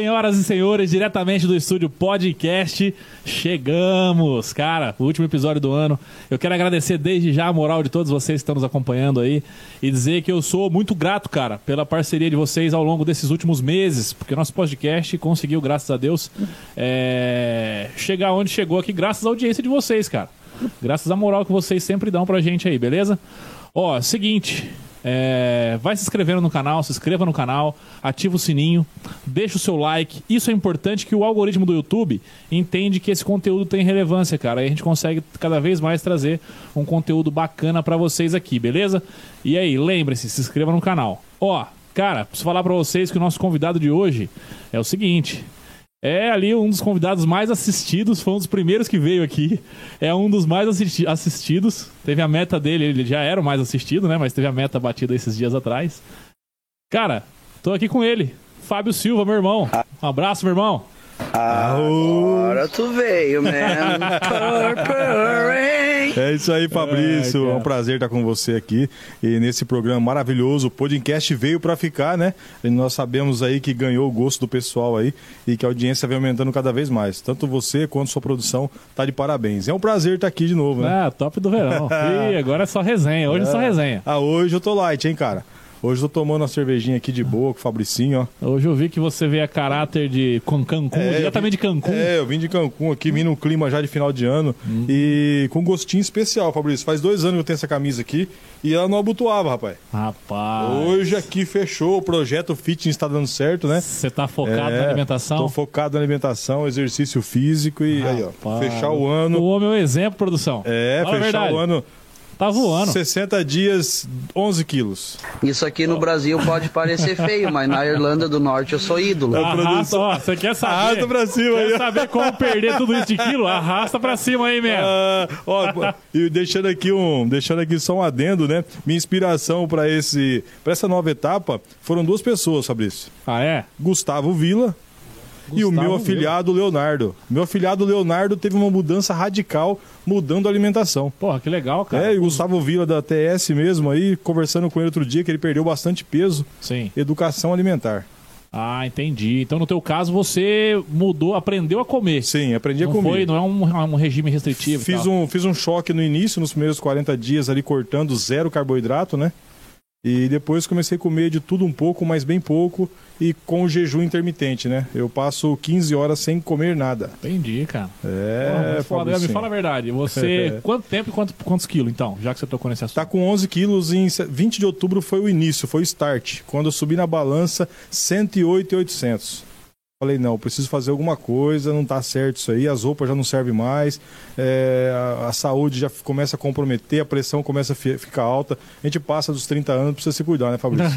Senhoras e senhores, diretamente do estúdio podcast, chegamos, cara, o último episódio do ano. Eu quero agradecer desde já a moral de todos vocês que estão nos acompanhando aí e dizer que eu sou muito grato, cara, pela parceria de vocês ao longo desses últimos meses, porque nosso podcast conseguiu, graças a Deus, é... chegar onde chegou aqui, graças à audiência de vocês, cara. Graças à moral que vocês sempre dão pra gente aí, beleza? Ó, seguinte, é, vai se inscrevendo no canal, se inscreva no canal, ativa o sininho, deixa o seu like. Isso é importante que o algoritmo do YouTube entende que esse conteúdo tem relevância, cara. Aí a gente consegue cada vez mais trazer um conteúdo bacana para vocês aqui, beleza? E aí, lembre-se, se inscreva no canal. Ó, cara, preciso falar para vocês que o nosso convidado de hoje é o seguinte. É ali um dos convidados mais assistidos, foi um dos primeiros que veio aqui. É um dos mais assisti assistidos. Teve a meta dele, ele já era o mais assistido, né? Mas teve a meta batida esses dias atrás. Cara, tô aqui com ele. Fábio Silva, meu irmão. Um abraço, meu irmão. Agora tu veio, man. é isso aí, Fabrício. É, é, um prazer estar com você aqui. E nesse programa maravilhoso, o podcast veio para ficar, né? E nós sabemos aí que ganhou o gosto do pessoal aí e que a audiência vem aumentando cada vez mais. Tanto você quanto sua produção tá de parabéns. É um prazer estar aqui de novo, né? É, top do verão. e agora é só resenha. Hoje é, é só resenha. Ah, hoje eu tô light, hein, cara? Hoje eu tô tomando uma cervejinha aqui de boa com o Fabricinho, ó. Hoje eu vi que você veio a caráter de Cancún, é, diretamente de Cancún. É, eu vim de Cancún aqui, vim num clima já de final de ano hum. e com um gostinho especial, Fabrício. Faz dois anos que eu tenho essa camisa aqui e ela não abotoava, rapaz. Rapaz. Hoje aqui fechou, o projeto fitness está dando certo, né? Você tá focado é, na alimentação? Tô focado na alimentação, exercício físico e rapaz. aí, ó, fechar o ano. O homem é um exemplo, produção. É, Fala fechar o ano Tá voando. 60 dias, 11 quilos. Isso aqui no Brasil pode parecer feio, mas na Irlanda do Norte eu sou ídolo. Arrasta, ó, você quer saber? Arrasta pra cima quer aí. saber como perder tudo isso de quilo? Arrasta pra cima aí mesmo. Ah, ó, e deixando aqui um, deixando aqui só um adendo, né? Minha inspiração para esse, para essa nova etapa foram duas pessoas, Fabrício. Ah, é? Gustavo Vila e o meu afiliado Leonardo. Meu afiliado Leonardo teve uma mudança radical mudando a alimentação. Porra, que legal, cara. É, e o Gustavo Vila da TS mesmo aí, conversando com ele outro dia, que ele perdeu bastante peso. Sim. Educação alimentar. Ah, entendi. Então, no teu caso, você mudou, aprendeu a comer. Sim, aprendi não a comer. Foi, não é um, um regime restritivo. Fiz um, fiz um choque no início, nos primeiros 40 dias ali, cortando zero carboidrato, né? E depois comecei a comer de tudo um pouco, mas bem pouco, e com jejum intermitente, né? Eu passo 15 horas sem comer nada. Entendi, cara. É, fala, me fala a verdade. Você, quanto tempo e quanto, quantos quilos, então, já que você tocou nesse assunto? Tá com 11 quilos, em 20 de outubro foi o início, foi o start. Quando eu subi na balança, 108,800. Falei, não, preciso fazer alguma coisa, não tá certo isso aí, as roupas já não servem mais, é, a, a, saúde já começa a comprometer, a pressão começa a fi, ficar alta. A gente passa dos 30 anos, precisa se cuidar, né, Fabrício?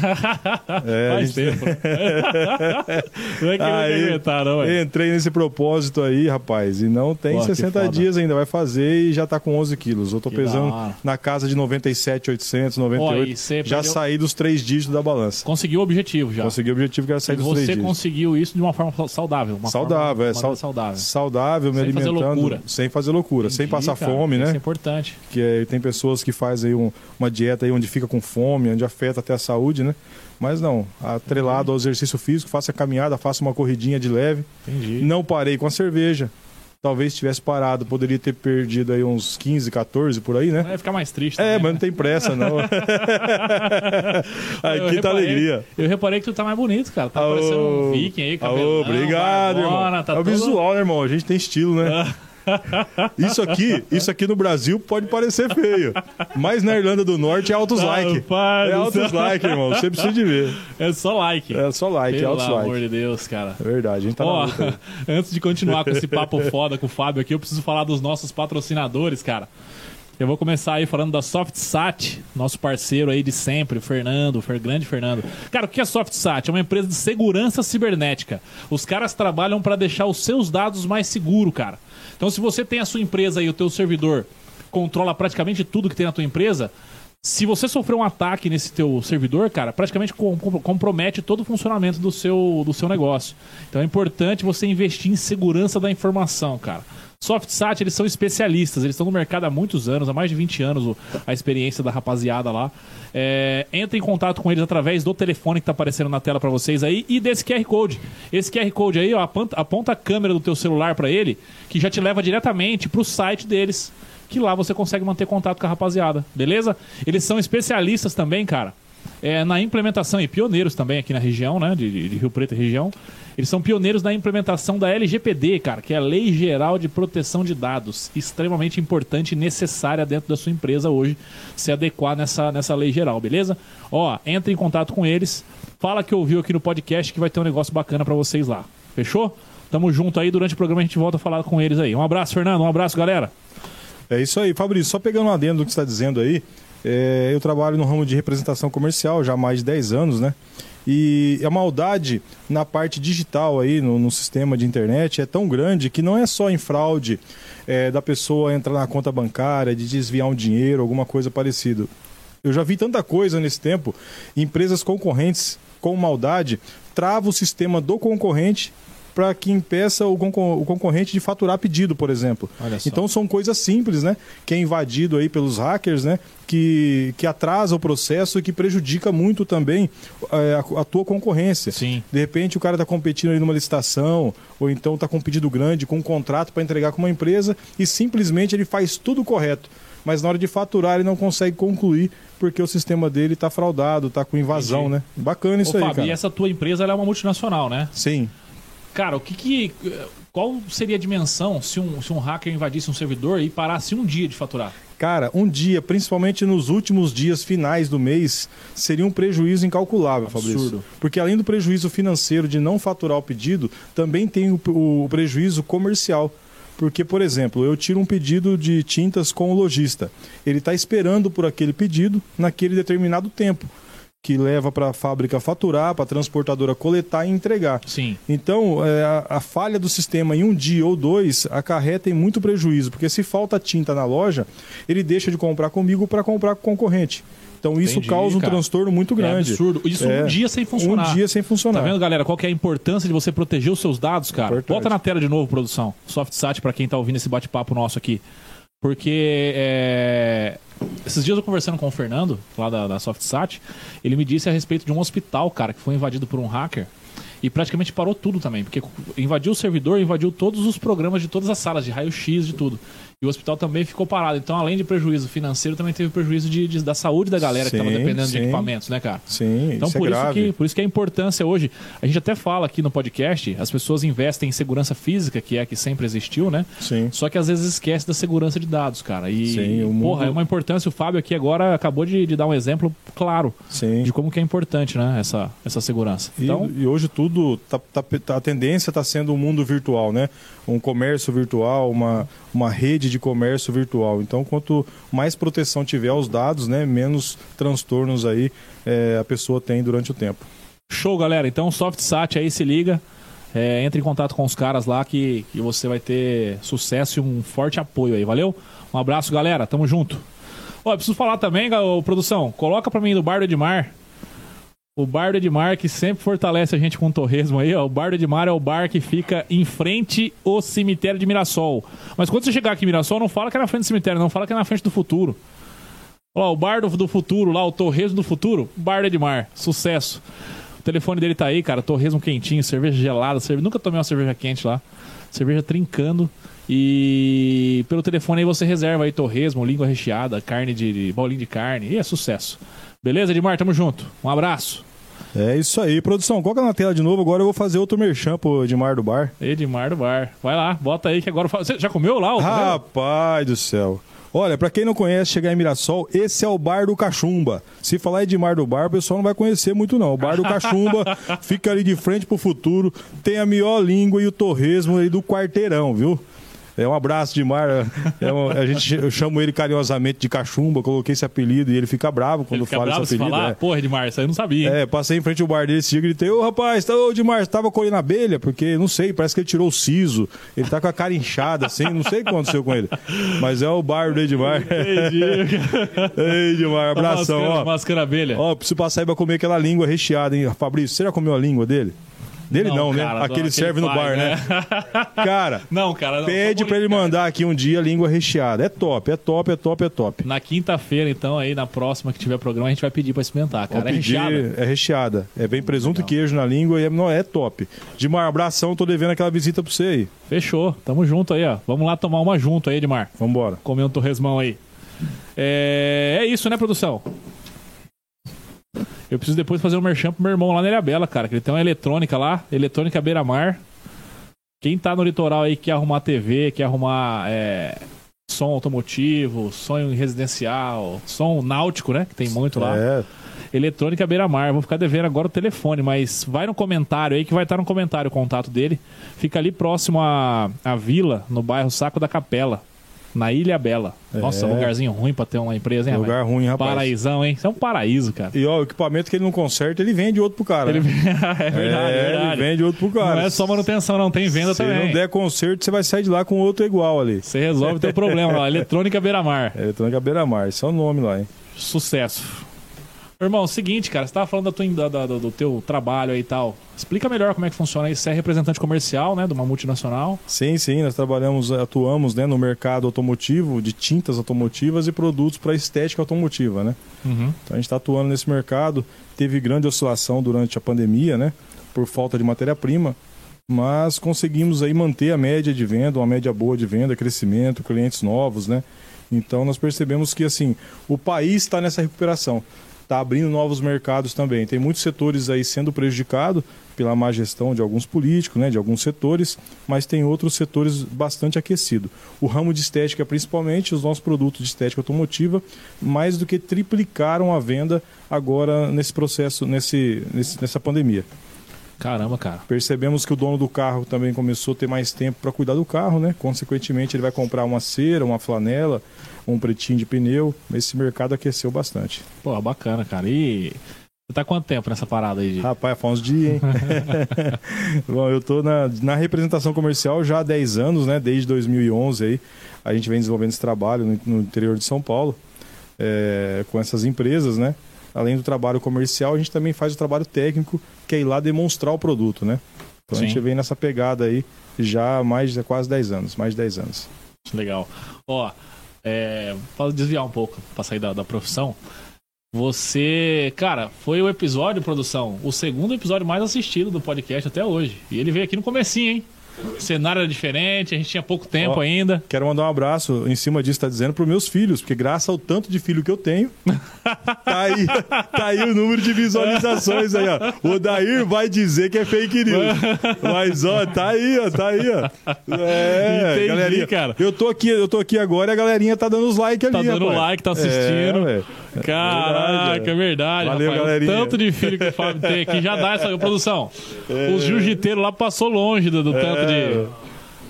é, Faz gente... tempo. não é que aí, aguentar, não, é? Entrei nesse propósito aí, rapaz, e não tem Pô, 60 dias ainda, vai fazer e já tá com 11 quilos. Eu tô que pesando na casa de 97, 800, 98. já perdeu... saí dos três dígitos da balança. Conseguiu o objetivo já. Consegui o objetivo que era sair e dos três dígitos. Você conseguiu isso de uma forma saudável. Uma saudável, forma, é. Saudável. Saudável, me sem alimentando. Fazer loucura. Sem fazer loucura. Entendi, sem passar cara, fome, né? Isso é importante. Que é, tem pessoas que fazem um, uma dieta aí onde fica com fome, onde afeta até a saúde, né? Mas não, atrelado Entendi. ao exercício físico, faça caminhada, faça uma corridinha de leve. Entendi. Não parei com a cerveja talvez tivesse parado, poderia ter perdido aí uns 15, 14 por aí, né? Vai ficar mais triste. É, também, é, mas não tem pressa, não. Aqui tá alegria. Eu reparei que tu tá mais bonito, cara. Tá Aô, parecendo um viking aí, cabelão. Obrigado, irmão. Tá é o todo... visual, né, irmão? A gente tem estilo, né? Isso aqui, isso aqui no Brasil pode parecer feio. Mas na Irlanda do Norte é altos like. É altos like, irmão. Você precisa de ver. É só like. É só like, Pelo é altos like. Pelo amor de Deus, cara. É verdade, a gente tá Ó, Antes de continuar com esse papo foda com o Fábio aqui, eu preciso falar dos nossos patrocinadores, cara. Eu vou começar aí falando da SoftSat, nosso parceiro aí de sempre, o Fernando, o grande Fernando. Cara, o que é SoftSat? É uma empresa de segurança cibernética. Os caras trabalham para deixar os seus dados mais seguros, cara. Então, se você tem a sua empresa e o teu servidor controla praticamente tudo que tem na tua empresa, Se você sofrer um ataque nesse teu servidor, cara, praticamente com- com- compromete todo o funcionamento do seu, do seu negócio. Então é importante você investir em segurança da informação, cara. SoftSat, eles são especialistas, eles estão no mercado há muitos anos, há mais de 20 anos a experiência da rapaziada lá. É, entre em contato com eles através do telefone que está aparecendo na tela para vocês aí e desse QR Code. Esse QR Code aí, ó, aponta, aponta a câmera do teu celular para ele, que já te leva diretamente para o site deles, que lá você consegue manter contato com a rapaziada, beleza? Eles são especialistas também, cara, é, na implementação e pioneiros também aqui na região, né, de- de Rio Preto e região. Eles são pioneiros na implementação da LGPD, cara, que é a Lei Geral de Proteção de Dados, extremamente importante e necessária dentro da sua empresa hoje se adequar nessa, nessa lei geral, beleza? Ó, entre em contato com eles, fala que ouviu aqui no podcast que vai ter um negócio bacana pra vocês lá. Fechou? Tamo junto aí, durante o programa a gente volta a falar com eles aí. Um abraço, Fernando, um abraço, galera. É isso aí, Fabrício. Só pegando um adendo do que você está dizendo aí, é, eu trabalho no ramo de representação comercial já há mais de 10 anos, né? E a maldade na parte digital aí, no, no sistema de internet, é tão grande que não é só em fraude é, da pessoa entrar na conta bancária, de desviar um dinheiro, alguma coisa parecida. Eu já vi tanta coisa nesse tempo, empresas concorrentes com maldade trava o sistema do concorrente para que impeça o, concor- o concorrente de faturar pedido, por exemplo. Então são coisas simples, né? Que é invadido aí pelos hackers, né? Que, que atrasa o processo e que prejudica muito também é, a, a tua concorrência. Sim. De repente o cara está competindo ali numa licitação, ou então está com um pedido grande, com um contrato para entregar com uma empresa e simplesmente ele faz tudo correto. Mas na hora de faturar ele não consegue concluir porque o sistema dele está fraudado, está com invasão, Entendi. né? Bacana isso Ô, aí, Fábio, cara. e essa tua empresa é uma multinacional, né? Sim. Cara, o que que. Qual seria a dimensão se um, se um hacker invadisse um servidor e parasse um dia de faturar? Cara, um dia, principalmente nos últimos dias finais do mês, seria um prejuízo incalculável, Absurdo. Fabrício. Porque além do prejuízo financeiro de não faturar o pedido, também tem o, o prejuízo comercial. Porque, por exemplo, eu tiro um pedido de tintas com o lojista. Ele está esperando por aquele pedido naquele determinado tempo, que leva para a fábrica faturar, para a transportadora coletar e entregar. Sim. Então, é, a, a falha do sistema em um dia ou dois acarreta em muito prejuízo, porque se falta tinta na loja, ele deixa de comprar comigo para comprar com o concorrente. Então, isso Entendi, causa um cara. transtorno muito grande. É absurdo. Isso É. um dia sem funcionar. Um dia sem funcionar. Tá vendo, galera? Qual que é a importância de você proteger os seus dados, cara? Importante. Bota na tela de novo, produção. SoftSat, pra quem tá ouvindo esse bate-papo nosso aqui. Porque é, esses dias eu conversando com o Fernando, lá da, da SoftSat, ele me disse a respeito de um hospital, cara, que foi invadido por um hacker. E praticamente parou tudo também, porque invadiu o servidor, invadiu todos os programas de todas as salas, de raio-x, de tudo. E o hospital também ficou parado. Então, além de prejuízo financeiro, também teve prejuízo de, de- da saúde da galera que Sim, estava dependendo de sim. equipamentos, né, cara? Sim, Então, isso por, é isso grave. que, por isso que a importância hoje, a gente até fala aqui no podcast, as pessoas investem em segurança física, que é a que sempre existiu, né? Sim. Só que às vezes esquece da segurança de dados, cara. E, Sim, o mundo- porra, é uma importância. O Fábio aqui agora acabou de, de dar um exemplo claro Sim. de como que é importante, né? Essa, essa segurança. E, Então, e hoje tudo, tá, tá- tá- a tendência está sendo um mundo virtual, né? Um comércio virtual, uma, uma rede de comércio virtual. Então, quanto mais proteção tiver aos dados, né, menos transtornos aí é, a pessoa tem durante o tempo. show, galera. Então, SoftSat aí se liga. É, entre em contato com os caras lá que, que você vai ter sucesso e um forte apoio aí, valeu? Um abraço, galera. Tamo junto. Ó, preciso falar também, produção, coloca pra mim do Bar do Edmar. O Bar do Edmar, que sempre fortalece a gente com o torresmo aí, ó. O Bar do Edmar é o bar que fica em frente ao cemitério de Mirassol. Mas quando você chegar aqui em Mirassol, não fala que é na frente do cemitério, não fala que é na frente do futuro. Ó, o Bar do, do Futuro lá, o Torresmo do Futuro, Bar do Edmar. Sucesso. O telefone dele tá aí, cara. Torresmo quentinho, cerveja gelada. Cerve... Nunca tomei uma cerveja quente lá. Cerveja trincando. E pelo telefone aí você reserva aí torresmo, língua recheada, carne de, de bolinho de carne. E é sucesso. Beleza, Edmar? Tamo junto. Um abraço. É isso aí. Produção, coloca na tela de novo. Agora eu vou fazer outro merchan pro Edmar do Bar. Edmar do Bar. Vai lá, bota aí que agora. Você já comeu lá? Rapaz do céu. Olha, pra quem não conhece, chegar em Mirassol, esse é o Bar do Cachumba. Se falar Edmar do Bar, o pessoal não vai conhecer muito não. O Bar do Cachumba fica ali de frente pro futuro, tem a melhor língua e o torresmo aí do quarteirão, viu? É um abraço de mar. É um- a gente, eu chamo ele carinhosamente de cachumba, coloquei esse apelido e ele fica bravo quando Ele fica fala bravo esse se apelido. falar, é. porra, Edmar, isso aí eu não sabia. hein? É, passei em frente ao bar dele esse dia e gritei, ô rapaz, tá, ô Edmar, você tava colhendo abelha? Porque, não sei, parece que ele tirou o siso, ele tá com a cara inchada assim, não sei o que aconteceu com ele. Mas é o bar do Edmar. Entendi. Ei, Edmar, abração, mascando, ó. mascando abelha. Ó, preciso passar aí pra comer aquela língua recheada, hein? Fabrício, você já comeu a língua dele? Dele não, né? cara, Aquele não, serve no bar, né? Cara, Não, cara. Não, pede pra ele cara. mandar aqui um dia língua recheada. É top, é top, é top, é top. Na quinta-feira, então, aí, na próxima que tiver programa, a gente vai pedir pra experimentar, cara. Vou É pedir- recheada. É recheada. É bem presunto e queijo na língua e é, não, é top. Dimar, abração, tô devendo aquela visita pra você aí. Fechou. Tamo junto aí, ó. Vamos lá tomar uma junto aí, Edmar. Vambora. Comer um torresmão aí. É, é isso, né, produção? Eu preciso depois fazer um merchan pro meu irmão lá na Ilha Bela, cara, que ele tem uma eletrônica lá, eletrônica beira-mar. Quem tá no litoral aí quer arrumar TV, quer arrumar é, som automotivo, som residencial, som náutico, né? Que tem muito lá. É, Eletrônica Beira-Mar. Vou ficar devendo agora o telefone, mas vai no comentário aí que vai estar no comentário o contato dele. Fica ali próximo à, à vila, no bairro Saco da Capela, na Ilha Bela. Nossa, É. lugarzinho ruim pra ter uma empresa, hein, lugar rapaz? ruim, rapaz. Paraísão, hein? Isso é um paraíso, cara. E ó, o equipamento que ele não conserta, ele vende outro pro cara. Ele... né? é verdade, é, É, verdade. ele vende outro pro cara. Não é só manutenção, não. Tem venda Se também. não der conserto, você vai sair de lá com outro igual ali. Você resolve o teu problema lá. Eletrônica Beira-Mar. Eletrônica Beira-Mar, esse é o nome lá, hein? Sucesso. Irmão, seguinte, cara, você tava falando da tua, da- da- do teu trabalho aí e tal. Explica melhor como é que funciona aí. Você é representante comercial, né, de uma multinacional. Sim, sim, nós trabalhamos, atuamos né, no mercado automotivo, de tintas automotivas e produtos para estética automotiva, né? Uhum. Então a gente está atuando nesse mercado. Teve grande oscilação durante a pandemia, né? Por falta de matéria-prima. Mas conseguimos aí manter a média de venda, uma média boa de venda, crescimento, clientes novos, né? Então nós percebemos que assim, o país está nessa recuperação. Está abrindo novos mercados também. Tem muitos setores aí sendo prejudicados pela má gestão de alguns políticos, né, de alguns setores, mas tem outros setores bastante aquecidos. O ramo de estética, principalmente, os nossos produtos de estética automotiva, mais do que triplicaram a venda agora nesse processo, nesse, nesse- nessa pandemia. Caramba, cara. Percebemos que o dono do carro também começou a ter mais tempo para cuidar do carro, né? Consequentemente, ele vai comprar uma cera, uma flanela, um pretinho de pneu. Esse mercado aqueceu bastante. Pô, bacana, cara. E você tá quanto tempo nessa parada aí? De... Rapaz, faz uns dias, hein? Bom, eu tô na, na representação comercial já há 10 anos, né? Desde 2011 aí. A gente vem desenvolvendo esse trabalho no, no interior de São Paulo, é, com essas empresas, né? Além do trabalho comercial, a gente também faz o trabalho técnico, que é ir lá demonstrar o produto, né? Então Sim. a gente vem nessa pegada aí já há mais de quase 10 anos, mais de 10 anos. Legal. Ó, é, para desviar um pouco, pra sair da, da profissão. Você, cara, foi o episódio, produção, o segundo episódio mais assistido do podcast até hoje. E ele veio aqui no comecinho, hein? O cenário era diferente, a gente tinha pouco tempo Ó. ainda. Quero mandar um abraço em cima disso, tá dizendo, para meus filhos, porque graças ao tanto de filho que eu tenho, tá aí, tá aí o número de visualizações aí, ó. O Dair vai dizer que é fake news. Mas, ó, tá aí, ó, tá aí, ó. É, Entendi, galerinha. cara. Eu tô aqui, eu tô aqui agora e a galerinha tá dando os likes ali, Tá dando rapaz. like, tá assistindo. É. Caraca, é verdade. Valeu, rapaz. O galerinha. tanto de filho que o Fábio tem aqui já dá essa produção. Os jiu-jiteiros lá passou longe do, do tanto de.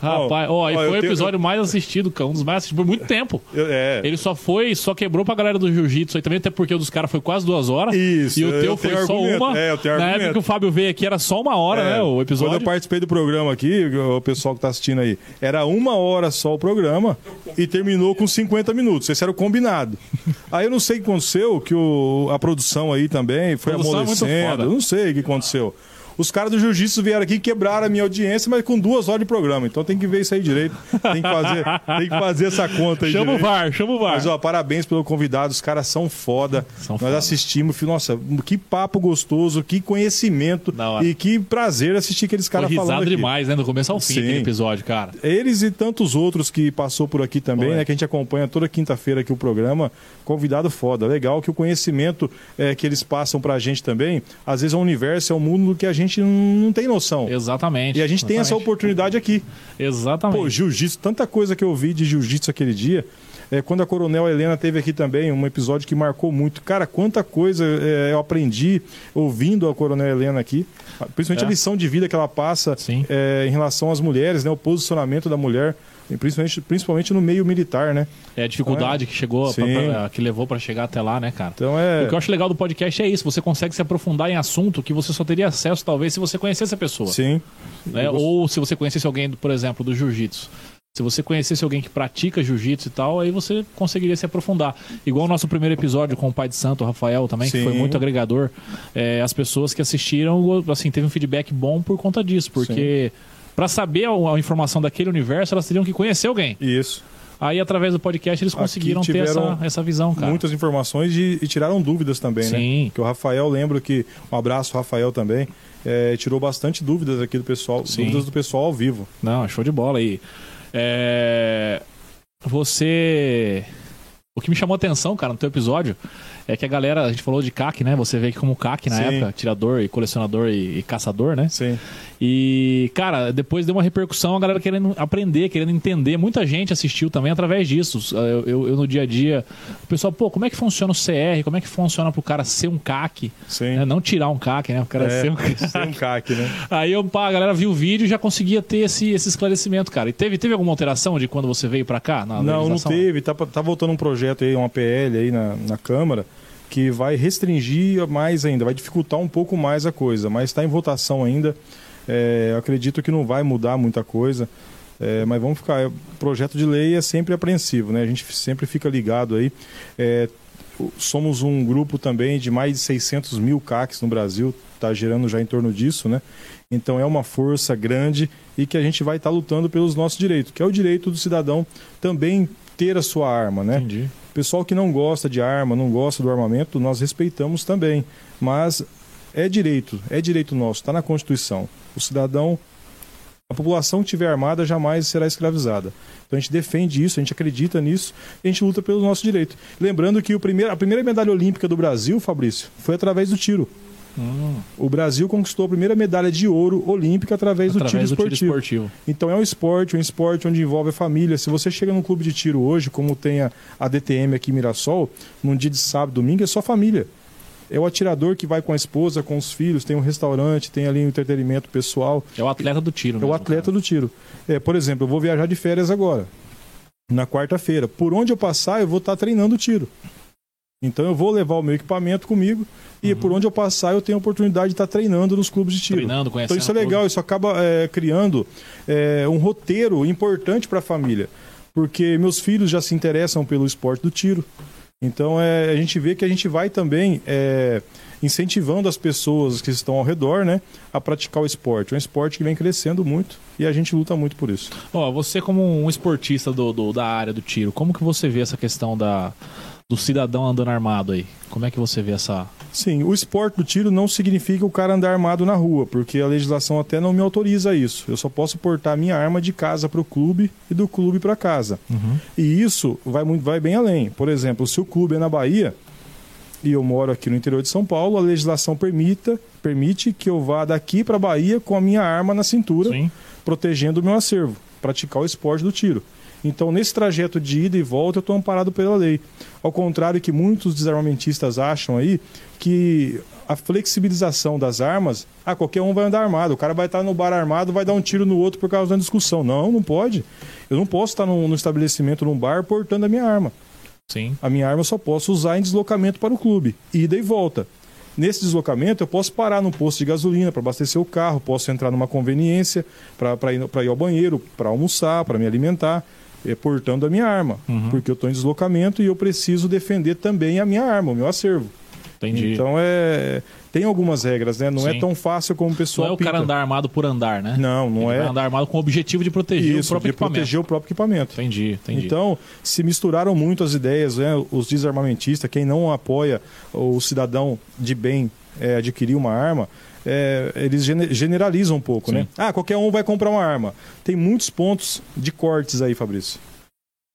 Rapaz, ó, e É. Ó, eu foi o tenho- episódio mais assistido, cara. Um dos mais assistidos por muito tempo. Eu- é. Ele só foi, só quebrou pra galera do jiu-jitsu aí também, até porque o dos caras foi quase duas horas. Isso, E o eu teu foi só argumento. uma. É, eu tenho Na argumento. época que o Fábio veio aqui era só uma hora, É. né? O Quando episódio. eu participei do programa aqui, o pessoal que tá assistindo aí, era uma hora só o programa e terminou com 50 minutos. Esse era o combinado. Aí eu não sei o que aconteceu, que o, a produção aí também foi Produção é eu não sei o que aconteceu. Os caras do jiu-jitsu vieram aqui e quebraram a minha audiência, mas com duas horas de programa. Então tem que ver isso aí direito. Tem que fazer, tem que fazer essa conta aí Chama o direito. VAR, chama o VAR. Mas, ó, parabéns pelo convidado, os caras são foda. São Nós foda. assistimos, nossa, que papo gostoso, que conhecimento e que prazer assistir aqueles caras falando aqui. demais, né? Do começo ao fim aquele episódio, cara. Eles e tantos outros que passou por aqui também, Foi. né? Que a gente acompanha toda quinta-feira aqui o programa. Convidado foda. Legal que o conhecimento é, que eles passam pra gente também, às vezes é um universo, é um mundo que a gente não, não tem noção. Exatamente. E a gente tem essa exatamente. oportunidade aqui. Exatamente. Pô, jiu-jitsu, tanta coisa que eu vi de jiu-jitsu aquele dia. É, quando a Coronel Helena teve aqui também, um episódio que marcou muito. Cara, quanta coisa é, eu aprendi ouvindo a Coronel Helena aqui. Principalmente É. a lição de vida que ela passa é, em relação às mulheres, né? O posicionamento da mulher. Principalmente, principalmente no meio militar, né? É a dificuldade que chegou, pra- Sim. pra- que levou pra chegar até lá, né, cara? Então é. O que eu acho legal do podcast é isso, você consegue se aprofundar em assunto que você só teria acesso, talvez, se você conhecesse a pessoa. Sim. né? Gost- Ou se você conhecesse alguém, por exemplo, do jiu-jitsu. Se você conhecesse alguém que pratica jiu-jitsu e tal, aí você conseguiria se aprofundar. Igual o nosso primeiro episódio com o pai de santo, o Rafael, também, que Sim. foi muito agregador. É, as pessoas que assistiram, assim, teve um feedback bom por conta disso, porque para saber a, a informação daquele universo, elas teriam que conhecer alguém. Isso. Aí, através do podcast, eles conseguiram ter essa, essa visão, cara. Muitas informações e, e tiraram dúvidas também, Sim. né? Que o Rafael, lembro que. Um abraço, Rafael também. é, tirou bastante dúvidas aqui do pessoal, Sim. dúvidas do pessoal ao vivo. Não, show de bola aí. É, Você. O que me chamou a atenção, cara, no teu episódio é que a galera, a gente falou de CAC, né? Você veio aqui como CAC na Sim. época, tirador e colecionador e, e caçador, né? Sim. E, cara, depois deu uma repercussão, a galera querendo aprender, querendo entender. Muita gente assistiu também através disso. Eu, eu- eu no dia a dia, o pessoal, pô, como é que funciona o CR? Como é que funciona pro cara ser um CAC? Sim. né? Não tirar um CAC, né? O cara É, ser um CAC. ser um CAC, né? Aí eu, pá, a galera viu o vídeo e já conseguia ter esse, esse esclarecimento, cara. E teve, teve alguma alteração de quando você veio pra cá? Não, não teve. Tá, tá voltando um projeto aí, uma PL aí na, na Câmara, que vai restringir mais ainda, vai dificultar um pouco mais a coisa, mas está em votação ainda. É, acredito que não vai mudar muita coisa. É, mas vamos ficar. O projeto de lei é sempre apreensivo, né? A gente sempre fica ligado aí. É, somos um grupo também de mais de 600 mil CACs no Brasil, está gerando já em torno disso, né? Então é uma força grande e que a gente vai estar lutando pelos nossos direitos, que é o direito do cidadão também ter a sua arma, né? Entendi. Pessoal que não gosta de arma, não gosta do armamento, nós respeitamos também. Mas é direito, é direito nosso, está na Constituição. O cidadão, a população que estiver armada jamais será escravizada. Então a gente defende isso, a gente acredita nisso, a gente luta pelo nosso direito. Lembrando que o primeiro, a primeira medalha olímpica do Brasil, Fabrício, foi através do tiro. Hum, O Brasil conquistou a primeira medalha de ouro olímpica através, do, tiro através do tiro esportivo. esportivo. Então é um esporte, um esporte onde envolve a família. Se você chega num clube de tiro hoje, como tem a, a DTM aqui em Mirassol, num dia de sábado, domingo, é só família. É o atirador que vai com a esposa, com os filhos, tem um restaurante, tem ali um entretenimento pessoal. É o atleta do tiro, É o mesmo, atleta cara. do tiro. É, por exemplo, eu vou viajar de férias agora, na quarta-feira. Por onde eu passar, eu vou estar treinando tiro. Então eu vou levar o meu equipamento comigo e por onde eu passar, eu tenho a oportunidade de estar treinando nos clubes de tiro. Treinando, conhecendo. Então isso é legal, isso acaba é, criando é, um roteiro importante para a família, porque meus filhos já se interessam pelo esporte do tiro. Então é, a gente vê que a gente vai também é, incentivando as pessoas que estão ao redor, né, a praticar o esporte. É um esporte que vem crescendo muito e a gente luta muito por isso. Ó, você como um esportista do, do- da área do tiro, como que você vê essa questão da, do cidadão andando armado aí? Como é que você vê essa... Sim, o esporte do tiro não significa o cara andar armado na rua, porque a legislação até não me autoriza isso. Eu só posso portar minha arma de casa para o clube e do clube para casa. E isso vai, muito, vai bem além. Por exemplo, se o clube é na Bahia e eu moro aqui no interior de São Paulo, a legislação permita, permite que eu vá daqui para a Bahia com a minha arma na cintura, Sim. protegendo o meu acervo, praticar o esporte do tiro. Então, nesse trajeto de ida e volta, eu estou amparado pela lei. Ao contrário que muitos desarmamentistas acham aí, que a flexibilização das armas, ah, qualquer um vai andar armado, o cara vai estar no bar armado, vai dar um tiro no outro por causa da discussão. Não, não pode. Eu não posso estar no, no estabelecimento, num bar, portando a minha arma. Sim. A minha arma eu só posso usar em deslocamento para o clube, ida e volta. Nesse deslocamento, eu posso parar num posto de gasolina para abastecer o carro, posso entrar numa conveniência para ir, pra ir ao banheiro, para almoçar, para me alimentar, eh, portando a minha arma. Porque eu estou em deslocamento e eu preciso defender também a minha arma, o meu acervo. Entendi. Então, é, tem algumas regras, né? Não é Sim. tão fácil como o não pessoal é o cara pinta. andar armado por andar, né? Não, não Ele é andar armado com o objetivo de proteger o isso, próprio de equipamento. proteger o próprio equipamento. Entendi, entendi. Então, se misturaram muito as ideias, né? os desarmamentistas, quem não apoia o cidadão de bem é, adquirir uma arma, é, eles gene- generalizam um pouco, Sim. né? Ah, qualquer um vai comprar uma arma. Tem muitos pontos de cortes aí, Fabrício.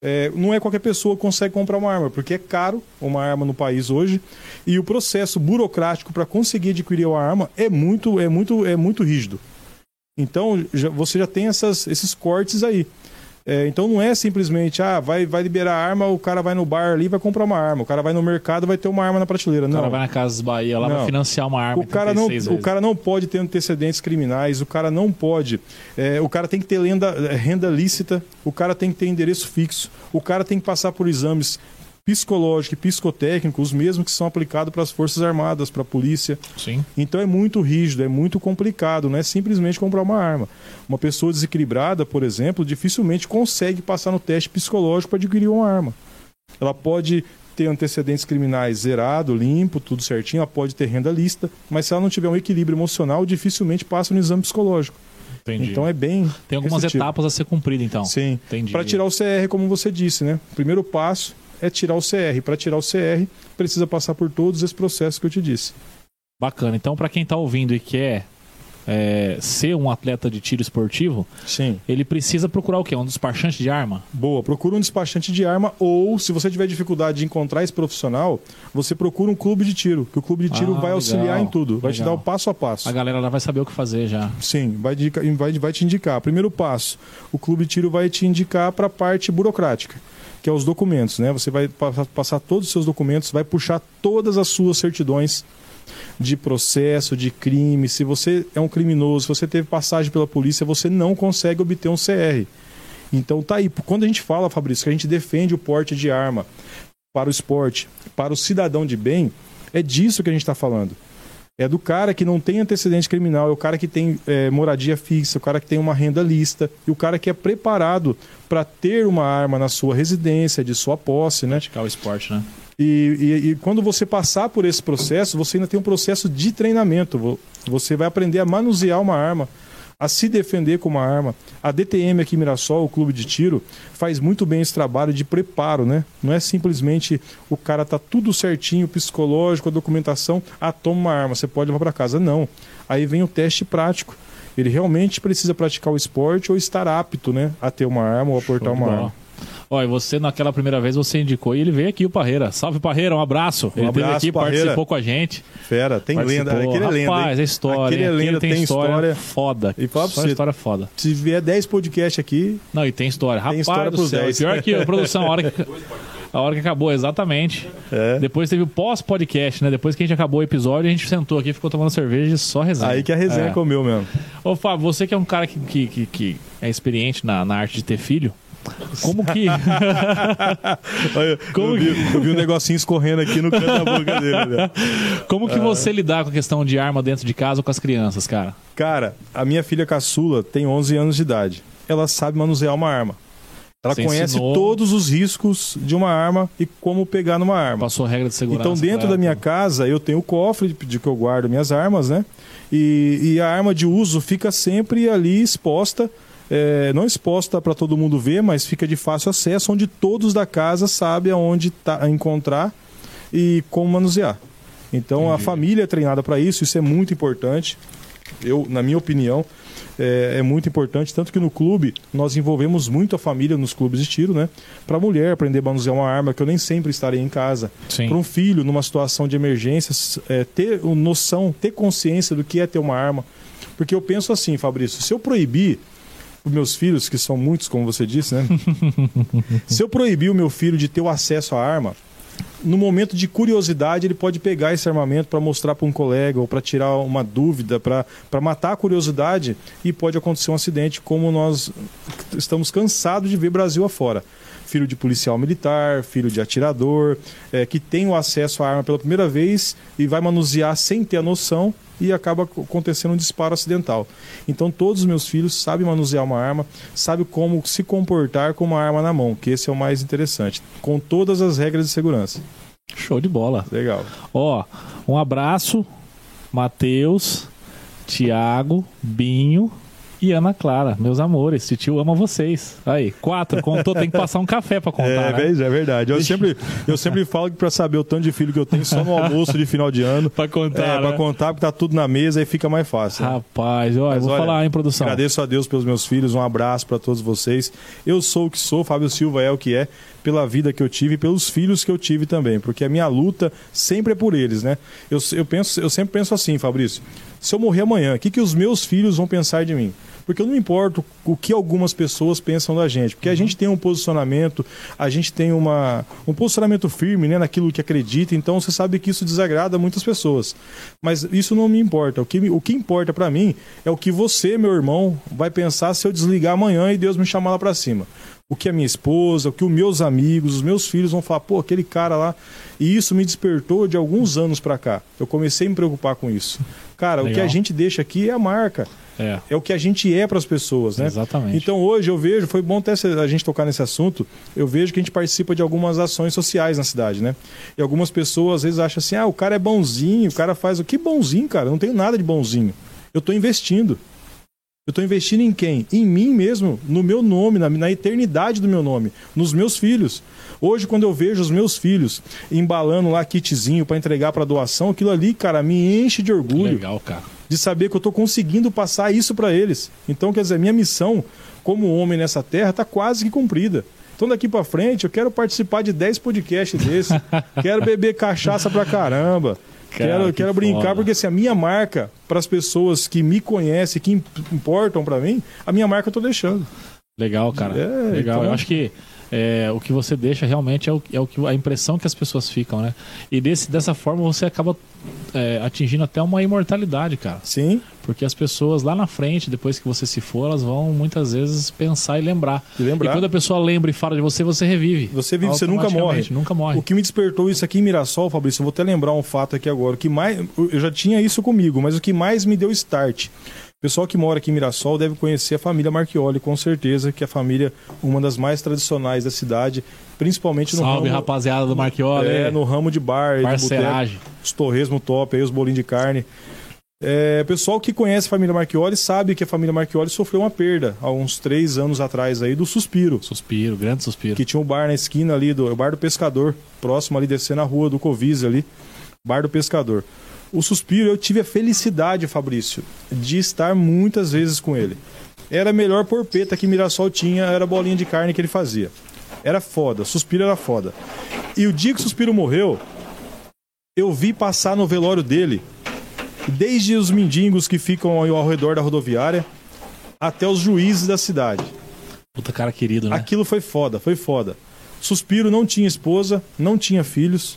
É, não é qualquer pessoa que consegue comprar uma arma, porque é caro uma arma no país hoje e o processo burocrático para conseguir adquirir uma arma é muito, é muito, é muito rígido. Então já- você já tem essas- esses cortes aí. É, então não é simplesmente, ah, vai, vai liberar arma, o cara vai no bar ali vai comprar uma arma, o cara vai no mercado vai ter uma arma na prateleira. O não. cara vai na Casas Bahia lá Não. vai financiar uma arma. O cara, não, 36 o cara não pode ter antecedentes criminais, o cara não pode. é, o cara tem que ter lenda, renda lícita, o cara tem que ter endereço fixo, o cara tem que passar por exames psicológicos e psicotécnicos, os mesmos que são aplicados para as Forças Armadas, para a polícia. Sim. Então é muito rígido, é muito complicado, não é simplesmente comprar uma arma. Uma pessoa desequilibrada, por exemplo, dificilmente consegue passar no teste psicológico para adquirir uma arma. Ela pode ter antecedentes criminais zerado, limpo, tudo certinho, ela pode ter renda lista, mas se ela não tiver um equilíbrio emocional, dificilmente passa no exame psicológico. Entendi. Então é bem. Tem algumas restritivo. etapas a ser cumprida, então. Sim. Entendi. Para tirar o CR, como você disse, né? O primeiro passo é tirar o CR. Para tirar o CR, precisa passar por todos esses processos que eu te disse. Bacana. Então, pra quem tá ouvindo e quer é, ser um atleta de tiro esportivo, Sim. ele precisa procurar o quê? Um despachante de arma? Boa, procura um despachante de arma ou, se você tiver dificuldade de encontrar esse profissional, você procura um clube de tiro, que o clube de tiro Ah, vai auxiliar legal, em tudo, vai te legal. dar o passo a passo. A galera lá vai saber o que fazer já. Sim, vai, vai, vai te indicar. Primeiro passo, o clube de tiro vai te indicar para a parte burocrática, que é os documentos, né? Você vai pa- passar todos os seus documentos, vai puxar todas as suas certidões de processo, de crime. Se você é um criminoso, se você teve passagem pela polícia, você não consegue obter um CR. Então tá aí. Quando a gente fala, Fabrício, que a gente defende o porte de arma para o esporte, para o cidadão de bem, é disso que a gente está falando. É do cara que não tem antecedente criminal, é o cara que tem é, moradia fixa, o cara que tem uma renda lista, e o cara que é preparado para ter uma arma na sua residência, de sua posse, né? Praticar o esporte, né? E, e- e quando você passar por esse processo, você ainda tem um processo de treinamento. Vo- Você vai aprender a manusear uma arma, a se defender com uma arma. A DTM aqui em Mirassol, o clube de tiro, faz muito bem esse trabalho de preparo, né? Não é simplesmente o cara tá tudo certinho, psicológico, a documentação, ah, toma uma arma, você pode levar para casa. Não. Aí vem o teste prático. Ele realmente precisa praticar o esporte ou estar apto, né, a ter uma arma ou a portar uma arma. E você naquela primeira vez você indicou e ele veio aqui, o Parreira. Salve, Parreira, um abraço. ele abraço, veio aqui, Parreira. participou com a gente. Fera, tem Participou. lenda. Aquele é lenda. Rapaz, hein? é história. Aquele é Aquele lenda, tem, história, história. foda. E fala Só você- história foda. Se vier 10 podcasts aqui, Não, e tem história. Rapaz história do céu. 10. Pior que a produção, a hora que, a hora que acabou, exatamente. É. Depois teve o pós-podcast, né? Depois que a gente acabou o episódio, a gente sentou aqui, ficou tomando cerveja e só resenha. aí que a resenha É. comeu mesmo. Ô, Fábio, você que é um cara que, que, que, que é experiente na, na arte de ter filho, como que. Como eu, vi, eu vi um negocinho escorrendo aqui no canto da boca dele. né? como que você lidar com a questão de arma dentro de casa ou com as crianças, cara? Cara, a minha filha caçula tem 11 anos de idade. Ela sabe manusear uma arma. Ela Você conhece ensinou- todos os riscos de uma arma e como pegar numa arma. Passou regra de segurança. Então, dentro da minha tudo. casa, eu tenho o cofre de que eu guardo minhas armas, né? E, e a arma de uso fica sempre ali exposta, é, não exposta para todo mundo ver, mas fica de fácil acesso, onde todos da casa sabem aonde tá, encontrar e como manusear. Então, a Entendi. família é treinada para isso, isso é muito importante. Eu, na minha opinião, é, é muito importante. Tanto que no clube nós envolvemos muito a família nos clubes de tiro, né? Para a mulher aprender a manusear uma arma, que eu nem sempre estarei em casa. Para um filho, numa situação de emergência, é, ter noção, ter consciência do que é ter uma arma. Porque eu penso assim, Fabrício, se eu proibir os meus filhos, que são muitos, como você disse, né? se eu proibir o meu filho de ter o acesso à arma, no momento de curiosidade, ele pode pegar esse armamento para mostrar para um colega ou para tirar uma dúvida, para matar a curiosidade e pode acontecer um acidente, como nós estamos cansados de ver Brasil afora. Filho de policial militar, filho de atirador, eh, que tem o acesso à arma pela primeira vez e vai manusear sem ter a noção e acaba ac- acontecendo um disparo acidental. Então todos os meus filhos sabem manusear uma arma, sabem como se comportar com uma arma na mão, que esse é o mais interessante, com todas as regras de segurança. Show de bola. Legal. Ó, um abraço, Matheus, Tiago, Binho e Ana Clara, meus amores. Titio ama vocês. Aí, quatro, contou, tem que passar um café pra contar. É, né? é verdade. Eu sempre, eu sempre falo que para saber o tanto de filho que eu tenho só no almoço de final de ano. Pra contar. É, pra né? contar, porque tá tudo na mesa e fica mais fácil. né? Rapaz, eu Mas vou olha, falar em produção. Agradeço a Deus pelos meus filhos, um abraço para todos vocês. Eu sou o que sou, Fábio Silva é o que é, pela vida que eu tive e pelos filhos que eu tive também, porque a minha luta sempre é por eles, né? Eu, eu, penso, eu sempre penso assim, Fabrício, se eu morrer amanhã, o que, que os meus filhos vão pensar de mim? Porque eu não importo o que algumas pessoas pensam da gente, porque a gente tem um posicionamento, a gente tem uma, um posicionamento firme né, naquilo que acredita, então você sabe que isso desagrada muitas pessoas. Mas isso não me importa. O que, o que importa para mim é o que você, meu irmão, vai pensar se eu desligar amanhã e Deus me chamar lá para cima o que a minha esposa, o que os meus amigos, os meus filhos vão falar, pô, aquele cara lá. E isso me despertou de alguns anos para cá. Eu comecei a me preocupar com isso. Cara, Legal. o que a gente deixa aqui é a marca. É, é o que a gente é para as pessoas, né? Exatamente. Então hoje eu vejo, foi bom até a gente tocar nesse assunto, eu vejo que a gente participa de algumas ações sociais na cidade, né? E algumas pessoas às vezes acham assim, ah, o cara é bonzinho, o cara faz o que bonzinho, cara? Eu não tenho nada de bonzinho. Eu estou investindo. Eu estou investindo em quem? Em mim mesmo, no meu nome, na, na, eternidade do meu nome, nos meus filhos. Hoje, quando eu vejo os meus filhos embalando lá kitzinho para entregar para doação, aquilo ali, cara, me enche de orgulho. Legal, cara. De saber que eu estou conseguindo passar isso para eles. Então, quer dizer, minha missão como homem nessa terra está quase que cumprida. Então daqui para frente eu quero participar de 10 podcasts desses. quero beber cachaça pra caramba. Cara, quero, que quero brincar porque assim, a minha marca para as pessoas que me conhecem, que importam para mim, a minha marca eu tô deixando. Legal, cara. É, Legal. Então... Eu acho que é, o que você deixa realmente é, o, é o que, a impressão que as pessoas ficam, né? E desse, dessa forma você acaba é, atingindo até uma imortalidade, cara. Sim. Porque as pessoas lá na frente, depois que você se for, elas vão muitas vezes pensar e lembrar. E, lembrar. e quando a pessoa lembra e fala de você, você revive. Você vive, você nunca morre. Nunca morre. O que me despertou isso aqui em Mirassol, Fabrício, eu vou até lembrar um fato aqui agora. Que mais, eu já tinha isso comigo, mas o que mais me deu start pessoal que mora aqui em Mirassol deve conhecer a família Marchioli, com certeza, que é a família, uma das mais tradicionais da cidade, principalmente no Salve, ramo... rapaziada do Marchioli. É, no ramo de bar, Parceragem. de os torresmo top, aí os bolinhos de carne. É, pessoal que conhece a família Marchioli sabe que a família Marchioli sofreu uma perda há uns três anos atrás aí do Suspiro. Suspiro, grande Suspiro. Que tinha um bar na esquina ali, do bar do Pescador, próximo ali, descendo a rua do Covise ali, bar do Pescador. O Suspiro, eu tive a felicidade, Fabrício, de estar muitas vezes com ele. Era a melhor porpeta que Mirassol tinha, era a bolinha de carne que ele fazia. Era foda, Suspiro era foda. E o dia que o Suspiro morreu, eu vi passar no velório dele, desde os mendigos que ficam ao redor da rodoviária, até os juízes da cidade. Puta cara querido, né? Aquilo foi foda, foi foda. Suspiro não tinha esposa, não tinha filhos.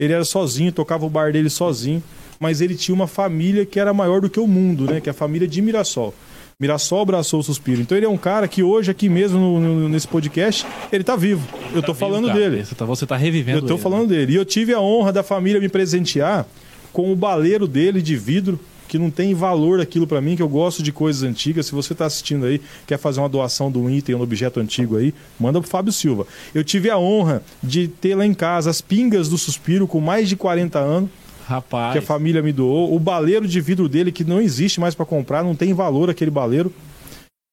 Ele era sozinho, tocava o bar dele sozinho mas ele tinha uma família que era maior do que o mundo, né? Que é a família de Mirassol. Mirassol abraçou o suspiro. Então ele é um cara que hoje, aqui mesmo no, no, nesse podcast, ele tá vivo. Eu tá tô vivo, falando cara. dele. Você tá, você tá revivendo Eu tô ele, falando né? dele. E eu tive a honra da família me presentear com o baleiro dele de vidro, que não tem valor aquilo para mim, que eu gosto de coisas antigas. Se você está assistindo aí, quer fazer uma doação de um item, um objeto antigo aí, manda pro Fábio Silva. Eu tive a honra de ter lá em casa as pingas do Suspiro com mais de 40 anos. Rapaz. Que a família me doou. O baleiro de vidro dele, que não existe mais para comprar, não tem valor aquele baleiro.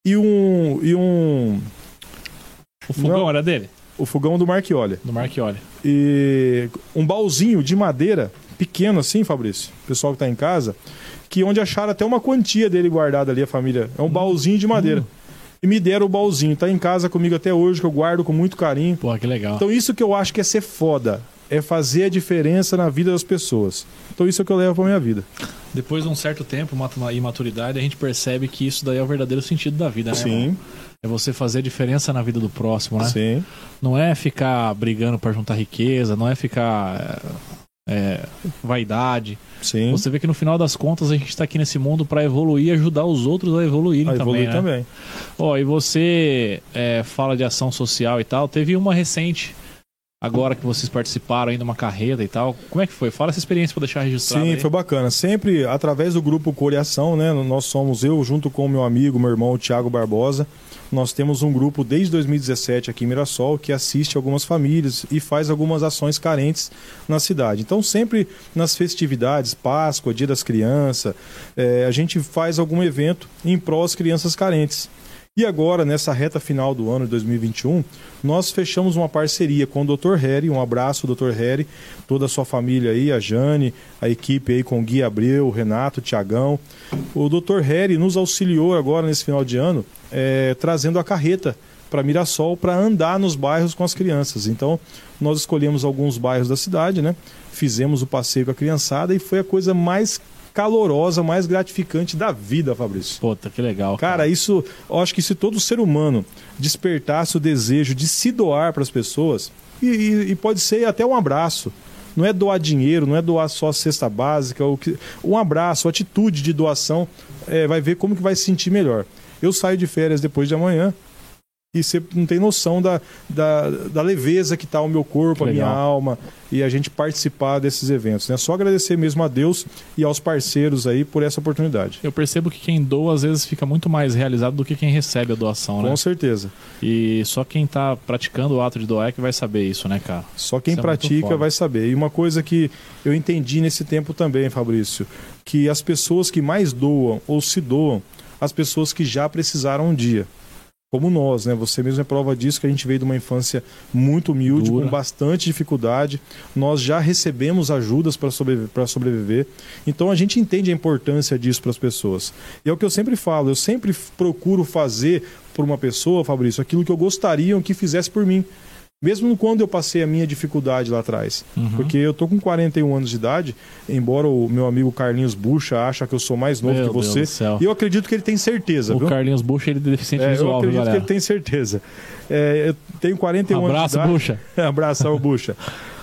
E um. E um. O fogão não, era dele? O fogão do Marchioli. Do Marchioli. E um baúzinho de madeira, pequeno assim, Fabrício, pessoal que tá em casa, que onde acharam até uma quantia dele guardada ali, a família. É um hum. baúzinho de madeira. Hum. E me deram o baúzinho. Tá em casa comigo até hoje, que eu guardo com muito carinho. Pô, que legal. Então isso que eu acho que é ser foda é fazer a diferença na vida das pessoas. Então isso é o que eu levo para minha vida. Depois de um certo tempo, uma imaturidade, a gente percebe que isso daí é o verdadeiro sentido da vida, né? Sim. Irmão? É você fazer a diferença na vida do próximo, né? Sim. Não é ficar brigando para juntar riqueza, não é ficar é, é, vaidade. Sim. Você vê que no final das contas a gente está aqui nesse mundo para evoluir e ajudar os outros a evoluírem a também. Evoluir né? também. Ó, e você é, fala de ação social e tal. Teve uma recente agora que vocês participaram ainda uma carreira e tal. Como é que foi? Fala essa experiência para deixar registrado. Sim, aí. foi bacana. Sempre através do grupo Coreação, né? Nós somos eu junto com o meu amigo, meu irmão, o Thiago Barbosa. Nós temos um grupo desde 2017 aqui em Mirassol que assiste algumas famílias e faz algumas ações carentes na cidade. Então, sempre nas festividades, Páscoa, Dia das Crianças, é, a gente faz algum evento em prol das crianças carentes. E agora, nessa reta final do ano de 2021, nós fechamos uma parceria com o Dr. Harry. Um abraço, Dr. Harry, toda a sua família aí, a Jane, a equipe aí com o Gui Abreu, o Renato, o Tiagão. O Dr. Harry nos auxiliou agora nesse final de ano, é, trazendo a carreta para Mirassol para andar nos bairros com as crianças. Então, nós escolhemos alguns bairros da cidade, né? Fizemos o passeio com a criançada e foi a coisa mais calorosa, mais gratificante da vida, Fabrício. Puta, que legal. Cara, isso, eu acho que se todo ser humano despertasse o desejo de se doar para as pessoas, e, e, e pode ser até um abraço, não é doar dinheiro, não é doar só a cesta básica, ou que, um abraço, atitude de doação, é, vai ver como que vai se sentir melhor. Eu saio de férias depois de amanhã e você não tem noção da, da, da leveza que está o meu corpo, Que a minha alma e a gente participar desses eventos. Né? Só agradecer mesmo a Deus e aos parceiros aí por essa oportunidade. Eu percebo que quem doa às vezes fica muito mais realizado do que quem recebe a doação, né? Com certeza. E só quem tá praticando o ato de doar é que vai saber isso, né, cara? Só quem Isso é pratica foda. vai saber. E uma coisa que eu entendi nesse tempo também, Fabrício, que as pessoas que mais doam ou se doam, as pessoas que já precisaram um dia. Como nós, né? Você mesmo é prova disso, que a gente veio de uma infância muito humilde, Dura. com bastante dificuldade. Nós já recebemos ajudas para sobreviver, sobreviver. Então a gente entende a importância disso para as pessoas. E é o que eu sempre falo, eu sempre procuro fazer por uma pessoa, Fabrício, aquilo que eu gostaria que fizesse por mim. Mesmo quando eu passei a minha dificuldade lá atrás. Uhum. Porque eu tô com 41 anos de idade, embora o meu amigo Carlinhos Bucha acha que eu sou mais novo Meu que você. E eu acredito que ele tem certeza, O viu? Carlinhos Bucha, ele é deficiente É, eu visual, viu, acredito que galera? ele tem certeza. É, eu tenho 41 Abraço, anos de Bucha. idade. Abração, Bucha.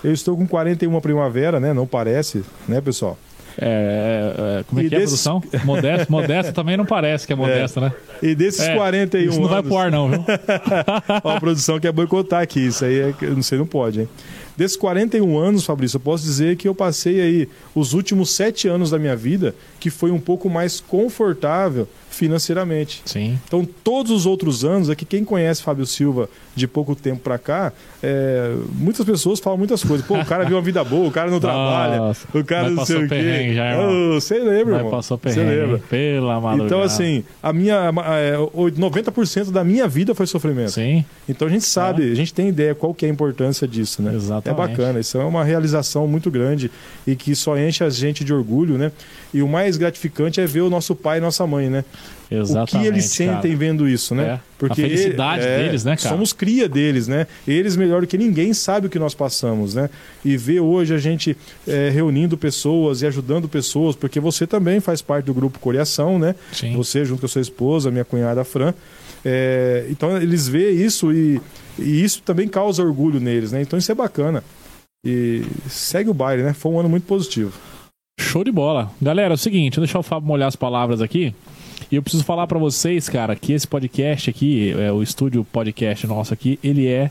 Eu estou com 41 primavera, né? Não parece, né, pessoal? É, é, é, como é E que é a desses- produção? Modesto, modesto também não parece que é modesto, né? E desses É, 41 Isso não vai anos... pro ar, não, viu? Ó, a produção quer boicotar aqui, isso aí é, não sei, não pode, hein? Desses 41 anos, Fabrício, eu posso dizer que eu passei aí os últimos sete anos da minha vida que foi um pouco mais confortável financeiramente. Sim. Então, todos os outros anos, aqui quem conhece Fábio Silva de pouco tempo pra cá, é, muitas pessoas falam muitas coisas. Pô, o cara viu uma vida boa, o cara não trabalha, Nossa, o cara mas não sei passou o quê. já. Ô, Você lembra, irmão? passou Você perrengue. lembra? hein? Pela madrugada. Então, assim, a minha, é, o 90% da minha vida foi sofrimento. Sim, Então a gente sabe, a gente tem ideia qual que é a importância disso, né? Exatamente. É bacana, isso é uma realização muito grande e que só enche a gente de orgulho, né? E o mais gratificante é ver o nosso pai e nossa mãe, né? exatamente. o que eles sentem cara. vendo isso, né? É, a felicidade ele- é, deles, né, cara? Somos cria deles, né? Eles melhor do que ninguém sabe o que nós passamos, né? E ver hoje a gente é, reunindo pessoas e ajudando pessoas, porque você também faz parte do grupo Coreação, né? Sim. Você junto com a sua esposa, minha cunhada Fran. É, então eles veem isso e, e isso também causa orgulho neles, né? Então isso é bacana. E segue o baile, né? Foi um ano muito positivo. Show de bola. Galera, é o seguinte, deixa o Fábio molhar as palavras aqui. E eu preciso falar pra vocês, cara, que esse podcast aqui, é, o estúdio podcast nosso aqui, ele é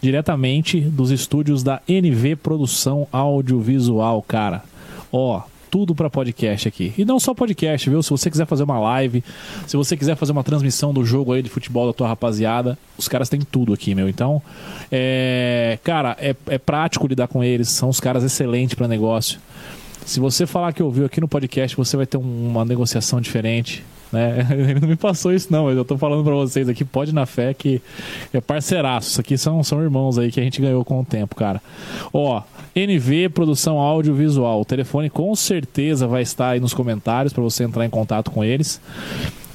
diretamente dos estúdios da NV Produção Audiovisual, cara. Ó, tudo pra podcast aqui. E não só podcast, viu? Se você quiser fazer uma live, se você quiser fazer uma transmissão do jogo aí de futebol da tua rapaziada, os caras têm tudo aqui, meu. Então, é, cara, é, é prático lidar com eles, são os caras excelentes pra negócio. Se você falar que ouviu aqui no podcast, você vai ter um- uma negociação diferente. Né? Ele não me passou isso, não, mas eu tô falando pra vocês aqui, pode na fé que é parceiraço. Isso aqui são, são irmãos aí que a gente ganhou com o tempo, cara. Ó, NV Produção Audiovisual. O telefone com certeza vai estar aí nos comentários pra você entrar em contato com eles.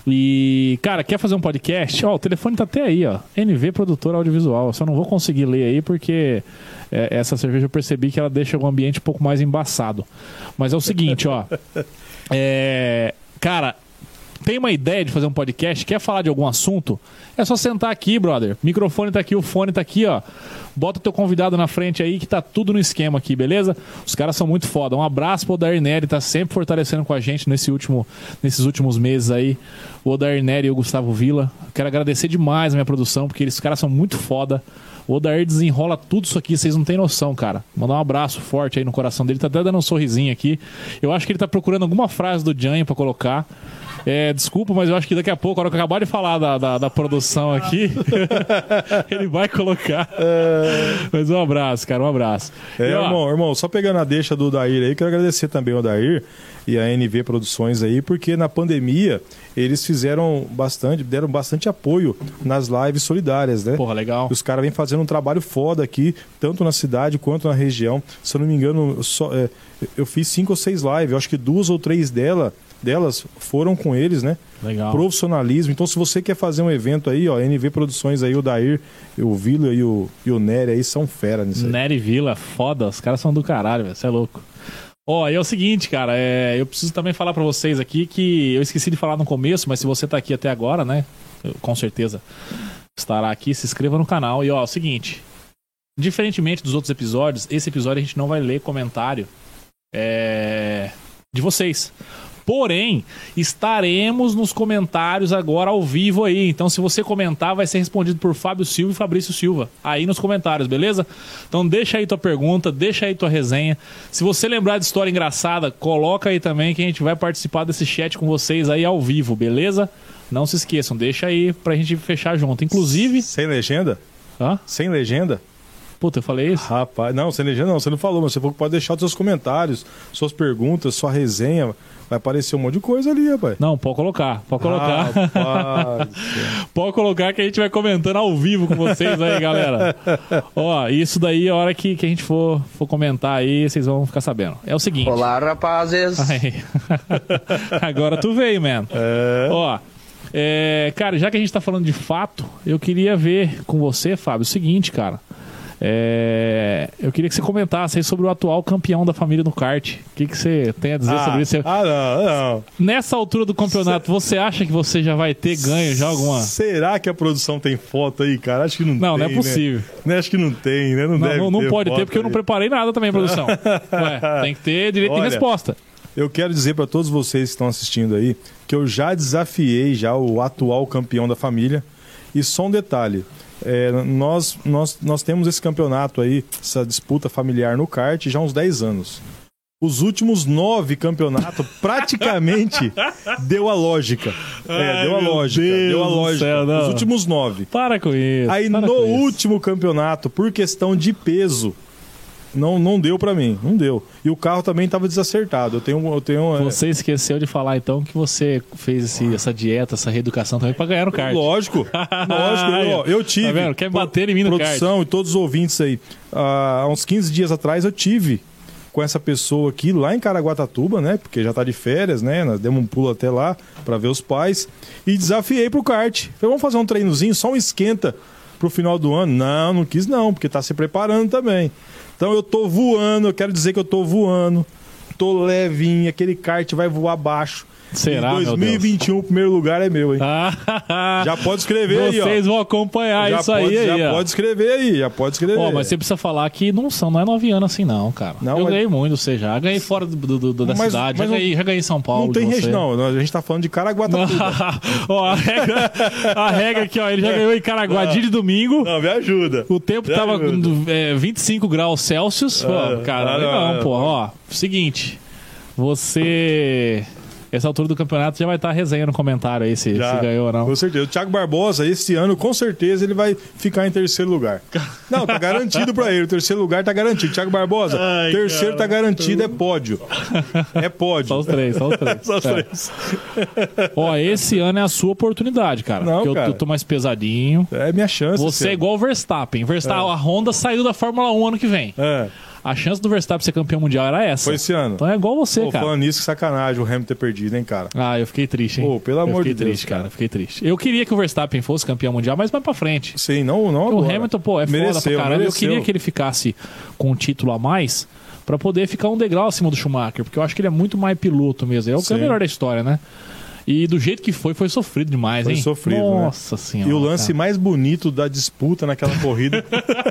E, cara, quer fazer um podcast? Ó, o telefone tá até aí, ó. NV Produtor Audiovisual. Eu só não vou conseguir ler aí porque é, essa cerveja eu percebi que ela deixa o ambiente um pouco mais embaçado. Mas é o seguinte, ó. É, cara, tem uma ideia de fazer um podcast, quer falar de algum assunto? É só sentar aqui, brother. Microfone tá aqui, o fone tá aqui, ó. Bota teu convidado na frente aí que tá tudo no esquema aqui, beleza? Os caras são muito foda. Um abraço pro Odair Nery, tá sempre fortalecendo com a gente nesse último, nesses últimos meses aí. O Odair Nery e o Gustavo Vila. Quero agradecer demais a minha produção, porque eles caras são muito foda. O Odair desenrola tudo isso aqui, vocês não têm noção, cara. Mandar um abraço forte aí no coração dele. Tá até dando um sorrisinho aqui. Eu acho que ele tá procurando alguma frase do Janho pra colocar. É, desculpa, mas eu acho que daqui a pouco, a hora que eu acabar de falar da, da, da produção aqui, ele vai colocar. Mas um abraço, cara, um abraço. É, E, ó, irmão, irmão, só pegando a deixa do Dair aí, quero agradecer também ao Dair e a NV Produções aí, porque na pandemia eles fizeram bastante, deram bastante apoio nas lives solidárias, né? Porra, legal. Os caras vêm fazendo um trabalho foda aqui, tanto na cidade quanto na região. Se eu não me engano, só, é, eu fiz cinco ou seis lives, eu acho que duas ou três dela, delas foram com eles, né? Legal. Profissionalismo. Então, se você quer fazer um evento aí, ó, NV Produções aí, o Dair, o Vila e o, e o Nery aí são fera nisso aí. Nery Vila, foda, os caras são do caralho, velho. Você é louco. Ó, e é o seguinte, cara, é, eu preciso também falar pra vocês aqui que eu esqueci de falar no começo, mas se você tá aqui até agora, né, eu- com certeza estará aqui, se inscreva no canal. E ó, é o seguinte, diferentemente dos outros episódios, esse episódio a gente não vai ler comentário é, de vocês. Porém, estaremos nos comentários agora ao vivo aí. Então, se você comentar, vai ser respondido por Fábio Silva e Fabrício Silva. Aí nos comentários, beleza? Então, deixa aí tua pergunta, deixa aí tua resenha. Se você lembrar de história engraçada, coloca aí também que a gente vai participar desse chat com vocês aí ao vivo, beleza? Não se esqueçam, deixa aí pra gente fechar junto. Inclusive. Sem legenda? Hã? Sem legenda? Puta, eu falei isso? Rapaz, não, sem legenda não, você não falou, mas você falou que pode deixar os seus comentários, suas perguntas, sua resenha. Vai aparecer um monte de coisa ali, rapaz. Não, pode colocar, pode colocar. Pode colocar que a gente vai comentando ao vivo com vocês aí, galera. Ó, isso daí, a hora que, que a gente for, for comentar aí, vocês vão ficar sabendo. É o seguinte. Olá, rapazes. Agora tu veio, man. É. Ó, é, cara, já que a gente tá falando de fato, eu queria ver com você, Fábio, o seguinte, cara. É, eu queria que você comentasse aí sobre o atual campeão da família no kart. O que, que você tem a dizer Ah, sobre isso? ah, não, não. Nessa altura do campeonato, você acha que você já vai ter ganho já alguma? Será que a produção tem foto aí, cara? Acho que não, Não, tem. não é possível. Né? Né? Acho que não tem, né? Não, Não, não, não ter pode ter, porque eu não aí. preparei nada também, produção. Ué, tem que ter direito de Olha, resposta. Eu quero dizer para todos vocês que estão assistindo aí que eu já desafiei já o atual campeão da família. E só um detalhe: é, nós, nós, nós temos esse campeonato aí, essa disputa familiar no kart já há uns 10 anos. Os últimos nove campeonatos praticamente deu a lógica. É, Ai, deu a lógica. Deus deu a lógica. céu. Os últimos nove. Para com isso. Aí no com isso. último campeonato, por questão de peso, não, não deu pra mim, não deu. E o carro também tava desacertado. Eu tenho, eu tenho é, Você esqueceu de falar então que você fez esse- essa dieta, essa reeducação também pra ganhar no kart. lógico, lógico. Eu, eu tive. Tá? Quer bater em mim no produção e todos os ouvintes aí. ah, há uns 15 dias atrás eu tive com essa pessoa aqui lá em Caraguatatuba, né? Porque já tá de férias, né? Nós demos um pulo até lá pra ver os pais e desafiei pro kart. Falei, vamos fazer um treinozinho, só um esquenta pro final do ano. Não, não quis não, porque tá se preparando também. Então eu tô voando, eu quero dizer que eu tô voando. Tô levinho, aquele kart vai voar baixo. Será, Em meu Deus? 2021 o primeiro lugar é meu, hein? Ah, Já pode escrever aí, ó. Vocês vão acompanhar já isso pode, aí, aí já ó. pode escrever aí, já pode escrever. Ó, mas você precisa falar que não são, não é nove anos assim, não, cara. Não, eu mas- ganhei muito, você já. Ganhei fora do, do- do- da Mas- cidade, mas já, não- ganhei, já ganhei em São Paulo. Não tem de região, você. não. A gente tá falando de Caraguatatuba. ó, a regra, a regra aqui, ó. Ele já ganhou em Caraguá dia de domingo. não, me ajuda. O tempo Me tava ajuda. com é, 25 graus Celsius. Pô, Ah, cara, ah, não, não, pô. Ó, seguinte. Você. Essa altura do campeonato já vai estar a resenha no comentário aí se, Já, se ganhou ou não. Com certeza. O Thiago Barbosa, esse ano, com certeza, ele vai ficar em terceiro lugar. Não, tá garantido pra ele. O terceiro lugar tá garantido. Thiago Barbosa, Ai, terceiro cara. tá garantido, é pódio. É pódio. Só os três, só os três. Só os É. três. Ó, esse ano é a sua oportunidade, cara. Não, porque eu- cara. eu tô mais pesadinho. É minha chance. Você é igual o Verstappen. Verstappen, A Honda saiu da Fórmula 1 ano que vem. É, A chance do Verstappen ser campeão mundial era essa. foi esse ano. Então é igual você, Pô, cara. falando nisso, que sacanagem o Hamilton ter perdido, hein, cara. Ah, eu fiquei triste, hein? Pô, pelo amor fiquei de Deus, triste, cara. cara. Fiquei triste. Eu queria que o Verstappen fosse campeão mundial, mas mais pra frente. Sim, não, não O agora. Hamilton, pô, é foda mereceu, pra caramba. Mereceu. Eu queria que ele ficasse com um título a mais pra poder ficar um degrau acima do Schumacher, porque eu acho que ele é muito mais piloto mesmo. Ele é o que é o melhor da história, né? E do jeito que foi, foi sofrido demais, Foi hein? sofrido, né? Nossa senhora. E o lance cara. mais bonito da disputa naquela corrida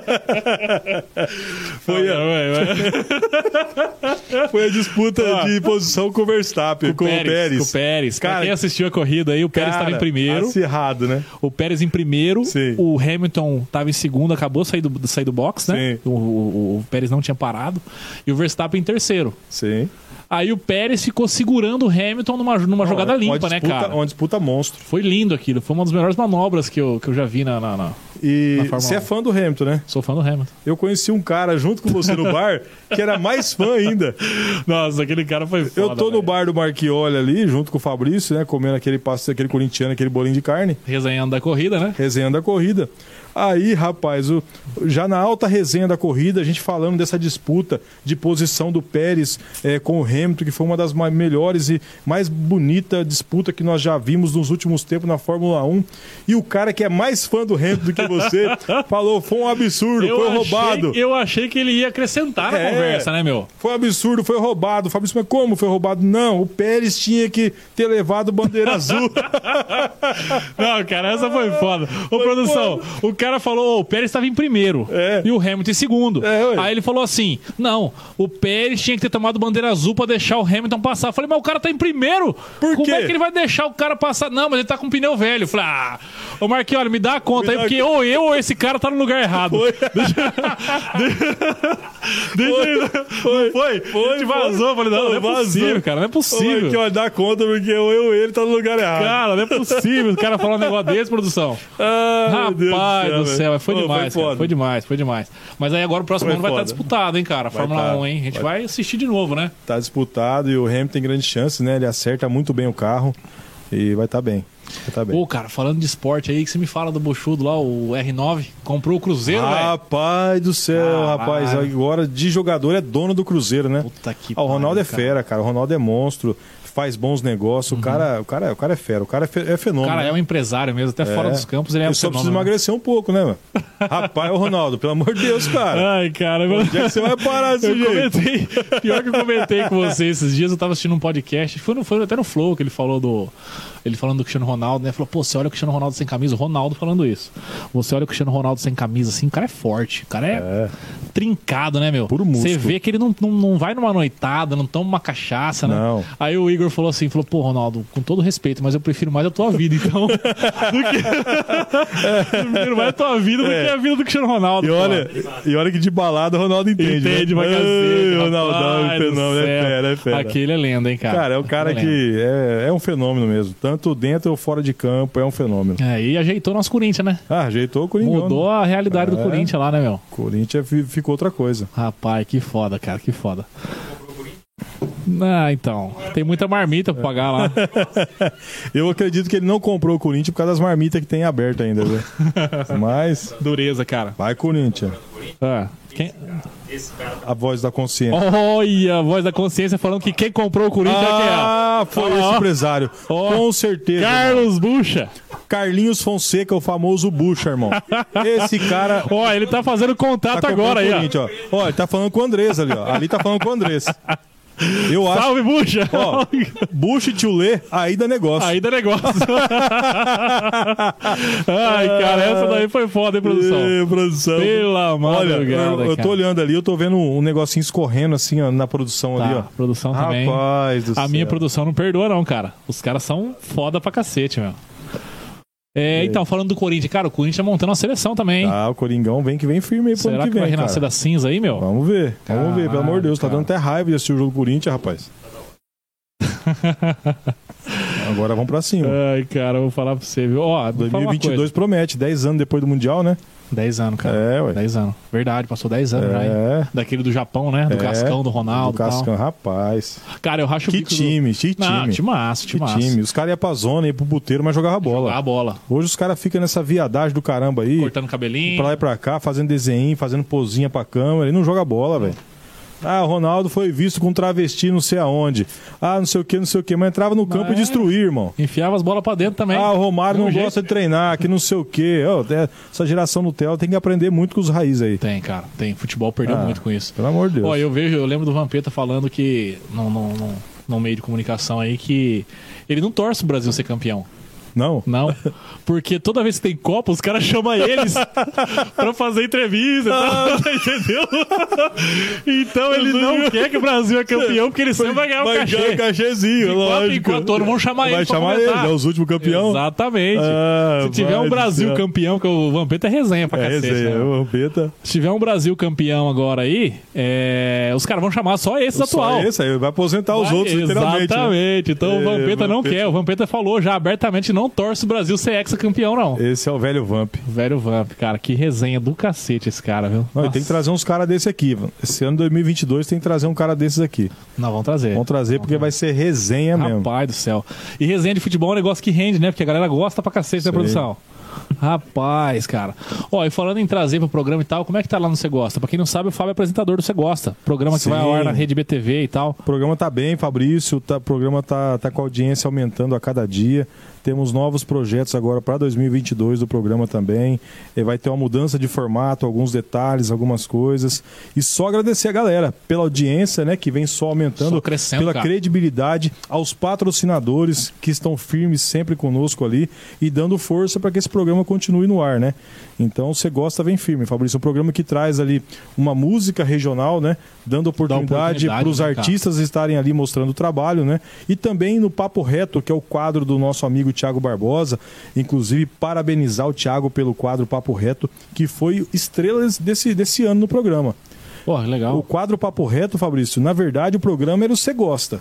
foi, a, foi a disputa Ah. de posição com o Verstappen, com, o Pérez. Com o Pérez. pra Cara, quem assistiu a corrida aí, o Pérez estava em primeiro. Acirrado, né? O Pérez em primeiro, Sim. o Hamilton estava em segundo, acabou de sair do, sair do box, né? Sim. O, o- o Pérez não tinha parado. E o Verstappen em terceiro. Sim. Aí o Pérez ficou segurando o Hamilton numa, numa jogada Uma limpa, né, disputa- cara? Uma disputa monstro. Foi lindo aquilo. Foi uma das melhores manobras que eu, que eu já vi na, na- na- E você é 1. fã do Hamilton, né? Sou fã do Hamilton. Eu conheci um cara junto com você no bar que era mais fã ainda. Nossa, aquele cara foi foda. Eu tô no velho. bar do Marchioli ali, junto com o Fabrício, né? Comendo aquele passo, aquele corintiano, aquele bolinho de carne. Resenhando da corrida, né? resenhando a corrida. Aí, rapaz, o- já na alta resenha da corrida, a gente falando dessa disputa de posição do Pérez eh, com o Hamilton, que foi uma das melhores e mais bonita disputa que nós já vimos nos últimos tempos na Fórmula 1. E o cara que é mais fã do Hamilton do que você falou: foi um absurdo, foi roubado. Achei, eu achei que ele ia acrescentar na É. conversa, né, meu? Foi um absurdo, foi roubado. Fabrício, mas como foi roubado? Não, o Pérez tinha que ter levado bandeira azul. Não, cara, essa foi foda. Ô, produção, o cara falou, ô, o Pérez estava em primeiro É. e o Hamilton em segundo. É. Aí ele falou assim: não, o Pérez tinha que ter tomado bandeira azul pra deixar o Hamilton passar. Eu falei, mas o cara tá em primeiro. Por Como quê? é que ele vai deixar o cara passar? Não, mas ele tá com pneu velho. Eu falei, ah, ô Marquinhos, me dá a conta Me aí, dá porque a- ou eu ou esse cara tá no lugar errado. Foi. Deixa ele. Foi. Foi? Foi, A gente vazou. Falei, não, Foi, não é vazou. possível, cara, não é possível. que vai dar conta porque eu e ele tá no lugar errado. Cara, não é possível o cara falar um negócio desse, produção. Ah, meu Deus Rapaz do velho. céu, foi Pô, demais, foi cara. Foi demais, foi demais. Mas aí agora o próximo Foi ano vai estar foda. disputado, hein, cara? Fórmula tá. 1, hein? A gente Vai. vai assistir de novo, né? Tá disputado e o Hamilton tem grande chance, né? Ele acerta muito bem o carro e vai estar bem. Tá bem. Pô, cara, falando de esporte aí, que você me fala do Bochudo lá, o R9, comprou o Cruzeiro, velho. Rapaz do céu, Caralho. rapaz. Agora de jogador é dono do Cruzeiro, né? Puta que Ah, o Ronaldo é cara. Fera, cara. O Ronaldo é monstro, faz bons negócios. O, cara, o, cara, o cara é fera, o cara é, é O fenômeno. cara é né? um empresário mesmo, até fora É. dos campos ele é um Ele só precisa fenômeno, né? emagrecer um pouco, né, mano? Rapaz, ô Ronaldo, pelo amor de Deus, cara. Ai, cara, Onde é que você vai parar desse Eu jeito? comentei, pior que eu comentei com você esses dias, eu tava assistindo um podcast, foi, no, foi até no Flow que ele falou do. Ele falando do Cristiano Ronaldo, né? Falou, pô, você olha o Cristiano Ronaldo sem camisa, o Ronaldo falando isso. Você olha o Cristiano Ronaldo sem camisa, assim, o cara é forte, o cara é, É. trincado, né, meu? Puro Você músculo. vê que ele não, não, não vai numa noitada, não toma uma cachaça, né? Não. Aí o Igor falou assim, falou, pô, Ronaldo, com todo respeito, mas eu prefiro mais a tua vida, então. do que... eu prefiro mais a tua vida do que a vida do Cristiano Ronaldo. E olha, e olha que de balada o Ronaldo entende. Entende né? pra cacete. Ronaldão, é do fenômeno, é fera, é fera. Aquele é lenda, hein, cara. Cara, é um cara lenda. que é, é um fenômeno mesmo. Tanto dentro ou fora de campo, é um fenômeno. É, e ajeitou nosso Corinthians, né? Ah, ajeitou o Coringão. Mudou a realidade do É. Corinthians lá, né, meu? Corinthians fi- ficou outra coisa. Rapaz, que foda, cara, que foda. Ah, então. Tem muita marmita pra pagar lá. Eu acredito que ele não comprou o Corinthians por causa das marmitas que tem aberto ainda? Mas Dureza, cara. vai Corinthians. Ah, quem... A voz da consciência. Olha, a voz da consciência falando que quem comprou o Corinthians é quem é. Ah, foi esse empresário. Ó. Com certeza. Carlos Bucha. Carlinhos Fonseca, o famoso Bucha, irmão. Esse cara Ó, ele tá fazendo contato tá agora aí, ó. Ó, ele tá falando com o Andrés ali, ó. Ali tá falando com o Andrés. Eu acho. Salve, Bucha. Ó, Bucha e Tchulê, aí dá negócio. Aí dá negócio. Ai, cara, essa daí foi foda, hein, produção? Ê, produção. Pela Olha, madrugada, eu, eu tô cara. olhando ali, eu tô vendo um negocinho escorrendo assim, ó, na produção ali, Tá, ó. produção também. Rapaz do A céu. minha produção não perdoa, não, cara. Os caras são foda pra cacete, meu. É, então, falando do Corinthians, cara, o Corinthians tá montando uma seleção também, hein? Ah, o Coringão vem que vem firme aí pro Será ano que, que vai vem, renascer cara. das cinza aí, meu? Vamos ver, vamos ver, pelo amor de Deus. Tá Caralho, dando até raiva de assistir o jogo do Corinthians, rapaz. Agora vamos pra cima. Ai, cara, eu vou falar pra você, viu? Ó, vou falar uma 2022 promete, 10 anos depois do Mundial, né? Coisa. 10 anos, cara. É, ué. 10 anos. Verdade, passou 10 anos já, hein? É. Daquele do Japão, né? Do É, Cascão, do Ronaldo Do e tal. Cascão, rapaz. Cara, eu racho o Que bico do- time, que Não, time. time massa, Que time massa. time. Os caras iam pra zona, iam pro puteiro, mas jogava bola. Jogar a bola. Hoje os caras ficam nessa viadagem do caramba aí. Cortando cabelinho. Pra lá e pra cá, fazendo desenho, fazendo posinha pra câmera. Ele não joga bola, velho. Ah, o Ronaldo foi visto com travesti não sei aonde. Ah, não sei o que, não sei o que. Mas entrava no campo Mas- e destruía, irmão. Enfiava as bolas pra dentro também. Ah, o Romário não jeito. gosta de treinar, que não sei o quê. Ô, é, essa geração Nutella tem que aprender muito com os raízes aí. Tem, cara. Tem. Futebol perdeu Ah, muito com isso. Pelo amor de Deus. Ó, eu vejo, eu lembro do Vampeta falando que, no, no meio de comunicação aí, que ele não torce o Brasil ser campeão. Não? Não. Porque toda vez que tem Copa, os caras chamam eles pra fazer entrevista e Ah. tal, entendeu? Então ele não quer que o Brasil é campeão, porque ele sempre vai ganhar o Vai cachê. ganhar o cachezinho, quatro em lógico. quatro anos vão chamar Vai ele pra chamar ele, é os últimos campeão. Exatamente. Ah, Se tiver vai um Brasil campeão, que o Vampeta é resenha pra É, cacete. aí, né? o Vampeta. Se tiver um Brasil campeão agora aí, é, os caras vão chamar só esses atual. Só esse aí, vai aposentar os Vai- outros, literalmente. né? Exatamente. Então É, o Vampeta não Vampeta. quer. O Vampeta falou já abertamente não torce o Brasil ser ex-campeão, não. Esse é o velho Vamp. Velho Vamp, cara, que resenha do cacete esse cara, viu? Não, tem que trazer uns caras desse aqui. Esse ano 2022 tem que trazer um cara desses aqui. Não, vamos trazer. Vamos trazer porque vai ser resenha mesmo. Rapaz do céu. E resenha de futebol é um negócio que rende, né? Porque a galera gosta pra cacete da produção. Rapaz, cara. Ó, e falando em trazer pro programa e tal, como é que tá lá no Você Gosta? Pra quem não sabe, o Fábio é apresentador do Você Gosta. Programa que Sim. vai ao ar na rede BTV e tal. O programa tá bem, Fabrício. tá- o programa tá, tá com a audiência aumentando a cada dia. Temos novos projetos agora para 2022 do programa também. Eh, Vai ter uma mudança de formato, alguns detalhes, algumas coisas. E só agradecer a galera pela audiência, né, que vem só aumentando, Só crescendo, pela cara. credibilidade, aos patrocinadores que estão firmes sempre conosco ali e dando força para que esse programa continue no ar, né? Então, você gosta, vem firme, Fabrício. É um programa que traz ali uma música regional, né? Dando oportunidade para os né, cara? artistas estarem ali mostrando o trabalho, né? E também no Papo Reto, que é o quadro do nosso amigo Tiago Barbosa. Inclusive, parabenizar o Tiago pelo quadro Papo Reto, que foi estrelas desse, desse ano no programa. Pô, legal. O quadro Papo Reto, Fabrício, na verdade o programa era o Você Gosta.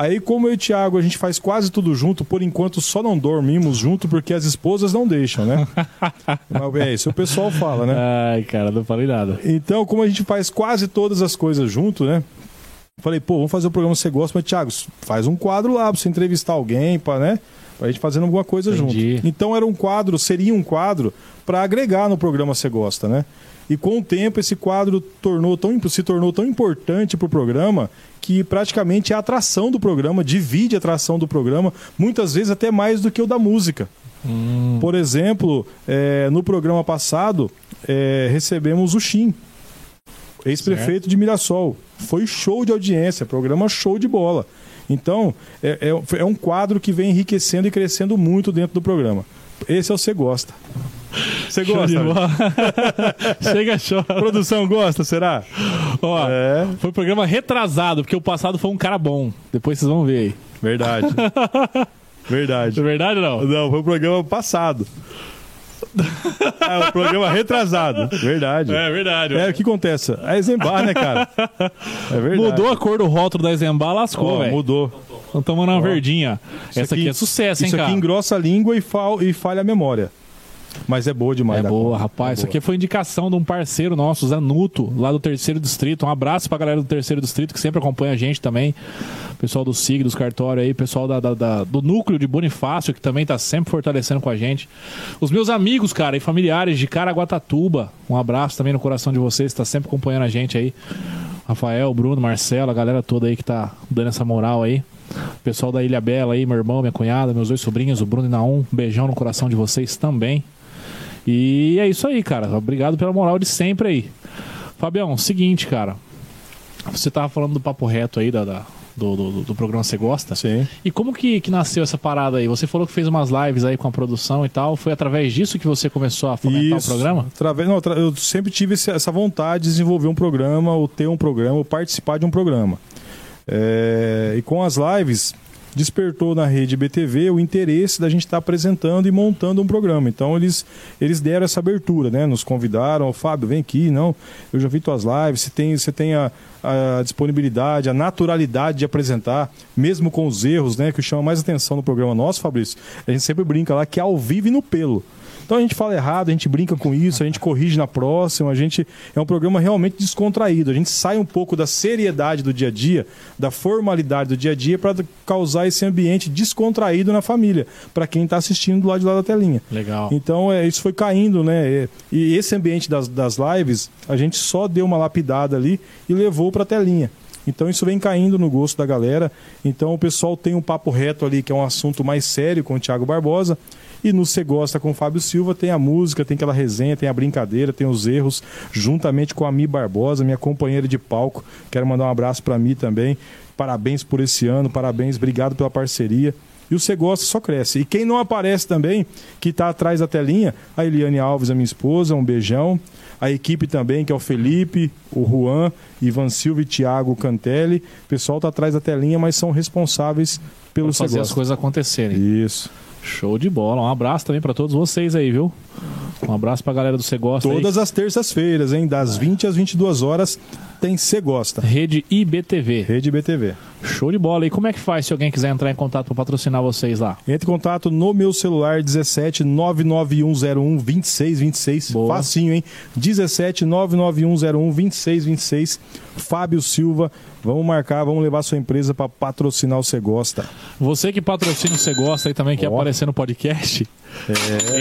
Aí, como eu e o Thiago, a gente faz quase tudo junto, por enquanto só não dormimos junto porque as esposas não deixam, né? Mas é isso, o pessoal fala, né? Ai, cara, não falei nada. Então, como a gente faz quase todas as coisas junto, né? Falei, pô, vamos fazer o programa que você gosta, mas Thiago, faz um quadro lá pra você entrevistar alguém, pra, né? Pra gente fazendo alguma coisa Entendi. junto. Então era um quadro, seria um quadro pra agregar no programa Você Gosta, né? E com o tempo esse quadro tornou tão, se tornou tão importante pro programa que praticamente é a atração do programa, divide a atração do programa, muitas vezes até mais do que o da música. Por exemplo, eh, no programa passado, eh, recebemos o Shin, ex-prefeito de Mirassol. Foi show de audiência, programa show de bola. Então, é, é- é um quadro que vem enriquecendo e crescendo muito dentro do programa. Esse é o Você Gosta. Você gosta? Chega, show. A produção gosta, será? Ó, É. foi um programa retrasado, porque o passado foi um cara bom. Depois vocês vão ver aí. Verdade. É Verdade. verdade ou não? Não, foi o programa passado. É o programa retrasado. Verdade. É verdade. É, o que acontece? A Exempar, né, cara? É verdade. Mudou a cor do rótulo da Zembá, lascou, velho. mudou. Estamos tomando uma verdinha. Essa aqui, é sucesso, hein, Isso cara? aqui engrossa a língua e, fal- e falha a memória. Mas é boa demais. É boa, conta. rapaz. É Isso boa. aqui foi indicação de um parceiro nosso, Zanuto, lá do Terceiro Distrito. Um abraço pra galera do Terceiro Distrito que sempre acompanha a gente também. Pessoal do SIG, dos cartórios aí, pessoal da, da- da- do núcleo de Bonifácio, que também tá sempre fortalecendo com a gente. Os meus amigos, cara, e familiares de Caraguatatuba. Um abraço também no coração de vocês, tá sempre acompanhando a gente aí. Rafael, Bruno, Marcelo, a galera toda aí que tá dando essa moral aí. Pessoal da Ilha Bela aí, meu irmão, minha cunhada, meus dois sobrinhos, o Bruno e Naum. Um beijão no coração de vocês também. E é isso aí, cara. Obrigado pela moral de sempre aí. Fabião, seguinte, cara. Você tava falando do papo reto aí da, da- do, do, do programa Você Gosta. Sim. E como que, que nasceu essa parada aí? Você falou que fez umas lives aí com a produção e tal. Foi através disso que você começou a fomentar Isso. o programa? Através, não, eu sempre tive essa vontade de desenvolver um programa, ou ter um programa, ou participar de um programa. É, e com as lives, despertou na rede BTV o interesse da gente estar apresentando e montando um programa. Então eles, eles deram essa abertura, né? Nos convidaram, "Ô, Fábio, vem aqui, não, eu já vi tuas lives, você tem, você tem a, a disponibilidade, a naturalidade de apresentar, mesmo com os erros, né? Que chama mais atenção no programa nosso, Fabrício. A gente sempre brinca lá que é ao vivo e no pelo. Então a gente fala errado, a gente brinca com isso, a gente corrige na próxima, a gente é um programa realmente descontraído. A gente sai um pouco da seriedade do dia a dia, da formalidade do dia a dia para causar esse ambiente descontraído na família, para quem está assistindo do lado de lá da telinha. Legal. Então é, isso foi caindo, né? E esse ambiente das, das lives, a gente só deu uma lapidada ali e levou para a telinha. Então isso vem caindo no gosto da galera. Então o pessoal tem um papo reto ali, que é um assunto mais sério com o Thiago Barbosa. E no Cê Gosta com o Fábio Silva tem a música, tem aquela resenha, tem a brincadeira, tem os erros, juntamente com a Mi Barbosa, minha companheira de palco. Quero mandar um abraço para Mi também. Parabéns por esse ano, parabéns, obrigado pela parceria. E o Você Gosta só cresce. E quem não aparece também, que está atrás da telinha, a Eliane Alves, a minha esposa, um beijão. A equipe também, que é o Felipe, o Juan, Ivan Silva e Thiago Cantelli. O pessoal está atrás da telinha, mas são responsáveis pelo Você fazer as Gosta. coisas acontecerem. Isso. Show de bola. Um abraço também pra todos vocês aí, viu? Um abraço pra galera do Você Gosta aí. Todas as terças-feiras, hein? Das 20 às 22 horas, tem Você Gosta. Rede IBTV. Rede BTV. Show de bola. E como é que faz se alguém quiser entrar em contato para patrocinar vocês lá? Entre em contato no meu celular 17 99101 2626. Boa. Facinho, hein? 17 99101 2626. Fábio Silva. Vamos marcar, vamos levar sua empresa para patrocinar o Você Gosta. Você que patrocina o Você Gosta e também quer aparecer no podcast,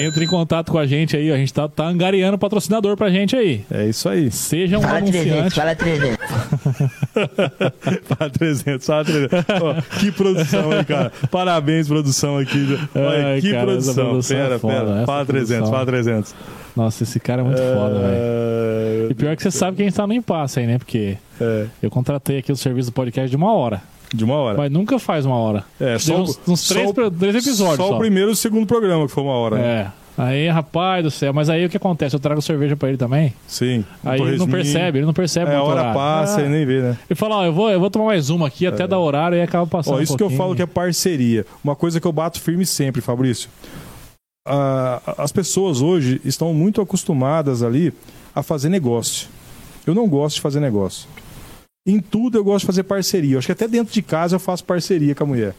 Entre em contato com a gente aí, a gente tá, tá angariando patrocinador pra gente aí. É isso aí. Seja um Fala 300, anunciante. fala 300. Fala 300, fala 300. Ó, que produção aí, cara. Parabéns, produção aqui. Olha, Ai, que cara, produção. produção é Pera, foda, pera. Fala 300, produção. fala 300. Nossa, esse cara é muito foda, velho. É, E pior que você sabe que a gente tá no impasse aí, né? Porque é, eu contratei aqui o serviço do podcast de uma hora. De uma hora. Mas nunca faz uma hora. É, Deu só, uns, uns só três, o- três episódios Só, só. o primeiro e o segundo programa que foi uma hora. né? É. Aí, rapaz do céu. Mas aí o que acontece? Eu trago cerveja pra ele também. Sim. Um Aí ele não percebe, ele não percebe É, a hora horário. passa Ah, e nem vê, né? Ele fala, ó, eu vou, eu vou tomar mais uma aqui até dar horário e acaba passando Ó, um isso que eu falo que é parceria. Uma coisa que eu bato firme sempre, Fabrício. Ah, as pessoas hoje estão muito acostumadas ali a fazer negócio. Eu não gosto de fazer negócio. Em tudo eu gosto de fazer parceria. Eu acho que até dentro de casa eu faço parceria com a mulher.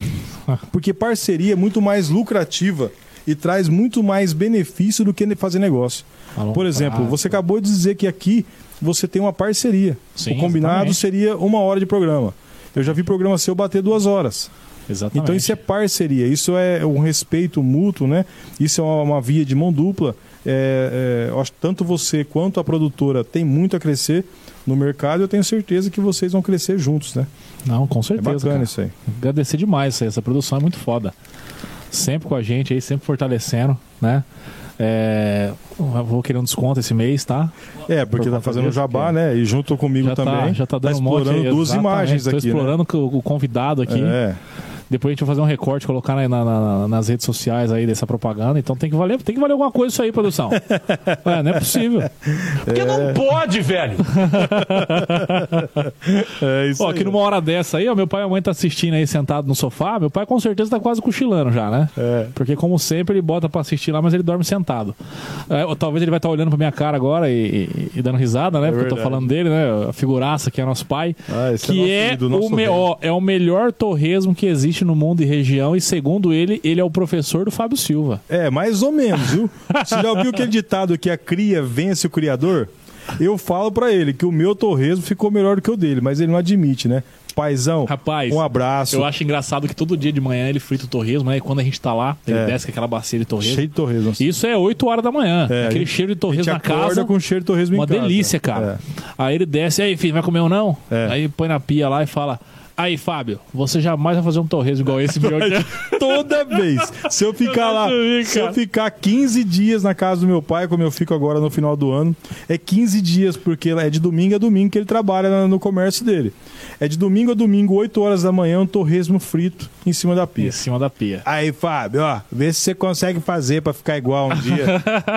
Porque parceria é muito mais lucrativa e traz muito mais benefício do que fazer negócio. Falou, Por exemplo, ah, você acabou de dizer que aqui você tem uma parceria. Sim, o combinado exatamente. seria uma hora de programa. Eu já vi programa seu bater duas horas. Exatamente. Então isso é parceria, isso é um respeito mútuo, né? Isso é uma, uma via de mão dupla. É, é, tanto você quanto a produtora tem muito a crescer no mercado. Eu tenho certeza que vocês vão crescer juntos, né? Não, com É certeza. bacana cara. isso aí. Agradecer demais isso aí. Essa produção é muito foda. Sempre com a gente aí, sempre fortalecendo, né? É, eu vou querer um desconto esse mês, tá? É, porque Por tá fazendo jabá, né? E junto comigo Já tá, também. já tá dando um monte duas imagens Tô aqui, né? explorando o, o convidado aqui. É. Depois a gente vai fazer um recorte, colocar na- na- na- nas redes sociais aí dessa propaganda. Então tem que valer, tem que valer alguma coisa isso aí, produção. é, não é possível. Porque não pode, velho. É isso Ó, aí. aqui numa hora dessa aí, ó, meu pai e a mãe tá assistindo aí sentado no sofá. Meu pai com certeza tá quase cochilando já, né? É. Porque como sempre ele bota pra assistir lá, mas ele dorme sentado. É, ou talvez ele vai estar olhando pra minha cara agora e, e- e dando risada, né? Porque eu tô falando dele, né? A figuraça que é nosso pai. Ah, esse é que nosso é, nosso o me- ó, é o melhor torresmo que existe no mundo e região. E segundo ele, ele é o professor do Fábio Silva. É, mais ou menos, viu? Você já ouviu aquele ditado que a cria vence o criador? Eu falo pra ele que o meu torresmo ficou melhor do que o dele, mas ele não admite, né? Paizão, Rapaz, um abraço. Eu acho engraçado que todo dia de manhã ele frita o torresmo, né? E quando a gente tá lá, ele É. desce com aquela bacia de torresmo. Cheio de torresmo. Isso é 8 horas da manhã. É, Aquele gente- cheiro de torresmo na acorda casa. com cheiro de torresmo Uma em casa. delícia, cara. Aí ele desce, aí, filho, vai comer ou não? É. Aí põe na pia lá e fala: Aí, Fábio, você jamais vai fazer um torresmo igual esse meu aqui. Toda vez. Se eu ficar lá, se eu ficar 15 dias na casa do meu pai, como eu fico agora no final do ano, é 15 dias, porque é de domingo a domingo que ele trabalha no comércio dele. É de domingo a domingo, 8 horas da manhã, um torresmo frito em cima da em pia. cima da pia. Aí, Fábio, ó, vê se você consegue fazer pra ficar igual um dia.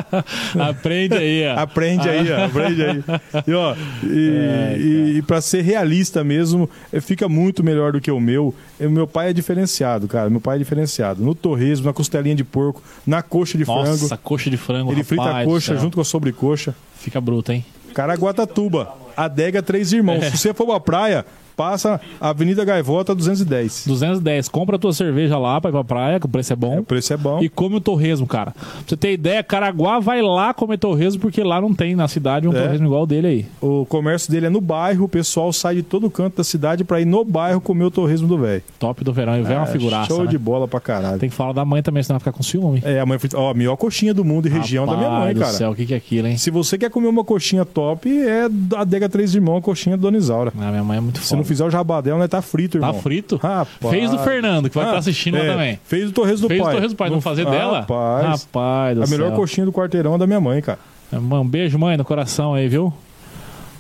Aprende aí, ó. Aprende aí, ó, aprende aí. E, ó, e, e, e para ser realista mesmo, eh, fica muito melhor do que o meu. O meu pai é diferenciado, cara. Meu pai é diferenciado. No torresmo, na costelinha de porco, na coxa de Nossa, frango. coxa de frango. Ele frita a rapaz coxa junto com a sobrecoxa. Fica bruto, hein? Caraguatatuba, Adega Três Irmãos. É. Se você for pra praia, passa Avenida Gaivota 210. 210. Compra a tua cerveja lá pra ir pra praia, que o preço é bom. O preço é bom. E come o torresmo, cara. Pra você ter ideia, Caraguá vai lá comer torresmo, porque lá não tem na cidade um É. torresmo igual o dele aí. O comércio dele é no bairro, o pessoal sai de todo canto da cidade pra ir no bairro comer o torresmo do velho. Top do verão. E vem uma Ah, figuraça. Show né? de bola pra caralho. Tem que falar da mãe também, senão vai ficar com ciúme. É, a mãe frita. Ó, a melhor coxinha do mundo e região da minha mãe, do cara. céu, o que, que é aquilo, hein? Se você quer comer uma coxinha top, é da Adega Três Irmãos, a coxinha da Dona Isaura. Ah, minha mãe é muito foda. Não fizer o jabá dela, né, tá frito, irmão. Tá frito? Rapaz. Fez do Fernando, que vai Ah, estar assistindo lá é, também. Fez o torresmo do Fez pai. o torresmo do pai, não fazer dela? Rapaz. Rapaz do a melhor céu. coxinha do quarteirão é da minha mãe, cara. Um beijo, mãe, no coração aí, viu?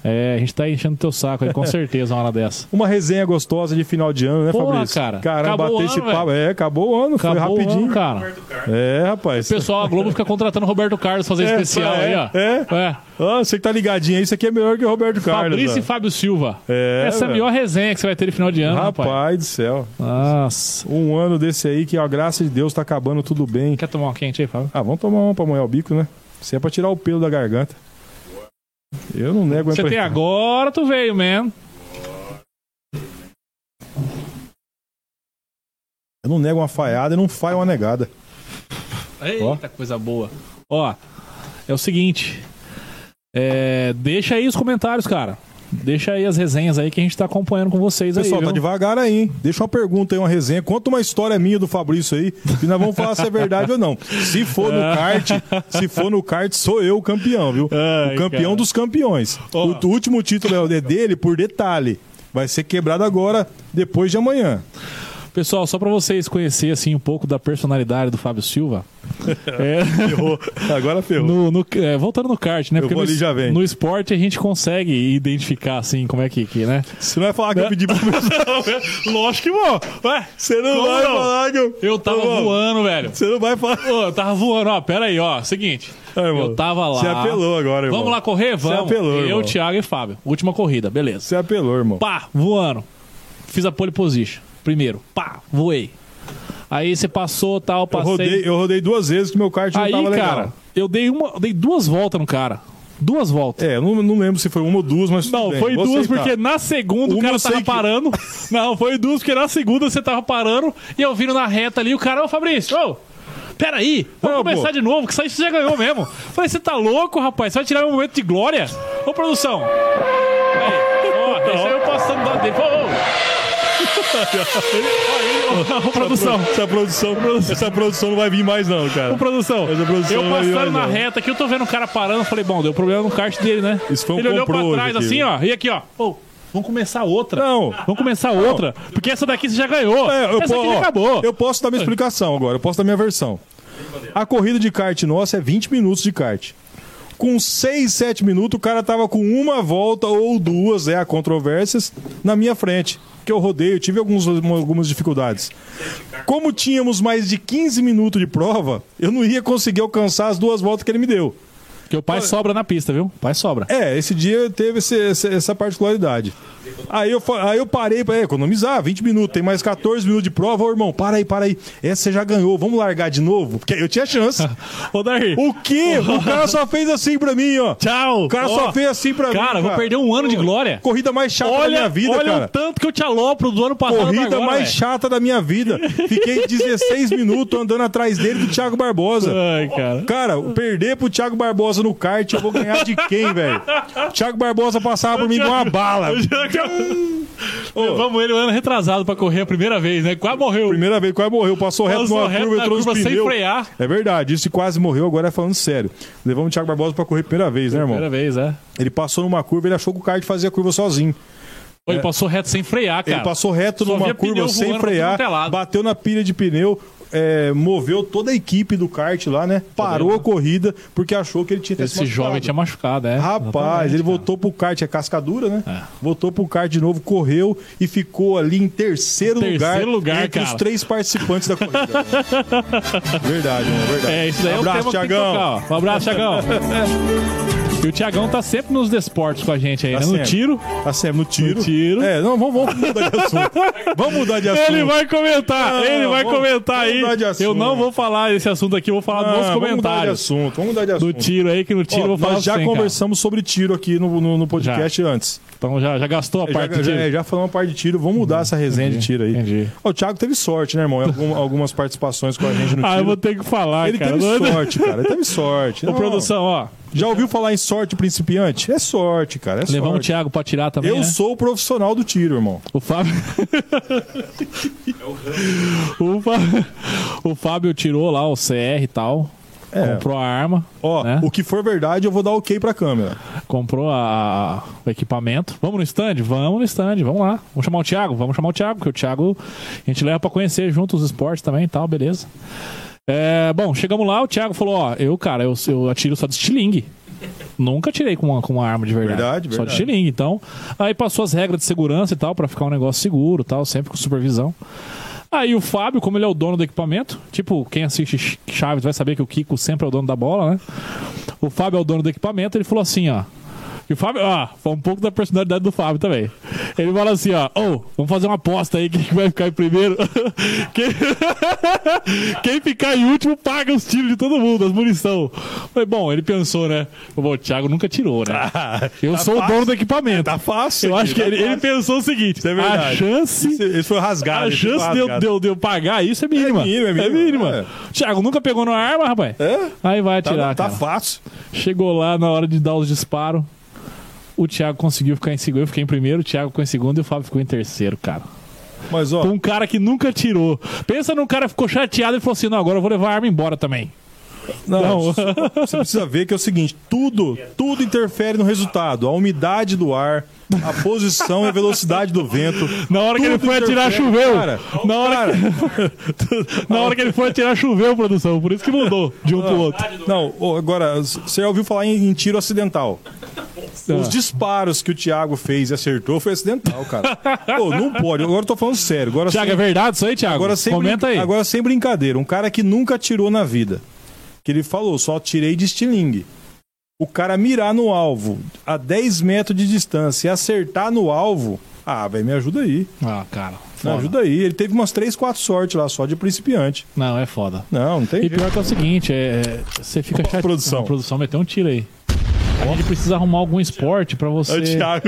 É, a gente tá enchendo teu saco aí, com certeza, uma hora dessa. Uma resenha gostosa de final de ano, né, Porra, Fabrício? cara. Caramba, Acabou bater o esse ano, papo. É, acabou o ano, Acabou foi o rapidinho. ano, cara. É, rapaz. O pessoal, a Globo fica contratando Roberto Carlos fazer É, especial é, aí, ó. é. é. Ah, você que tá ligadinho aí, isso aqui é melhor que o Roberto Carlos. Fabrício e velho. Fábio Silva. É, Essa é a melhor resenha que você vai ter de final de ano, rapaz. Rapaz do céu. Nossa. Um ano desse aí que, a graça de Deus, tá acabando tudo bem. Quer tomar uma quente aí, Fábio? Ah, vamos tomar uma pra molhar o bico, né? Isso é pra tirar o pelo da garganta. Eu não nego Você tem agora, tu veio, man. Eu não nego uma falhada e não falho uma negada. Eita, coisa boa. Ó, é o seguinte. é, deixa aí os comentários, cara. Deixa aí as resenhas aí que a gente tá acompanhando com vocês Pessoal, aí. tá viu? devagar aí, hein? Deixa uma pergunta aí, uma resenha. Conta uma história minha do Fabrício aí, e nós vamos falar se é verdade ou não. Se for no kart, se for no kart, sou eu o campeão, viu? Ai, o campeão cara. dos campeões. Ó. O último título é dele por detalhe. Vai ser quebrado agora, depois de amanhã. Pessoal, só pra vocês conhecerem assim um pouco da personalidade do Fábio Silva. é, Ferrou. Agora ferrou. no, no- é, voltando no kart, né? Eu vou no, ali, já vem. no esporte a gente consegue identificar assim como é que, que né? Você não vai falar que eu pedi pra começar. Lógico que vou. Ué, Você não Como vai não? falar que eu... eu tava Ô, voando, velho. Você não vai falar. Ô, eu tava voando, ó, pera aí, ó, seguinte. É, irmão. eu tava lá. Você apelou agora, irmão. Vamos lá correr? Você Vamos. apelou, eu, irmão. Thiago e Fábio. Última corrida, beleza. Você apelou, irmão. Pá, voando. Fiz a pole position. Primeiro, pá, voei. Aí você passou, tal, Eu passei. rodei, eu rodei duas vezes que meu kart não Aí, tava legal. cara, eu dei uma, eu dei duas voltas no cara. Duas voltas. É, eu não, não lembro se foi uma ou duas, mas. Não, bem, foi duas aceitar. porque na segunda o Uma cara eu sei tava que- parando. Não, foi duas porque na segunda você tava parando e eu vindo na reta ali, o cara, ô Fabrício, ô, peraí, vamos Não, começar pô. de novo, que isso aí você já ganhou mesmo. Falei, você tá louco, rapaz? Você vai tirar meu momento de glória? Ô, produção. Aí, ó, aí eu passando do lado dele. Ô, ô. Ô, produção. Essa produção, essa produção não vai vir mais, não, cara. Ô, produção, Essa produção eu não passando mais, na não. reta aqui, eu tô vendo o cara parando, eu falei, bom, deu problema no kart dele, né? Isso foi um Ele olhou pra trás aqui, assim, ó, e aqui, ó. Vamos começar outra. Não. Vamos começar outra, porque essa daqui você já ganhou. É, eu, essa po- aqui ó, acabou. eu posso dar minha explicação agora, eu posso dar minha versão. A corrida de kart nossa é 20 minutos de kart. Com 6, 7 minutos, o cara tava com uma volta ou duas, é, há controvérsias, na minha frente. Que eu rodei, eu tive alguns, algumas dificuldades. Como tínhamos mais de 15 minutos de prova, eu não ia conseguir alcançar as duas voltas que ele me deu. Porque o pai sobra na pista, viu? O pai sobra. É, esse dia teve esse- essa particularidade. Aí eu, aí eu parei pra economizar, 20 minutos, tem mais 14 minutos de prova. Ô, irmão, para aí, para aí. Essa você já ganhou, vamos largar de novo? Porque eu tinha chance. Ô, Daí. O quê? O cara só fez assim pra mim, ó. Tchau. O cara só fez assim pra mim. Cara, vou perder um ano de glória. Corrida mais chata da Olha, minha vida, olha cara. o tanto que eu te alopro do ano passado Corrida agora, mais velho. chata da minha vida. Fiquei 16 minutos andando atrás dele do Thiago Barbosa. Ai, cara. Cara, perder pro Thiago Barbosa no kart, eu vou ganhar de quem, velho? Thiago Barbosa passava por mim com uma bala. Levamos ele um ano retrasado pra correr a primeira vez, né? Quase morreu. Primeira vez, quase morreu. Passou reto Passou numa reto curva, na entrou nos curva sem frear. É verdade, isso quase morreu, agora é falando sério. Levamos o Thiago Barbosa pra correr a primeira vez, né, irmão? Primeira vez, é. Ele passou numa curva, ele achou que o kart fazia a curva sozinho. Ele passou reto sem frear, cara. Ele passou reto Só numa via curva pneu sem voando pra frear, tudo quanto é lado. bateu na pilha de pneu, é, moveu toda a equipe do kart lá, né? Parou a corrida porque achou que ele tinha Esse jovem tinha machucado, é. Rapaz, ele cara. voltou pro kart, é cascadura, né? É. Voltou pro kart de novo, correu e ficou ali em terceiro, Terceiro lugar, entre os cara. três participantes da corrida. verdade, irmão, verdade. É, isso daí Abraço, é o que Thiagão. tocar, ó. Um abraço, Thiagão. e o Thiagão tá sempre nos desportos com a gente aí, Tá né? No sempre. tiro. Tá sempre no tiro. No tiro. É, não, vamos, vamos mudar de assunto. vamos mudar de assunto. Ele vai comentar, Não, ele vai comentar vamos aí. Mudar de assunto. Eu não vou falar esse assunto aqui, eu vou falar Ah, nos vamos mudar de comentários. assunto. Vamos mudar de assunto. Do tiro aí, que no tiro Ó, eu vou falar nós já cara. conversamos sobre tiro aqui no, no, no podcast antes. Então já, já gastou a Já, parte já, tiro. é, já falamos a parte de tiro. Vamos mudar essa resenha de tiro aí. entendi. Ó, o Thiago teve sorte, né, irmão? Algum- algumas participações com a gente no Ah, eu tiro. vou ter que falar, Ele cara. teve Não- sorte, cara. Ele teve sorte. Ô, produção, ó. Já ouviu falar em sorte principiante? É sorte, cara. É Levamos o. Thiago pra tirar também, Eu né? sou o profissional do tiro, irmão. O Fábio. o, Fá- o Fábio tirou lá o CR e tal. É. Comprou a arma. Ó, né? o que for verdade, eu vou dar ok pra câmera. Comprou a- o equipamento. Vamos no stand? Vamos no stand, vamos lá. Vamos chamar o Thiago? Vamos chamar o Thiago, porque o Thiago a gente leva pra conhecer junto os esportes também e tal, beleza. É, bom, chegamos lá, o Thiago falou: Ó, eu, cara, eu, eu atiro só de estilingue. Nunca tirei com uma, com uma arma de verdade. Verdade, Só de estilingue. Então, aí passou as regras de segurança e tal, pra ficar um negócio seguro e tal, sempre com supervisão. Aí o Fábio, como ele é o dono do equipamento, tipo, quem assiste Ch- Chaves vai saber que o Kiko sempre é o dono da bola, né? O Fábio é o dono do equipamento, ele falou assim, ó. E o Fábio, ó, foi um pouco da personalidade do Fábio também. Ele fala assim, ó, ô, vamos fazer uma aposta aí, quem que vai ficar em primeiro? quem... quem ficar em último paga os tiros de todo mundo, as munição. Foi bom, ele pensou, né? Bom, o Thiago nunca tirou, né? Eu tá sou o fácil. dono do equipamento. Tá fácil. Eu aqui, acho que tá ele, ele pensou o seguinte: Isso é verdade. a chance Esse, esse foi rasgado. a chance de eu, de, eu, de eu pagar isso é mínima. É mínima, é mínima. É. Thiago nunca pegou na arma, rapaz. É? Aí vai Tá, atirar, tá cara. fácil. Chegou lá na hora de dar os disparos. O Thiago conseguiu ficar em segundo. Eu fiquei em primeiro, o Thiago ficou em segundo e o Fábio ficou em terceiro, cara. Mas, ó, Com um cara que nunca tirou. Pensa num cara que ficou chateado e falou assim: não, agora eu vou levar a arma embora também. Não, você precisa ver que é o seguinte: tudo, tudo interfere no resultado. A umidade do ar, a posição e a velocidade do vento. Na hora que ele foi atirar, choveu. Cara, Na hora, cara, Na hora que ele foi atirar, choveu, produção. Por isso que mudou de um pro outro. Não, agora, você já ouviu falar em, em tiro acidental? Ah. Os disparos que o Thiago fez e acertou foi acidental, cara. Pô, não pode. Agora eu tô falando sério. Agora, Thiago, sem, é verdade isso aí, Thiago? agora, sem Comenta aí. brin- agora sem brincadeira. Um cara que nunca atirou na vida. Que ele falou, só tirei de estilingue. O cara mirar no alvo a 10 metros de distância e acertar no alvo. Ah, velho, me ajuda aí. Ah, cara. Me Foda. ajuda aí. Ele teve umas 3, 4 sortes lá, só de principiante. Não, é foda. Não, não tem E jeito. pior que é o seguinte, é, é, você fica chateado. produção. Não, produção meteu um tiro aí. A gente precisa arrumar algum esporte pra você. É o Thiago.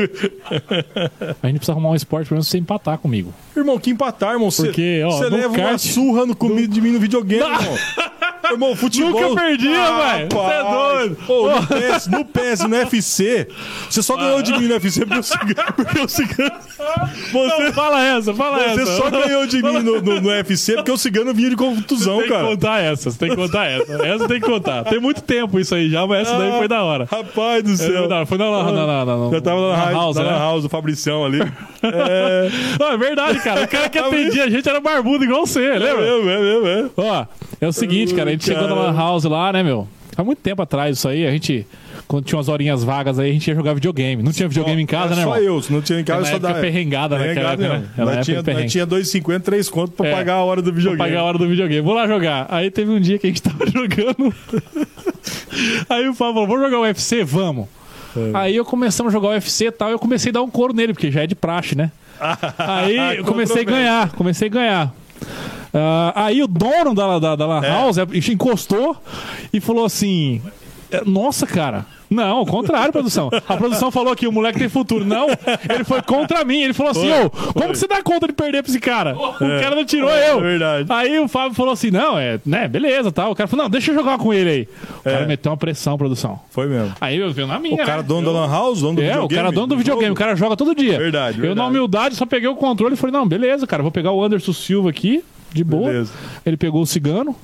A gente precisa arrumar um esporte pra você empatar comigo. Irmão, que empatar, irmão. Você Porque, ó, você no leva uma kart- surra no comido de mim no videogame, irmão. Irmão, futebol. Nunca perdi, velho. Você é doido. Ô, no PES, no PES e no UFC, você só ganhou de mim no UFC porque eu cigano. Porque eu cigano você, Não, fala essa, fala você essa. só ganhou de mim no, no, no UFC porque o cigano vinha de contusão, Tem que cara. contar essa, você tem que contar essa. Essa tem que contar. Tem muito tempo isso aí já, mas essa daí foi da hora. Rapaz do céu. hora. Foi na, na, na, na, na, Já tava na, na house, na né? house do Fabricião ali. Não, é verdade, cara. O cara que atendia a gente era barbudo igual você, É lembra? mesmo, é mesmo, é. Ó, é o seguinte, cara, gente chegou na. Lan House lá, né, meu? Há muito tempo atrás isso aí, a gente, quando tinha umas horinhas vagas aí, a gente ia jogar videogame. Não tinha videogame em casa, né, só irmão? eu, se não tinha em casa, Na só época dá. perrengada naquela época, né? Era Nós tinha, nós tinha 2,50, 3 conto pra É. pagar a hora do Pra videogame. pagar a hora do videogame. Vou lá jogar. Aí teve um dia que a gente tava jogando. Aí o Fábio falou: vamos jogar o UFC? Vamos. É. Aí eu começamos a jogar o UFC e tal, eu comecei a dar um couro nele, porque já é de praxe, né? Aí eu comecei a ganhar, comecei a ganhar. Ah, aí o dono da, da, da Lan É. House é, encostou e falou assim: "É, Nossa, cara. Não, ao contrário, produção. A produção falou que o moleque tem futuro. Não, ele foi contra mim. Ele falou assim: Ô, como que você dá conta de perder pra esse cara? O cara não tirou eu. É verdade. Aí o Fábio falou assim: Não, é, né, beleza, tal. O cara falou: Não, deixa eu jogar com ele aí. O cara meteu uma pressão, produção. Foi mesmo. Aí eu vi na minha. O cara né? dono da Lan House, dono do É, videogame. o cara dono do videogame, o cara joga todo dia. Verdade, Eu, na verdade. humildade, só peguei o controle e falei, não, beleza, cara, vou pegar o Anderson Silva aqui, de boa. Beleza. Ele pegou o cigano.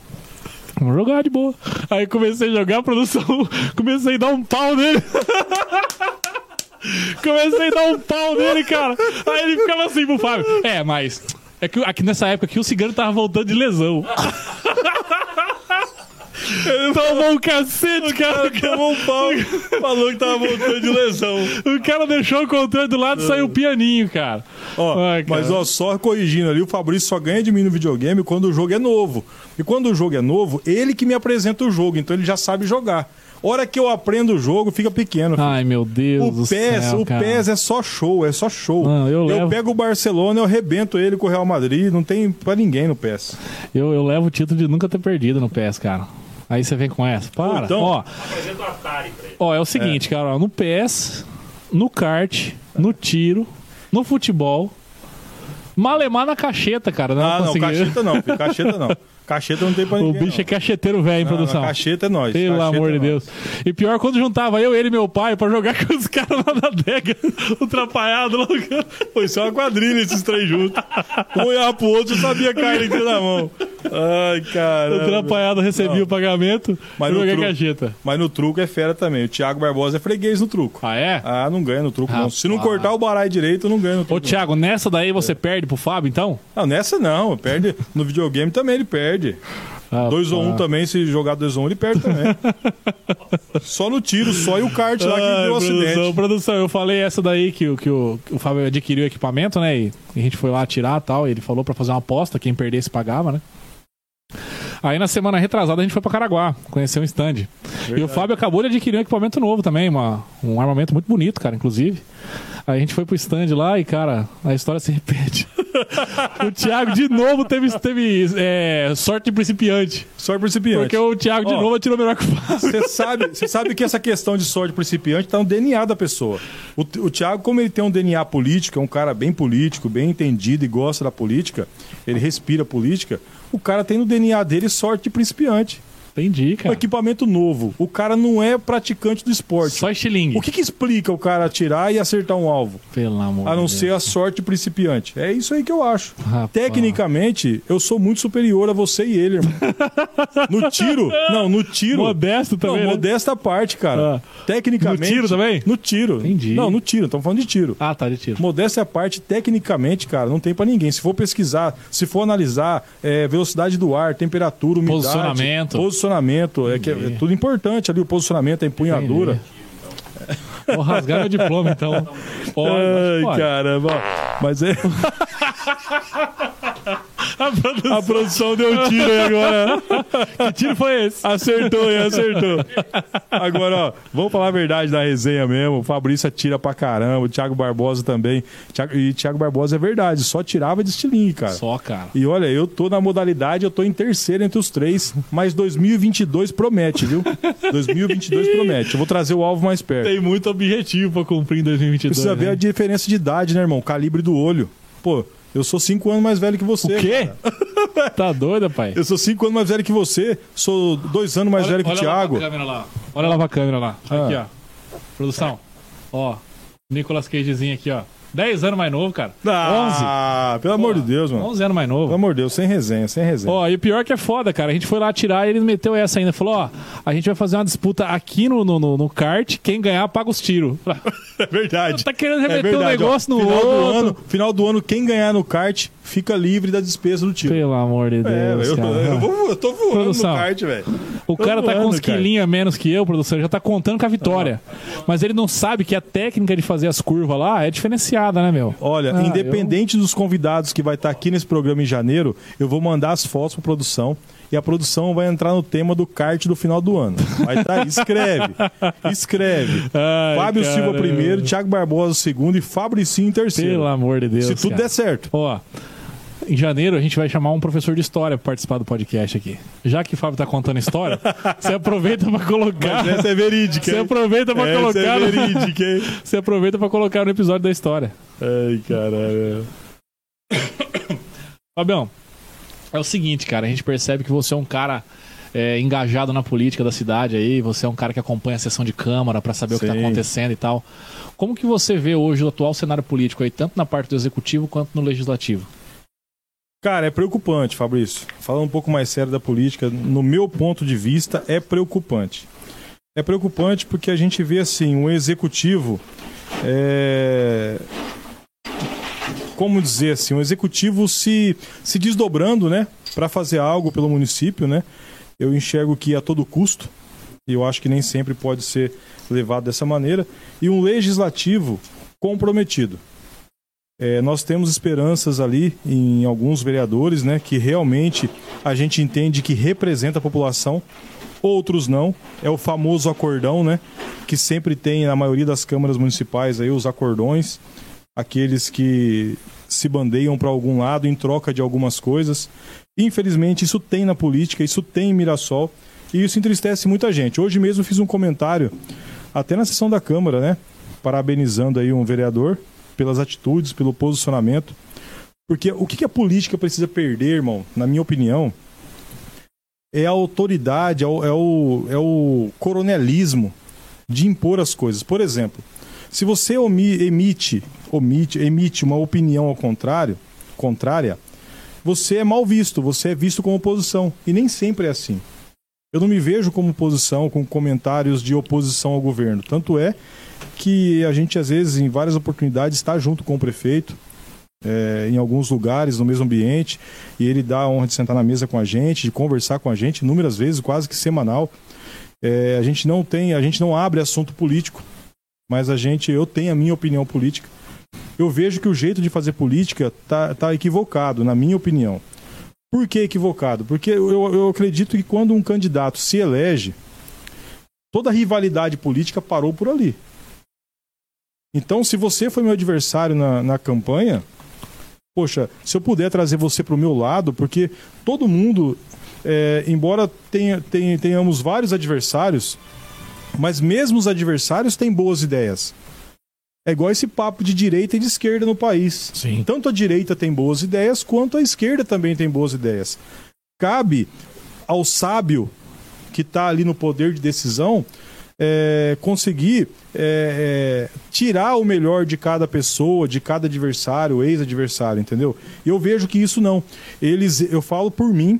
Vamos jogar de boa. Aí comecei a jogar a produção, comecei a dar um pau nele. comecei a dar um pau nele, cara. Aí ele ficava assim pro Fábio. É, mas. É que aqui nessa época aqui o cigano tava voltando de lesão. Tomou um cacete, cara. Tomou um pau, falou que tava voltando de lesão. O cara deixou o controle do lado e saiu o pianinho, cara. Ó, Ai, cara. mas ó, só corrigindo ali, o Fabrício só ganha de mim no videogame quando o jogo é novo. E quando o jogo é novo, ele que me apresenta o jogo, então ele já sabe jogar. Hora que eu aprendo o jogo, fica pequeno. filho. Ai, meu Deus O do PES, céu, o cara. PES é só show, é só show. Não, eu levo- pego o Barcelona, eu arrebento ele com o Real Madrid, não tem pra ninguém no PES. Eu, eu levo o título de nunca ter perdido no PES, cara. Aí você vem com essa. Para. Então- ó, ó, é o seguinte, cara. ó, no PES, no kart, no tiro, no futebol. Malemar na cacheta, cara. Não Ah, não, cacheta não, filho, cacheta não. Cacheta não tem pra O ninguém. bicho é não. cacheteiro velho em produção. não, cacheta é nós. Pelo cacheta amor é de nós. Deus. E pior quando juntava eu, ele e meu pai pra jogar com os caras lá na adega, ultrapalhado lá. Foi só uma quadrilha esses três juntos. Um olhava pro outro e sabia cair aqui na mão. Ai, cara. O ultrapalhado recebia o pagamento Mas no joguei truco- cacheta. Mas no truco é fera também. O Thiago Barbosa é freguês no truco. Ah, é? Ah, não ganha no truco, não. Se não Rapaz. cortar o baralho direito, não ganha no Ô, truco. Thiago, nessa daí você perde pro Fábio, então? Não, nessa não. Perde. No videogame também ele perde. Ah, 2 ou 1 um também, se jogar 2 ou 1 um, ele perde também. só no tiro, só e o kart lá que Ai, deu produção, acidente. produção, eu falei essa daí que, o- que o, que o Fábio adquiriu o equipamento, né? E a gente foi lá tirar e tal. E ele falou pra fazer uma aposta, quem perdesse pagava, né? Aí na semana retrasada a gente foi pra Caraguá, conhecer um stand. E o Fábio acabou de adquirir um equipamento novo também, uma, um armamento muito bonito, cara, inclusive. Aí a gente foi pro stand lá e, cara, a história se repete. o Thiago de novo teve, teve é, sorte de principiante. Só principiante. Porque o Thiago de Ó. novo atirou melhor que o Fábio. Você sabe, sabe que essa questão de sorte principiante está no DNA da pessoa. O, o Thiago, como ele tem um DNA político, é um cara bem político, bem entendido e gosta da política, ele respira política, o cara tem no DNA dele sorte de principiante. Entendi, Um cara. equipamento novo. O cara não é praticante do esporte. Só estilingue. O que, que explica o cara atirar e acertar um alvo? Pelo amor A não de ser Deus. a sorte principiante. É isso aí que eu acho. Rapaz. Tecnicamente, eu sou muito superior a você e ele, irmão. no tiro? Não, no tiro. Modesto também, Não, né? modesta parte, cara. Ah. Tecnicamente. No tiro também? No tiro. Entendi. Não, no tiro. Estamos falando de tiro. Ah, tá, de tiro. Modéstia à parte, tecnicamente, cara, não tem pra ninguém. Se for pesquisar, se for analisar é, velocidade do ar, temperatura, umidade, Posicionamento. posicionamento, é, que é, é tudo importante ali, o posicionamento, a empunhadura. Vou rasgar meu diploma, então. Pode, Ai, pode. caramba. Mas é. A produção- A produção deu tiro aí agora. Que tiro foi esse? Acertou, hein? Acertou. Agora, ó, vamos falar a verdade da resenha mesmo. O Fabrício atira pra caramba, o Thiago Barbosa também. Thiago- E Thiago Barbosa é verdade, só tirava de estilingue, cara. Só, cara. E olha, eu tô na modalidade, eu tô em terceiro entre os três, mas 2022 promete, viu? 2022 promete. Eu vou trazer o alvo mais perto. Tem muito objetivo pra cumprir em 2022. Precisa ver né? a diferença de idade, né, irmão? O calibre do olho. Pô, eu sou cinco anos mais velho que você. O quê? Tá doido, pai? Eu sou cinco anos mais velho que você. Sou dois anos mais velho que o Thiago. Olha lá pra câmera lá. Olha lá pra câmera lá. Ah. Aqui, ó. Produção. Ó. Nicolas Cagezinho aqui, ó. 10 anos mais novo, cara. Ah, pelo amor de Deus, 11. mano. 11 anos mais novo. Pelo amor de Deus, sem resenha, sem resenha. Ó, e o pior é que é foda, cara. A gente foi lá atirar e ele meteu essa ainda. Falou, ó, a gente vai fazer uma disputa aqui no, no, no, no kart, quem ganhar paga os tiros. É verdade. Tá querendo É remeter um verdade, ó. negócio no final outro. Do ano, final do ano, quem ganhar no kart fica livre da despesa do tiro. Pelo amor de É, Deus, eu, cara. eu, vou- eu tô voando Produção. no kart, velho. O cara tá com uns voando, quilinhos a menos que eu, produção, já tá contando com a vitória. Mas ele não sabe que a técnica de fazer as curvas lá é diferenciada, né, meu? Olha, Ah, independente dos convidados que vai estar aqui nesse programa em janeiro, eu vou mandar as fotos pra produção e a produção vai entrar no tema do kart do final do ano. Vai estar aí, escreve. Escreve. Ai, Fábio Silva caramba. primeiro, Thiago Barbosa segundo e Fabricinho em terceiro. Pelo amor de Deus. Se tudo cara. der certo. Ó, em janeiro a gente vai chamar um professor de história pra participar do podcast aqui. Já que o Fábio tá contando história, você aproveita pra colocar. Essa é verídica. Você aproveita pra Essa colocar. é verídica, hein? Você aproveita pra colocar no episódio da história. Ai, caralho. Fabião, é o seguinte, cara, a gente percebe que você é um cara é, engajado na política da cidade aí, você é um cara que acompanha a sessão de Câmara pra saber o que tá Sim. acontecendo e tal. Como que você vê hoje o atual cenário político aí, tanto na parte do executivo quanto no legislativo? Cara, é preocupante, Fabrício. Falando um pouco mais sério da política, no meu ponto de vista, é preocupante. É preocupante porque a gente vê assim, um executivo. é, Como dizer assim, um executivo se, se desdobrando, né? Para fazer algo pelo município, né? Eu enxergo que a todo custo, e eu acho que nem sempre pode ser levado dessa maneira, e um legislativo comprometido. É, nós temos esperanças ali em alguns vereadores, né, que realmente a gente entende que representa a população, outros não. É o famoso acordão, né, que sempre tem na maioria das câmaras municipais aí os acordões, aqueles que se bandeiam para algum lado em troca de algumas coisas. Infelizmente isso tem na política, isso tem em Mirassol e isso entristece muita gente. Hoje mesmo fiz um comentário até na sessão da Câmara, né, parabenizando aí um vereador pelas atitudes, pelo posicionamento. Porque o que a política precisa perder, irmão, na minha opinião, é a autoridade, é o, é o, é o coronelismo de impor as coisas. Por exemplo, se você emite, omite, emite uma opinião ao contrário, contrária, você é mal visto, você é visto como oposição. E nem sempre é assim. Eu não me vejo como oposição com comentários de oposição ao governo. Tanto é que a gente, às vezes, em várias oportunidades, está junto com o prefeito, é, em alguns lugares, no mesmo ambiente, e ele dá a honra de sentar na mesa com a gente, de conversar com a gente, inúmeras vezes, quase que semanal. É, a gente não tem, a gente não abre assunto político, mas a gente, eu tenho a minha opinião política. Eu vejo que o jeito de fazer política tá, tá equivocado, na minha opinião. Por que equivocado? Porque eu, eu acredito que quando um candidato se elege, toda a rivalidade política parou por ali. Então, se você foi meu adversário na, na campanha, poxa, se eu puder trazer você para o meu lado, porque todo mundo, é, embora tenha, tenha- tenhamos vários adversários, mas mesmo os adversários têm boas ideias. É igual esse papo de direita e de esquerda no país. Sim. Tanto a direita tem boas ideias, quanto a esquerda também tem boas ideias. Cabe ao sábio que está ali no poder de decisão é, conseguir é, é, tirar o melhor de cada pessoa, de cada adversário, ex-adversário, entendeu? Eu vejo que isso não. Eles, eu falo por mim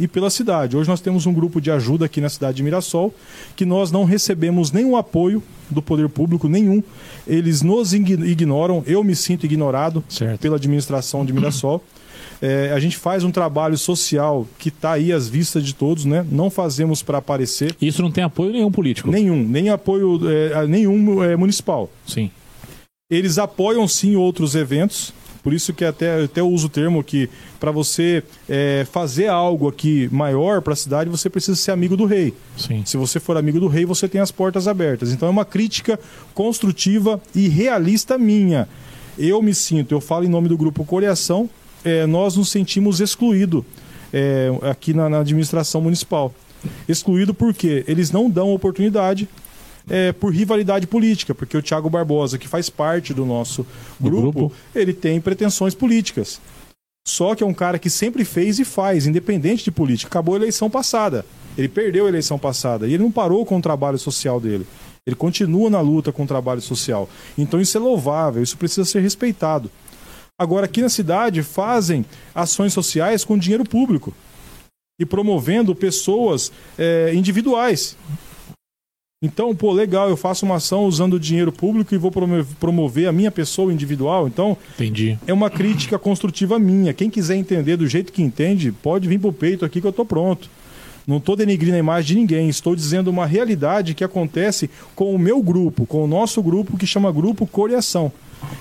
e pela cidade. Hoje nós temos um grupo de ajuda aqui na cidade de Mirassol que nós não recebemos nenhum apoio do poder público nenhum. Eles nos ignoram. Eu me sinto ignorado certo. pela administração de Mirassol. É, a gente faz um trabalho social que está aí às vistas de todos, né? Não fazemos para aparecer. Isso não tem apoio nenhum político? Nenhum, nem apoio é, nenhum é, municipal. Sim. Eles apoiam sim outros eventos, por isso que até, até uso o termo que para você é, fazer algo aqui maior para a cidade, você precisa ser amigo do rei. Sim. Se você for amigo do rei, você tem as portas abertas. Então é uma crítica construtiva e realista minha. Eu me sinto, eu falo em nome do grupo Coreação, é, nós nos sentimos excluídos é, aqui na, na, administração municipal. Excluído porque eles não dão oportunidade é, por rivalidade política, porque o Tiago Barbosa, que faz parte do nosso grupo, grupo, ele tem pretensões políticas. Só que é um cara que sempre fez e faz, independente de política. Acabou a eleição passada. Ele perdeu a eleição passada e ele não parou com o trabalho social dele. Ele continua na luta com o trabalho social. Então isso é louvável, isso precisa ser respeitado. Agora, aqui na cidade, fazem ações sociais com dinheiro público e promovendo pessoas é, individuais. Então, pô, legal, eu faço uma ação usando dinheiro público e vou promover a minha pessoa individual. Então, Entendi. é uma crítica construtiva minha. Quem quiser entender do jeito que entende, pode vir pro peito aqui que eu tô pronto. Não estou denigrindo a imagem de ninguém, estou dizendo uma realidade que acontece com o meu grupo, com o nosso grupo que chama Grupo Coreação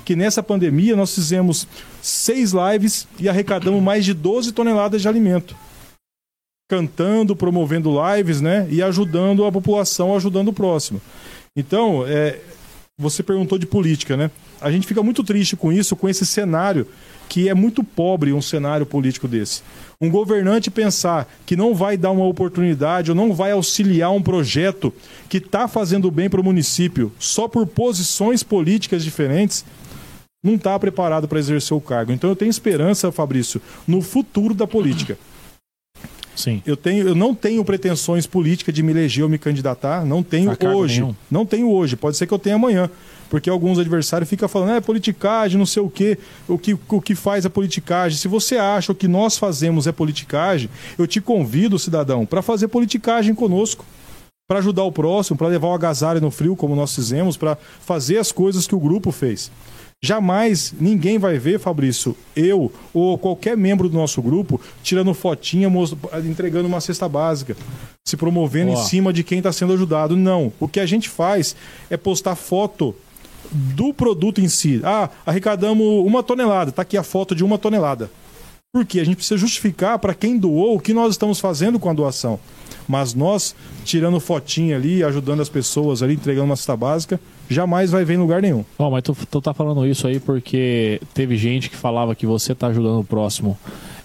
que nessa pandemia nós fizemos seis lives e arrecadamos mais de 12 toneladas de alimento. Cantando, promovendo lives, né? E ajudando a população, ajudando o próximo. Então, é, você perguntou de política, né? A gente fica muito triste com isso, com esse cenário que é muito pobre um cenário político desse. Um governante pensar que não vai dar uma oportunidade ou não vai auxiliar um projeto que está fazendo bem para o município só por posições políticas diferentes, não está preparado para exercer o cargo. Então eu tenho esperança, Fabrício, no futuro da política. Sim. Eu, tenho, eu não tenho pretensões políticas de me eleger ou me candidatar, não tenho hoje. Nenhum. Não tenho hoje, pode ser que eu tenha amanhã porque alguns adversários ficam falando, é politicagem, não sei o quê, o que, o que faz a politicagem. Se você acha o que nós fazemos é politicagem, eu te convido, cidadão, para fazer politicagem conosco. Para ajudar o próximo, para levar o agasalho no frio, como nós fizemos, para fazer as coisas que o grupo fez. Jamais ninguém vai ver, Fabrício, eu ou qualquer membro do nosso grupo tirando fotinha, entregando uma cesta básica, se promovendo em cima de quem está sendo ajudado. Não. O que a gente faz é postar foto do produto em si. Ah, arrecadamos uma tonelada, está aqui a foto de uma tonelada. Porque a gente precisa justificar para quem doou o que nós estamos fazendo com a doação. Mas nós, tirando fotinha ali, ajudando as pessoas ali, entregando uma cesta básica, jamais vai ver em lugar nenhum. Bom, mas tu, tu tá falando isso aí porque teve gente que falava que você está ajudando o próximo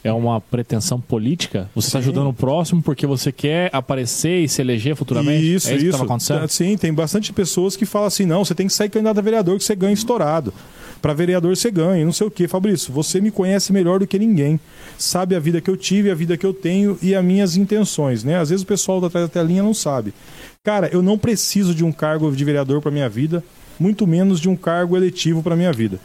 é uma pretensão política? Você está ajudando o próximo porque você quer aparecer e se eleger futuramente? Isso, é isso. isso. Que acontecendo? Sim, tem bastante pessoas que falam assim: não, você tem que sair candidato a vereador que você ganha estourado. Para vereador você ganha, não sei o que. Fabrício, você me conhece melhor do que ninguém. Sabe a vida que eu tive, a vida que eu tenho e as minhas intenções, né? Às vezes o pessoal da atrás da telinha não sabe. Cara, eu não preciso de um cargo de vereador para minha vida, muito menos de um cargo eletivo para minha vida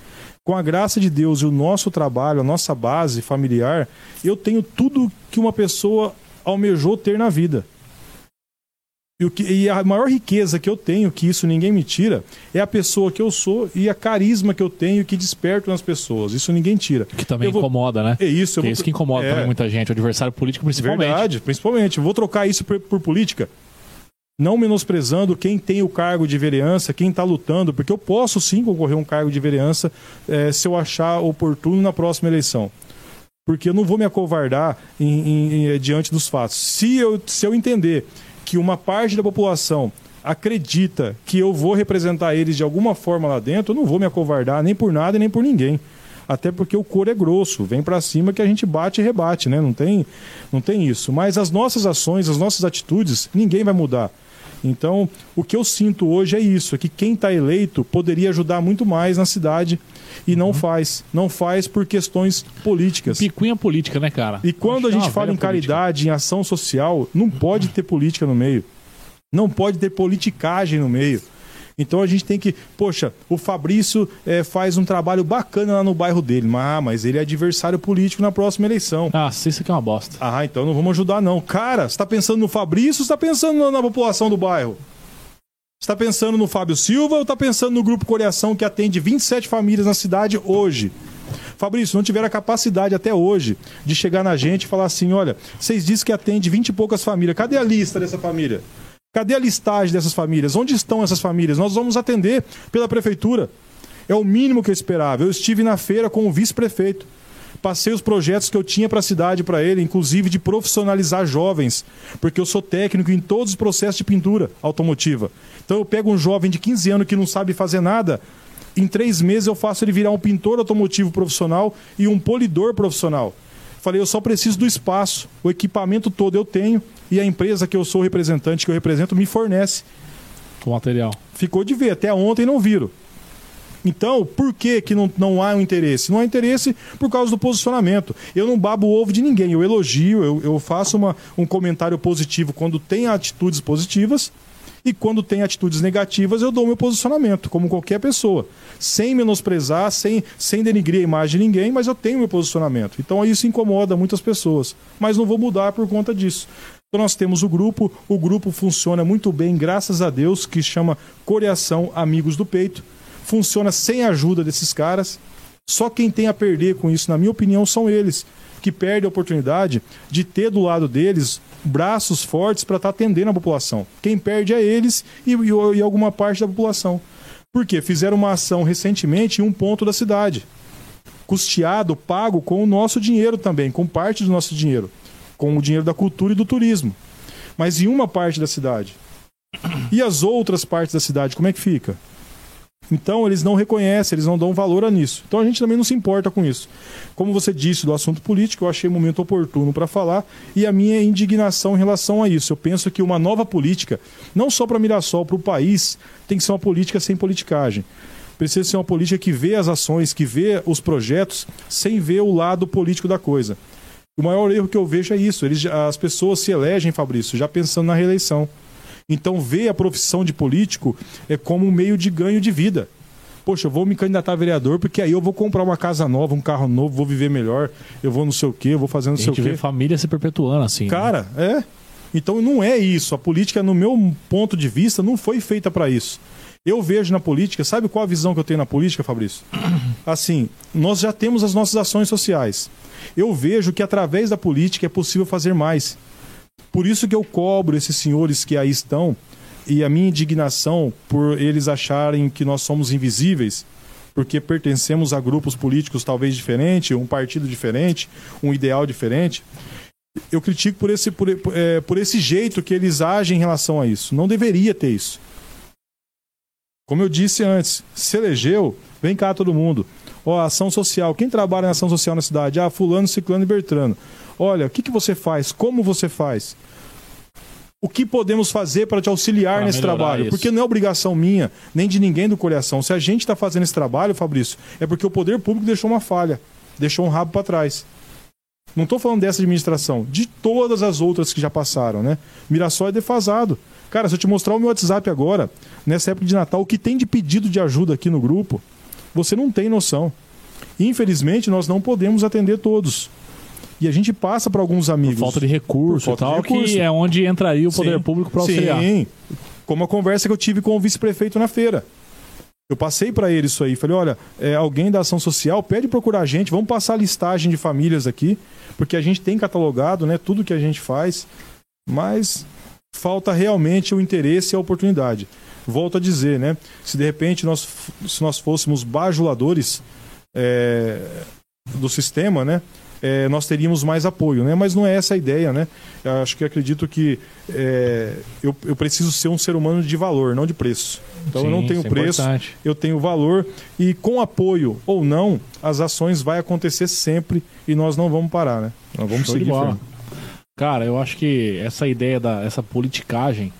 com a graça de Deus e o nosso trabalho, a nossa base familiar, eu tenho tudo que uma pessoa almejou ter na vida. E, o que, e a maior riqueza que eu tenho, que isso ninguém me tira, é a pessoa que eu sou e a carisma que eu tenho que desperto nas pessoas. Isso ninguém tira. Que também vou... incomoda, né? É isso. Que é isso que incomoda é... muita gente, o adversário político principalmente. Verdade, principalmente. Vou trocar isso por, por política não menosprezando quem tem o cargo de vereança, quem está lutando, porque eu posso sim concorrer a um cargo de vereança é, se eu achar oportuno na próxima eleição. Porque eu não vou me acovardar em, em, em, diante dos fatos. Se eu, se eu entender que uma parte da população acredita que eu vou representar eles de alguma forma lá dentro, eu não vou me acovardar nem por nada e nem por ninguém. Até porque o couro é grosso, vem para cima que a gente bate e rebate, né? Não tem, não tem isso. Mas as nossas ações, as nossas atitudes, ninguém vai mudar. Então, o que eu sinto hoje é isso, é que quem está eleito poderia ajudar muito mais na cidade e não faz. Não faz por questões políticas. Picuinha política, né, cara? E quando a é gente fala em política. caridade, em ação social, não pode ter política no meio. Não pode ter politicagem no meio. Então a gente tem que. Poxa, o Fabrício eh, faz um trabalho bacana lá no bairro dele. Ah, mas ele é adversário político na próxima eleição. Ah, isso aqui é uma bosta. Ah, então não vamos ajudar, não. Cara, você tá pensando no Fabrício ou você tá pensando na- na população do bairro? Você tá pensando no Fábio Silva ou tá pensando no Grupo Coreação que atende 27 famílias na cidade hoje? Fabrício, não tiveram a capacidade até hoje de chegar na gente e falar assim: olha, vocês dizem que atende 20 e poucas famílias. Cadê a lista dessa família? Cadê a listagem dessas famílias? Onde estão essas famílias? Nós vamos atender pela prefeitura. É o mínimo que eu esperava. Eu estive na feira com o vice-prefeito. Passei os projetos que eu tinha para a cidade para ele, inclusive de profissionalizar jovens, porque eu sou técnico em todos os processos de pintura automotiva. Então eu pego um jovem de 15 anos que não sabe fazer nada, em três meses eu faço ele virar um pintor automotivo profissional e um polidor profissional. Falei, eu só preciso do espaço, o equipamento todo eu tenho e a empresa que eu sou representante, que eu represento, me fornece. Com material. Ficou de ver, até ontem não viram. Então, por que, que não, não há um interesse? Não há interesse por causa do posicionamento. Eu não babo o ovo de ninguém, eu elogio, eu, eu faço uma, um comentário positivo quando tem atitudes positivas e quando tem atitudes negativas eu dou meu posicionamento, como qualquer pessoa. Sem menosprezar, sem, sem denigrir a imagem de ninguém, mas eu tenho meu posicionamento. Então isso incomoda muitas pessoas. Mas não vou mudar por conta disso. Então nós temos o grupo, o grupo funciona muito bem, graças a Deus, que chama Coreação Amigos do Peito. Funciona sem a ajuda desses caras. Só quem tem a perder com isso, na minha opinião, são eles, que perdem a oportunidade de ter do lado deles braços fortes para estar atendendo a população. Quem perde é eles e, e- e alguma parte da população. Por quê? Fizeram uma ação recentemente em um ponto da cidade. Custeado, pago com o nosso dinheiro também, com parte do nosso dinheiro. Com o dinheiro da cultura e do turismo. Mas em uma parte da cidade. E as outras partes da cidade, como é que fica? Então eles não reconhecem, eles não dão valor a nisso. Então a gente também não se importa com isso. Como você disse do assunto político, eu achei o momento oportuno para falar e a minha indignação em relação a isso. Eu penso que uma nova política, não só para Mirassol, para o país, tem que ser uma política sem politicagem. Precisa ser uma política que vê as ações, que vê os projetos, sem ver o lado político da coisa. O maior erro que eu vejo é isso. Eles, as pessoas se elegem, Fabrício, já pensando na reeleição. Então vê a profissão de político é como um meio de ganho de vida. Poxa, eu vou me candidatar a vereador porque aí eu vou comprar uma casa nova, um carro novo, vou viver melhor, eu vou não sei o quê, eu vou fazer não A sei o gente quê. vê família se perpetuando assim. né? Cara, é. Então não é isso. A política, no meu ponto de vista, não foi feita para isso. Eu vejo na política, sabe qual a visão que eu tenho na política, Fabrício? Assim, nós já temos as nossas ações sociais. Eu vejo que através da política é possível fazer mais. Por isso que eu cobro esses senhores que aí estão e a minha indignação por eles acharem que nós somos invisíveis, porque pertencemos a grupos políticos talvez diferentes, um partido diferente, um ideal diferente. Eu critico por esse, por, é, por esse jeito que eles agem em relação a isso. Não deveria ter isso. Como eu disse antes, se elegeu, vem cá todo mundo. Ó, ação social. Quem trabalha na ação social na cidade? Ah, fulano, ciclano e bertrano. Olha, o que, que você faz? Como você faz? O que podemos fazer para te auxiliar Pra nesse trabalho? isso. Porque não é obrigação minha, nem de ninguém do coração. Se a gente está fazendo esse trabalho, Fabrício, é porque o poder público deixou uma falha, deixou um rabo para trás. Não estou falando dessa administração, de todas as outras que já passaram, né? Mirassol é defasado. Cara, se eu te mostrar o meu WhatsApp agora, nessa época de Natal, o que tem de pedido de ajuda aqui no grupo, você não tem noção. Infelizmente, nós não podemos atender todos. E a gente passa para alguns Por amigos. falta de recurso Por falta e tal, recurso. que é onde entraria o poder Sim. público para auxiliar. Sim, como a conversa que eu tive com o vice-prefeito na feira. Eu passei para ele isso aí. Falei, olha, é, alguém da ação social pede procurar a gente, vamos passar a listagem de famílias aqui, porque a gente tem catalogado né, tudo que a gente faz, mas falta realmente o interesse e a oportunidade. Volto a dizer, né? Se de repente nós, se nós fôssemos bajuladores é, do sistema, né? É, nós teríamos mais apoio, né? Mas não é essa a ideia, né? Eu acho que acredito que é, eu, eu preciso ser um ser humano de valor, não de preço. Então eu não Sim, tenho é preço, importante. eu tenho valor e com apoio ou não, as ações vai acontecer sempre e nós não vamos parar, né? Nós vamos Show de seguir. Cara, eu acho que essa ideia da essa politicagem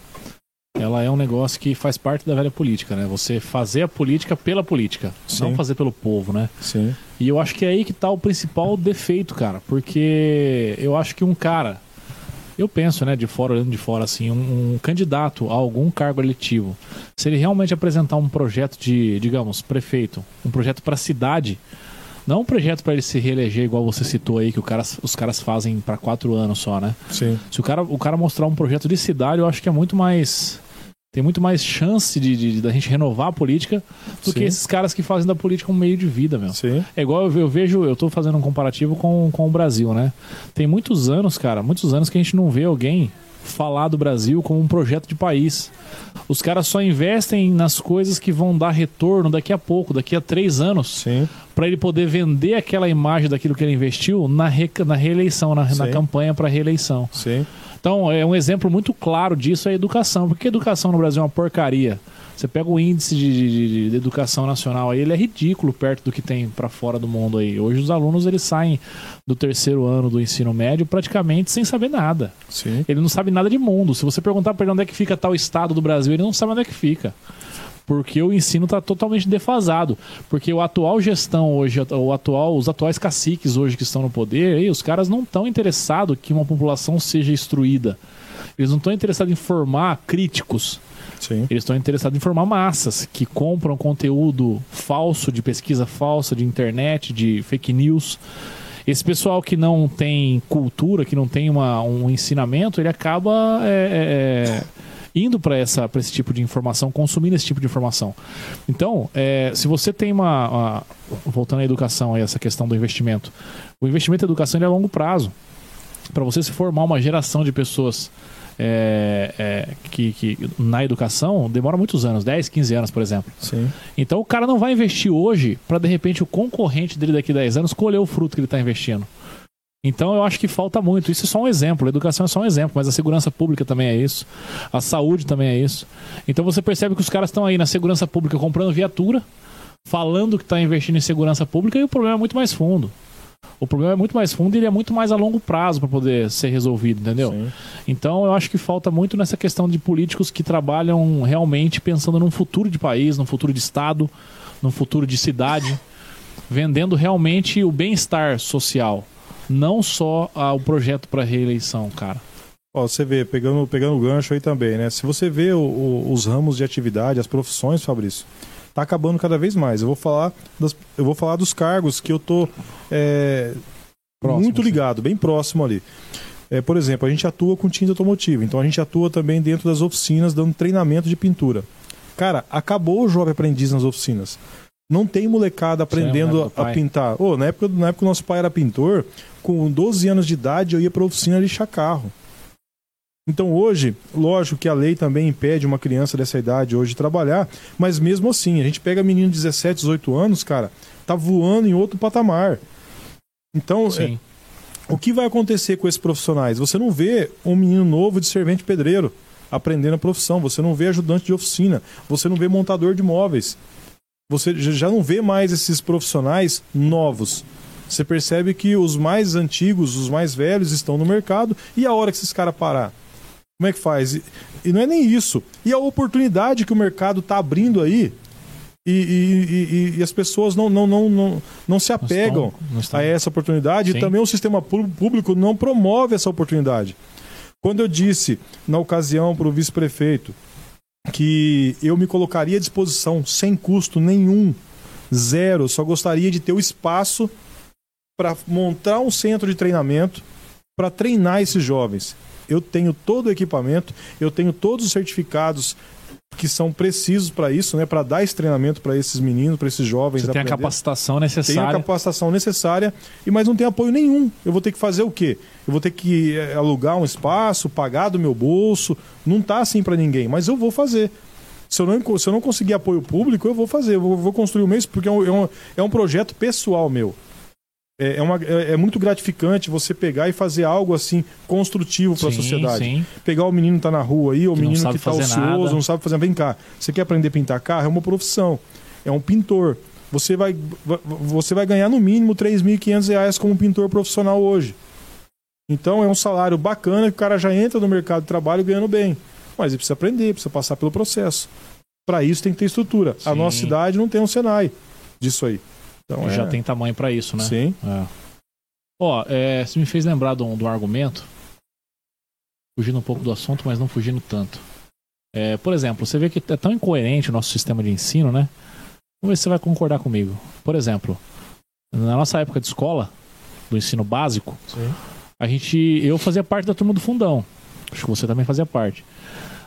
ela é um negócio que faz parte da velha política, né? Você fazer a política pela política, Sim. não fazer pelo povo, né? Sim. E eu acho que é aí que tá o principal defeito, cara. Porque eu acho que um cara, eu penso, né, de fora, olhando de fora, assim, um, um candidato a algum cargo eletivo, se ele realmente apresentar um projeto de, digamos, prefeito, um projeto para a cidade, não um projeto para ele se reeleger, igual você citou aí, que o cara, os caras fazem para quatro anos só, né? Sim. Se o cara, o cara mostrar um projeto de cidade, eu acho que é muito mais. Tem muito mais chance de, de, de da gente renovar a política do Sim. que esses caras que fazem da política um meio de vida, meu. Sim. É igual eu, eu vejo, eu tô fazendo um comparativo com, com o Brasil, né? Tem muitos anos, cara, muitos anos que a gente não vê alguém falar do Brasil como um projeto de país. Os caras só investem nas coisas que vão dar retorno daqui a pouco, daqui a três anos, para ele poder vender aquela imagem daquilo que ele investiu na, re, na reeleição, na, na campanha para reeleição. Sim. Então, é um exemplo muito claro disso é a educação. Porque a educação no Brasil é uma porcaria. Você pega o índice de, de- de- educação nacional aí, ele é ridículo perto do que tem para fora do mundo aí. Hoje os alunos eles saem do terceiro ano do ensino médio praticamente sem saber nada. Sim. Ele não sabe nada de mundo. Se você perguntar para ele onde é que fica tal estado do Brasil, ele não sabe onde é que fica. Porque o ensino está totalmente defasado. Porque o atual gestão hoje, o atual, os atuais caciques hoje que estão no poder, aí, os caras não estão interessados que uma população seja instruída. Eles não estão interessados em formar críticos. Sim. Eles estão interessados em formar massas que compram conteúdo falso, de pesquisa falsa, de internet, de fake news. Esse pessoal que não tem cultura, que não tem uma, um ensinamento, ele acaba é, é, indo para esse tipo de informação, consumindo esse tipo de informação. Então, é, se você tem uma, uma- Voltando à educação, aí, essa questão do investimento. O investimento em educação é a longo prazo. Para você se formar uma geração de pessoas é, é, que, que na educação demora muitos anos 10, 15 anos, por exemplo. Sim. Então o cara não vai investir hoje para de repente o concorrente dele daqui a 10 anos colher o fruto que ele está investindo. Então eu acho que falta muito. Isso é só um exemplo. A educação é só um exemplo, mas a segurança pública também é isso. A saúde também é isso. Então você percebe que os caras estão aí na segurança pública comprando viatura, falando que está investindo em segurança pública e o problema é muito mais fundo. O problema é muito mais fundo e ele é muito mais a longo prazo para poder ser resolvido, entendeu? Sim. Então eu acho que falta muito nessa questão de políticos que trabalham realmente pensando num futuro de país, num futuro de estado, num futuro de cidade, vendendo realmente o bem-estar social, não só ah, o projeto para reeleição, cara. Ó, você vê, pegando, pegando o gancho aí também, né? Se você vê o- o- os ramos de atividade, as profissões, Fabrício, tá acabando cada vez mais. Eu vou falar, das, eu vou falar dos cargos que eu tô é, muito sim. ligado, bem próximo ali. É, por exemplo, a gente atua com tinta automotiva, então a gente atua também dentro das oficinas, dando treinamento de pintura. Cara, acabou o jovem aprendiz nas oficinas. Não tem molecada lembra aprendendo do a pai? pintar. Ô, na, época, na época o nosso pai era pintor, com 12 anos de idade eu ia pra oficina lixar carro. Então hoje, lógico que a lei também impede uma criança dessa idade hoje de trabalhar, mas mesmo assim, a gente pega menino de 17, 18 anos, cara, tá voando em outro patamar. Então, é, Sim. o que vai acontecer com esses profissionais? Você não vê um menino novo de servente pedreiro aprendendo a profissão, você não vê ajudante de oficina, você não vê montador de móveis. Você já já não vê mais esses profissionais novos. Você percebe que os mais antigos, os mais velhos estão no mercado e a hora que esses caras parar? Como é que faz? E, e não é nem isso. E a oportunidade que o mercado está abrindo aí e, e- e- as pessoas não, não, não, não, não se apegam a essa oportunidade Sim. e também o sistema pú- público não promove essa oportunidade. Quando eu disse, na ocasião, para o vice-prefeito, que eu me colocaria à disposição sem custo nenhum, zero, só gostaria de ter o espaço para montar um centro de treinamento para treinar esses jovens. Eu tenho todo o equipamento, eu tenho todos os certificados que são precisos para isso, né, para dar esse treinamento para esses meninos, para esses jovens. Você tem a aprenderem capacitação tenho a necessária. capacitação necessária, e mas não tem apoio nenhum. Eu vou ter que fazer o quê? Eu vou ter que eh, alugar um espaço, pagar do meu bolso. Não tá assim para ninguém, mas eu vou fazer. Se eu, não, se eu não conseguir apoio público, eu vou fazer. Eu vou, vou construir o meu, porque é é um, é um projeto pessoal meu. É, é, uma, é, é muito gratificante você pegar e fazer algo assim construtivo para a sociedade. sim. Pegar o menino que tá na rua aí, ou o Que menino que tá fazer ocioso, nada. não sabe fazer. Vem cá, você quer aprender a pintar carro? É uma profissão. É um pintor. Você vai, va- você vai ganhar no mínimo 3.500 reais como pintor profissional hoje. Então é um salário bacana que o cara já entra no mercado de trabalho ganhando bem. Mas ele precisa aprender, precisa passar pelo processo. Para isso tem que ter estrutura. A Sim. nossa cidade não tem um Senai disso aí. Então Já é- tem tamanho pra isso, né? Sim. É. Ó, é, você me fez lembrar de um, de um argumento, fugindo um pouco do assunto, mas não fugindo tanto. É, por exemplo, você vê que é tão incoerente o nosso sistema de ensino, né? Vamos ver se você vai concordar comigo. Por exemplo, na nossa época de escola, do ensino básico, Sim. a gente, eu fazia parte da turma do fundão. Acho que você também fazia parte.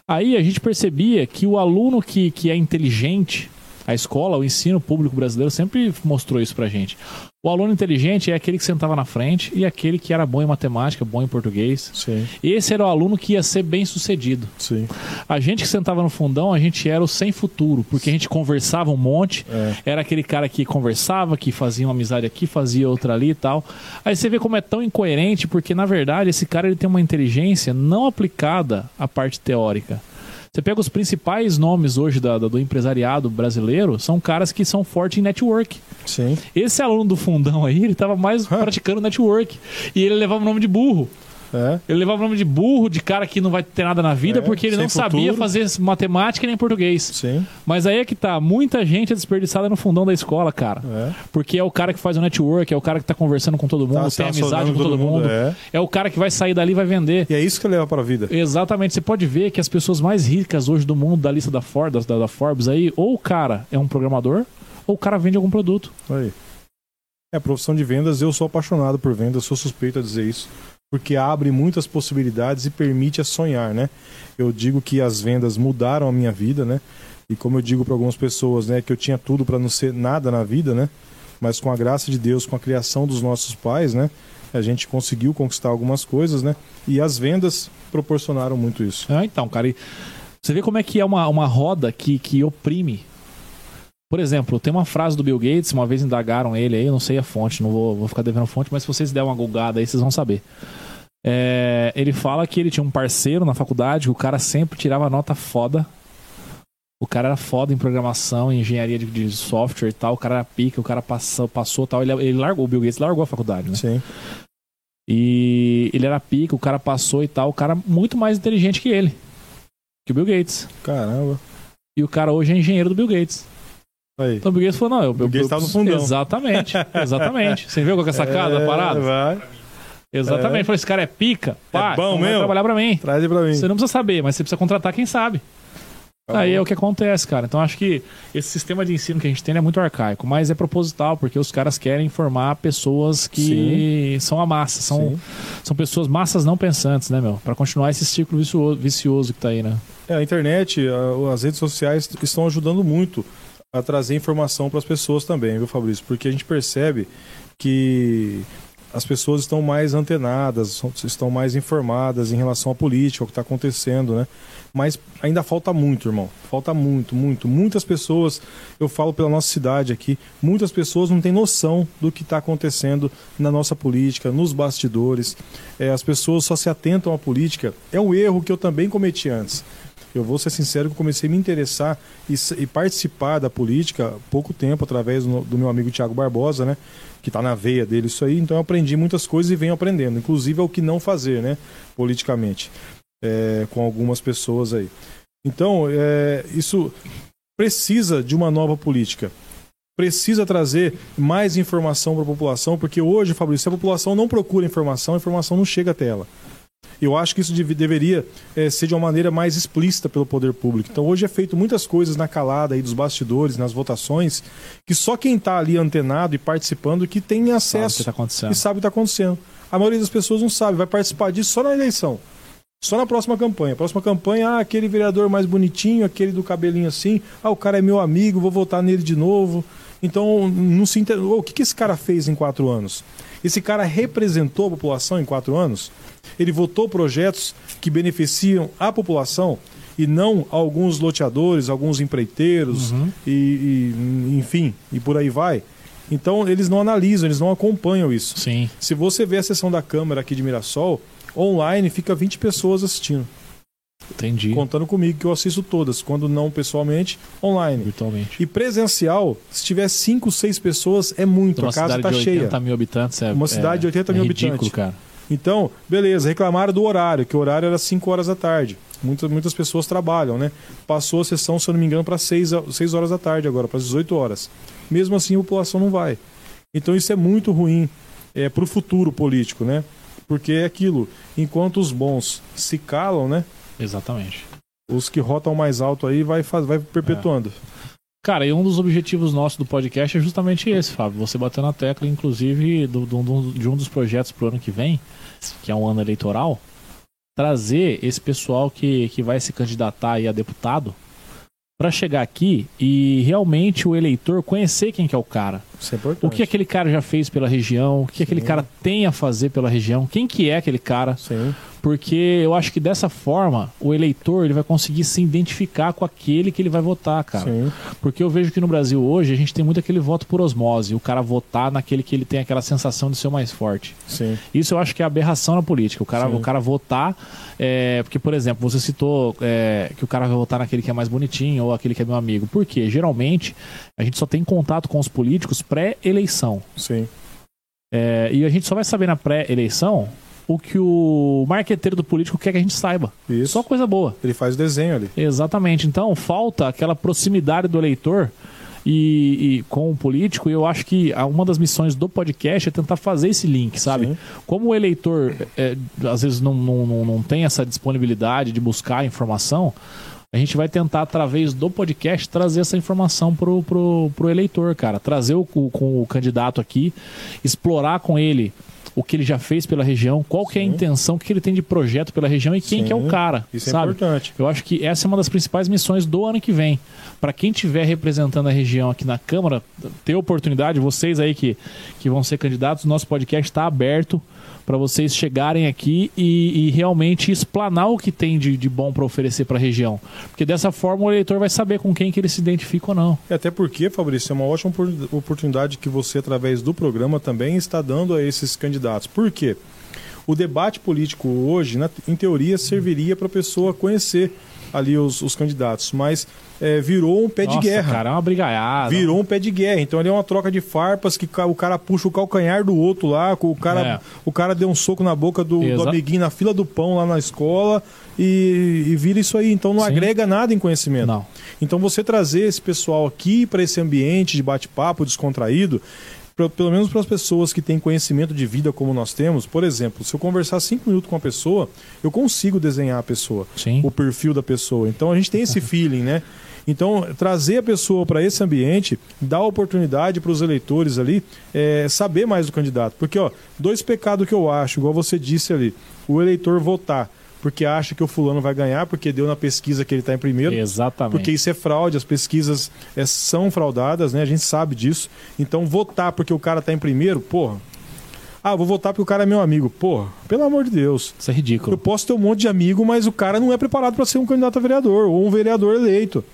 Aí a gente percebia que o aluno que, que é inteligente, a escola, o ensino público brasileiro sempre mostrou isso pra gente. O aluno inteligente é aquele que sentava na frente e aquele que era bom em matemática, bom em português. Sim, Esse era o aluno que ia ser bem sucedido. sim. A gente que sentava no fundão, a gente era o sem futuro, porque a gente conversava um monte, É. era aquele cara que conversava, que fazia uma amizade aqui, fazia outra ali e tal. Aí você vê como é tão incoerente, porque na verdade esse cara ele tem uma inteligência não aplicada à parte teórica. Você pega os principais nomes hoje da- da- do empresariado brasileiro, são caras que são fortes em network. Sim. Esse aluno do fundão aí, ele tava mais praticando network. E ele levava o nome de burro. É. Ele levava o nome de burro, de cara que não vai ter nada na vida, É, porque ele não sabia futuro. fazer matemática nem português. Sim. Mas aí é que tá, muita gente é desperdiçada no fundão da escola, cara. É. Porque é o cara que faz o network, é o cara que tá conversando com todo mundo, Tá tem amizade com todo, mundo. É. É. o cara que vai sair dali e vai vender. E é isso que leva para a vida. Exatamente, você pode ver que as pessoas mais ricas hoje do mundo, da lista da Forbes, da, da Forbes aí, ou o cara é um programador, ou o cara vende algum produto. Aí. É, profissão de vendas, eu sou apaixonado por vendas, sou suspeito a dizer isso, porque abre muitas possibilidades e permite a sonhar, né? Eu digo que as vendas mudaram a minha vida, né? E como eu digo para algumas pessoas, né, que eu tinha tudo para não ser nada na vida, né? Mas com a graça de Deus, com a criação dos nossos pais, né? A gente conseguiu conquistar algumas coisas, né? E as vendas proporcionaram muito isso. Ah, então, cara, você vê como é que é uma, uma roda que, que oprime. Por exemplo, tem uma frase do Bill Gates, uma vez indagaram ele aí, eu não sei a fonte, não vou, vou ficar devendo fonte, mas se vocês der uma gulgada aí, vocês vão saber. É, ele fala que ele tinha um parceiro na faculdade, que o cara sempre tirava nota foda. O cara era foda em programação, em engenharia de, de software e tal, o cara era pica, o cara passou, passou tal, ele, ele largou, o Bill Gates largou a faculdade, né? Sim. E ele era pica, o cara passou e tal, o cara muito mais inteligente que ele. Que o Bill Gates. Caramba. E o cara hoje é engenheiro do Bill Gates. Aí. Então o Bill Gates falou, não, eu, Bill eu, Gates eu- tava no fundão. Exatamente, exatamente. Você viu qual que é a sacada da É, parada? Vai. Exatamente. É. Falou, esse cara é pica, pá, É bom então vai trabalhar pra mim. Traz pra mim. Você não precisa saber, mas você precisa contratar quem sabe. Tá Aí bom. é o que acontece, cara. Então acho que esse sistema de ensino que a gente tem é muito arcaico, mas é proposital, porque os caras querem formar pessoas que são a massa, são, Sim. são pessoas massas não pensantes, né, meu? Pra continuar esse ciclo vicioso, vicioso que tá aí, né? É, a internet, as redes sociais estão ajudando muito a trazer informação para as pessoas também, viu, Fabrício? Porque a gente percebe que as pessoas estão mais antenadas, estão mais informadas em relação à política, ao que está acontecendo, né? Mas ainda falta muito, irmão. Falta muito, muito. Muitas pessoas, eu falo pela nossa cidade aqui, muitas pessoas não têm noção do que está acontecendo na nossa política, nos bastidores. É, as pessoas só se atentam à política. É um erro que eu também cometi antes. Eu vou ser sincero que comecei a me interessar e, e participar da política pouco tempo, através do, do meu amigo Tiago Barbosa, né? Que está na veia dele isso aí. Então eu aprendi muitas coisas e venho aprendendo. Inclusive é o que não fazer, né? Politicamente. é, com algumas pessoas aí. Então, é, isso precisa de uma nova política. Precisa trazer mais informação para a população, porque hoje, Fabrício, se a população não procura informação, a informação não chega até ela. Eu acho que isso deve- deveria eh, ser de uma maneira mais explícita pelo poder público. Então hoje é feito muitas coisas na calada aí dos bastidores, nas votações, que só quem está ali antenado e participando que tem Sabe acesso que tá e sabe o que está acontecendo. A maioria das pessoas não sabe, vai participar disso só na eleição. Só na próxima campanha. Próxima campanha, ah, aquele vereador mais bonitinho, aquele do cabelinho assim, ah, o cara é meu amigo, vou votar nele de novo. Então, não se inter... O que, que esse cara fez em quatro anos? Esse cara representou a população em quatro anos? Ele votou projetos que beneficiam a população e não alguns loteadores, alguns empreiteiros e, e, enfim, e por aí vai. Então, eles não analisam, eles não acompanham isso. Sim, Se você vê a sessão da Câmara aqui de Mirassol, online fica 20 pessoas assistindo. entendi. Contando comigo que eu assisto todas, quando não pessoalmente, online. Virtualmente. E presencial, se tiver 5, 6 pessoas, é muito. Uma a casa cidade tá de cheia. 80 mil habitantes é Uma cidade de 80 é mil ridículo, habitantes. cara. Então, beleza, reclamaram do horário, que o horário era 5 horas da tarde. Muitas, muitas pessoas trabalham, né? Passou a sessão, se eu não me engano, para 6, 6 horas da tarde agora, para 18 horas. Mesmo assim, a população não vai. Então isso é muito ruim é, para o futuro político, né? Porque é aquilo, enquanto os bons se calam, né? Exatamente. Os que rotam mais alto aí vai, vai perpetuando. Cara, e um dos objetivos nossos do podcast é justamente esse, Fábio. Você bateu na tecla, inclusive, do, do, de um dos projetos pro ano que vem, que é um ano eleitoral, trazer esse pessoal que, que vai se candidatar aí a deputado para chegar aqui e realmente o eleitor conhecer quem que é o cara. Isso é importante. O que aquele cara já fez pela região, o que aquele cara tem a fazer pela região, quem que é aquele cara. Sim. Porque eu acho que dessa forma o eleitor ele vai conseguir se identificar com aquele que ele vai votar, cara. Sim. Porque eu vejo que no Brasil hoje a gente tem muito aquele voto por osmose, o cara votar naquele que ele tem aquela sensação de ser o mais forte. Sim. Isso eu acho que é aberração na política. O cara, Sim. o cara votar. é, porque, por exemplo, você citou é, que o cara vai votar naquele que é mais bonitinho ou aquele que é meu amigo. Por quê? Geralmente a gente só tem contato com os políticos pré-eleição. Sim. É, e a gente só vai saber na pré-eleição o que o marqueteiro do político quer que a gente saiba. Isso. Só coisa boa. Ele faz o desenho ali. Exatamente. Então falta aquela proximidade do eleitor e, e com o político. E eu acho que uma das missões do podcast é tentar fazer esse link, sabe? Sim. Como o eleitor é, às vezes não, não, não, não tem essa disponibilidade de buscar informação. A gente vai tentar, através do podcast, trazer essa informação pro, pro, pro eleitor, cara. Trazer o- com o candidato aqui, explorar com ele o que ele já fez pela região, qual que é a intenção, o que ele tem de projeto pela região e quem Sim. que é o cara, Isso é sabe? importante. Eu acho que essa é uma das principais missões do ano que vem. Para quem estiver representando a região aqui na Câmara, ter oportunidade, vocês aí que, que vão ser candidatos, nosso podcast está aberto para vocês chegarem aqui e, e realmente explanar o que tem de, de bom para oferecer para a região. Porque dessa forma o eleitor vai saber com quem que ele se identifica ou não. E até porque, Fabrício, é uma ótima opor- oportunidade que você, através do programa, também está dando a esses candidatos. Por quê? O debate político hoje, na- em teoria, serviria para a pessoa conhecer ali os, os candidatos, mas é, virou um pé de Nossa, guerra. cara, é uma brigaiada. Virou um pé de guerra. Então ali é uma troca de farpas que o cara puxa o calcanhar do outro lá, o cara, É. o cara deu um soco na boca do, do amiguinho na fila do pão lá na escola e, e vira isso aí. Então não Sim. agrega nada em conhecimento. Não. Então você trazer esse pessoal aqui para esse ambiente de bate-papo descontraído, pra- pelo menos para as pessoas que têm conhecimento de vida como nós temos, por exemplo, se eu conversar cinco minutos com uma pessoa, eu consigo desenhar a pessoa, Sim. o perfil da pessoa. Então a gente tem esse feeling, né? Então, trazer a pessoa para esse ambiente dá oportunidade para os eleitores ali é, saber mais do candidato. Porque, ó, dois pecados que eu acho, igual você disse ali: o eleitor votar porque acha que o fulano vai ganhar, porque deu na pesquisa que ele está em primeiro. Exatamente. Porque isso é fraude, as pesquisas é, são fraudadas, né? A gente sabe disso. Então, votar porque o cara tá em primeiro, porra. Ah, vou votar porque o cara é meu amigo. Porra, pelo amor de Deus. Isso é Eu ridículo. posso ter um monte de amigo, mas o cara não é preparado para ser um candidato a vereador ou um vereador eleito.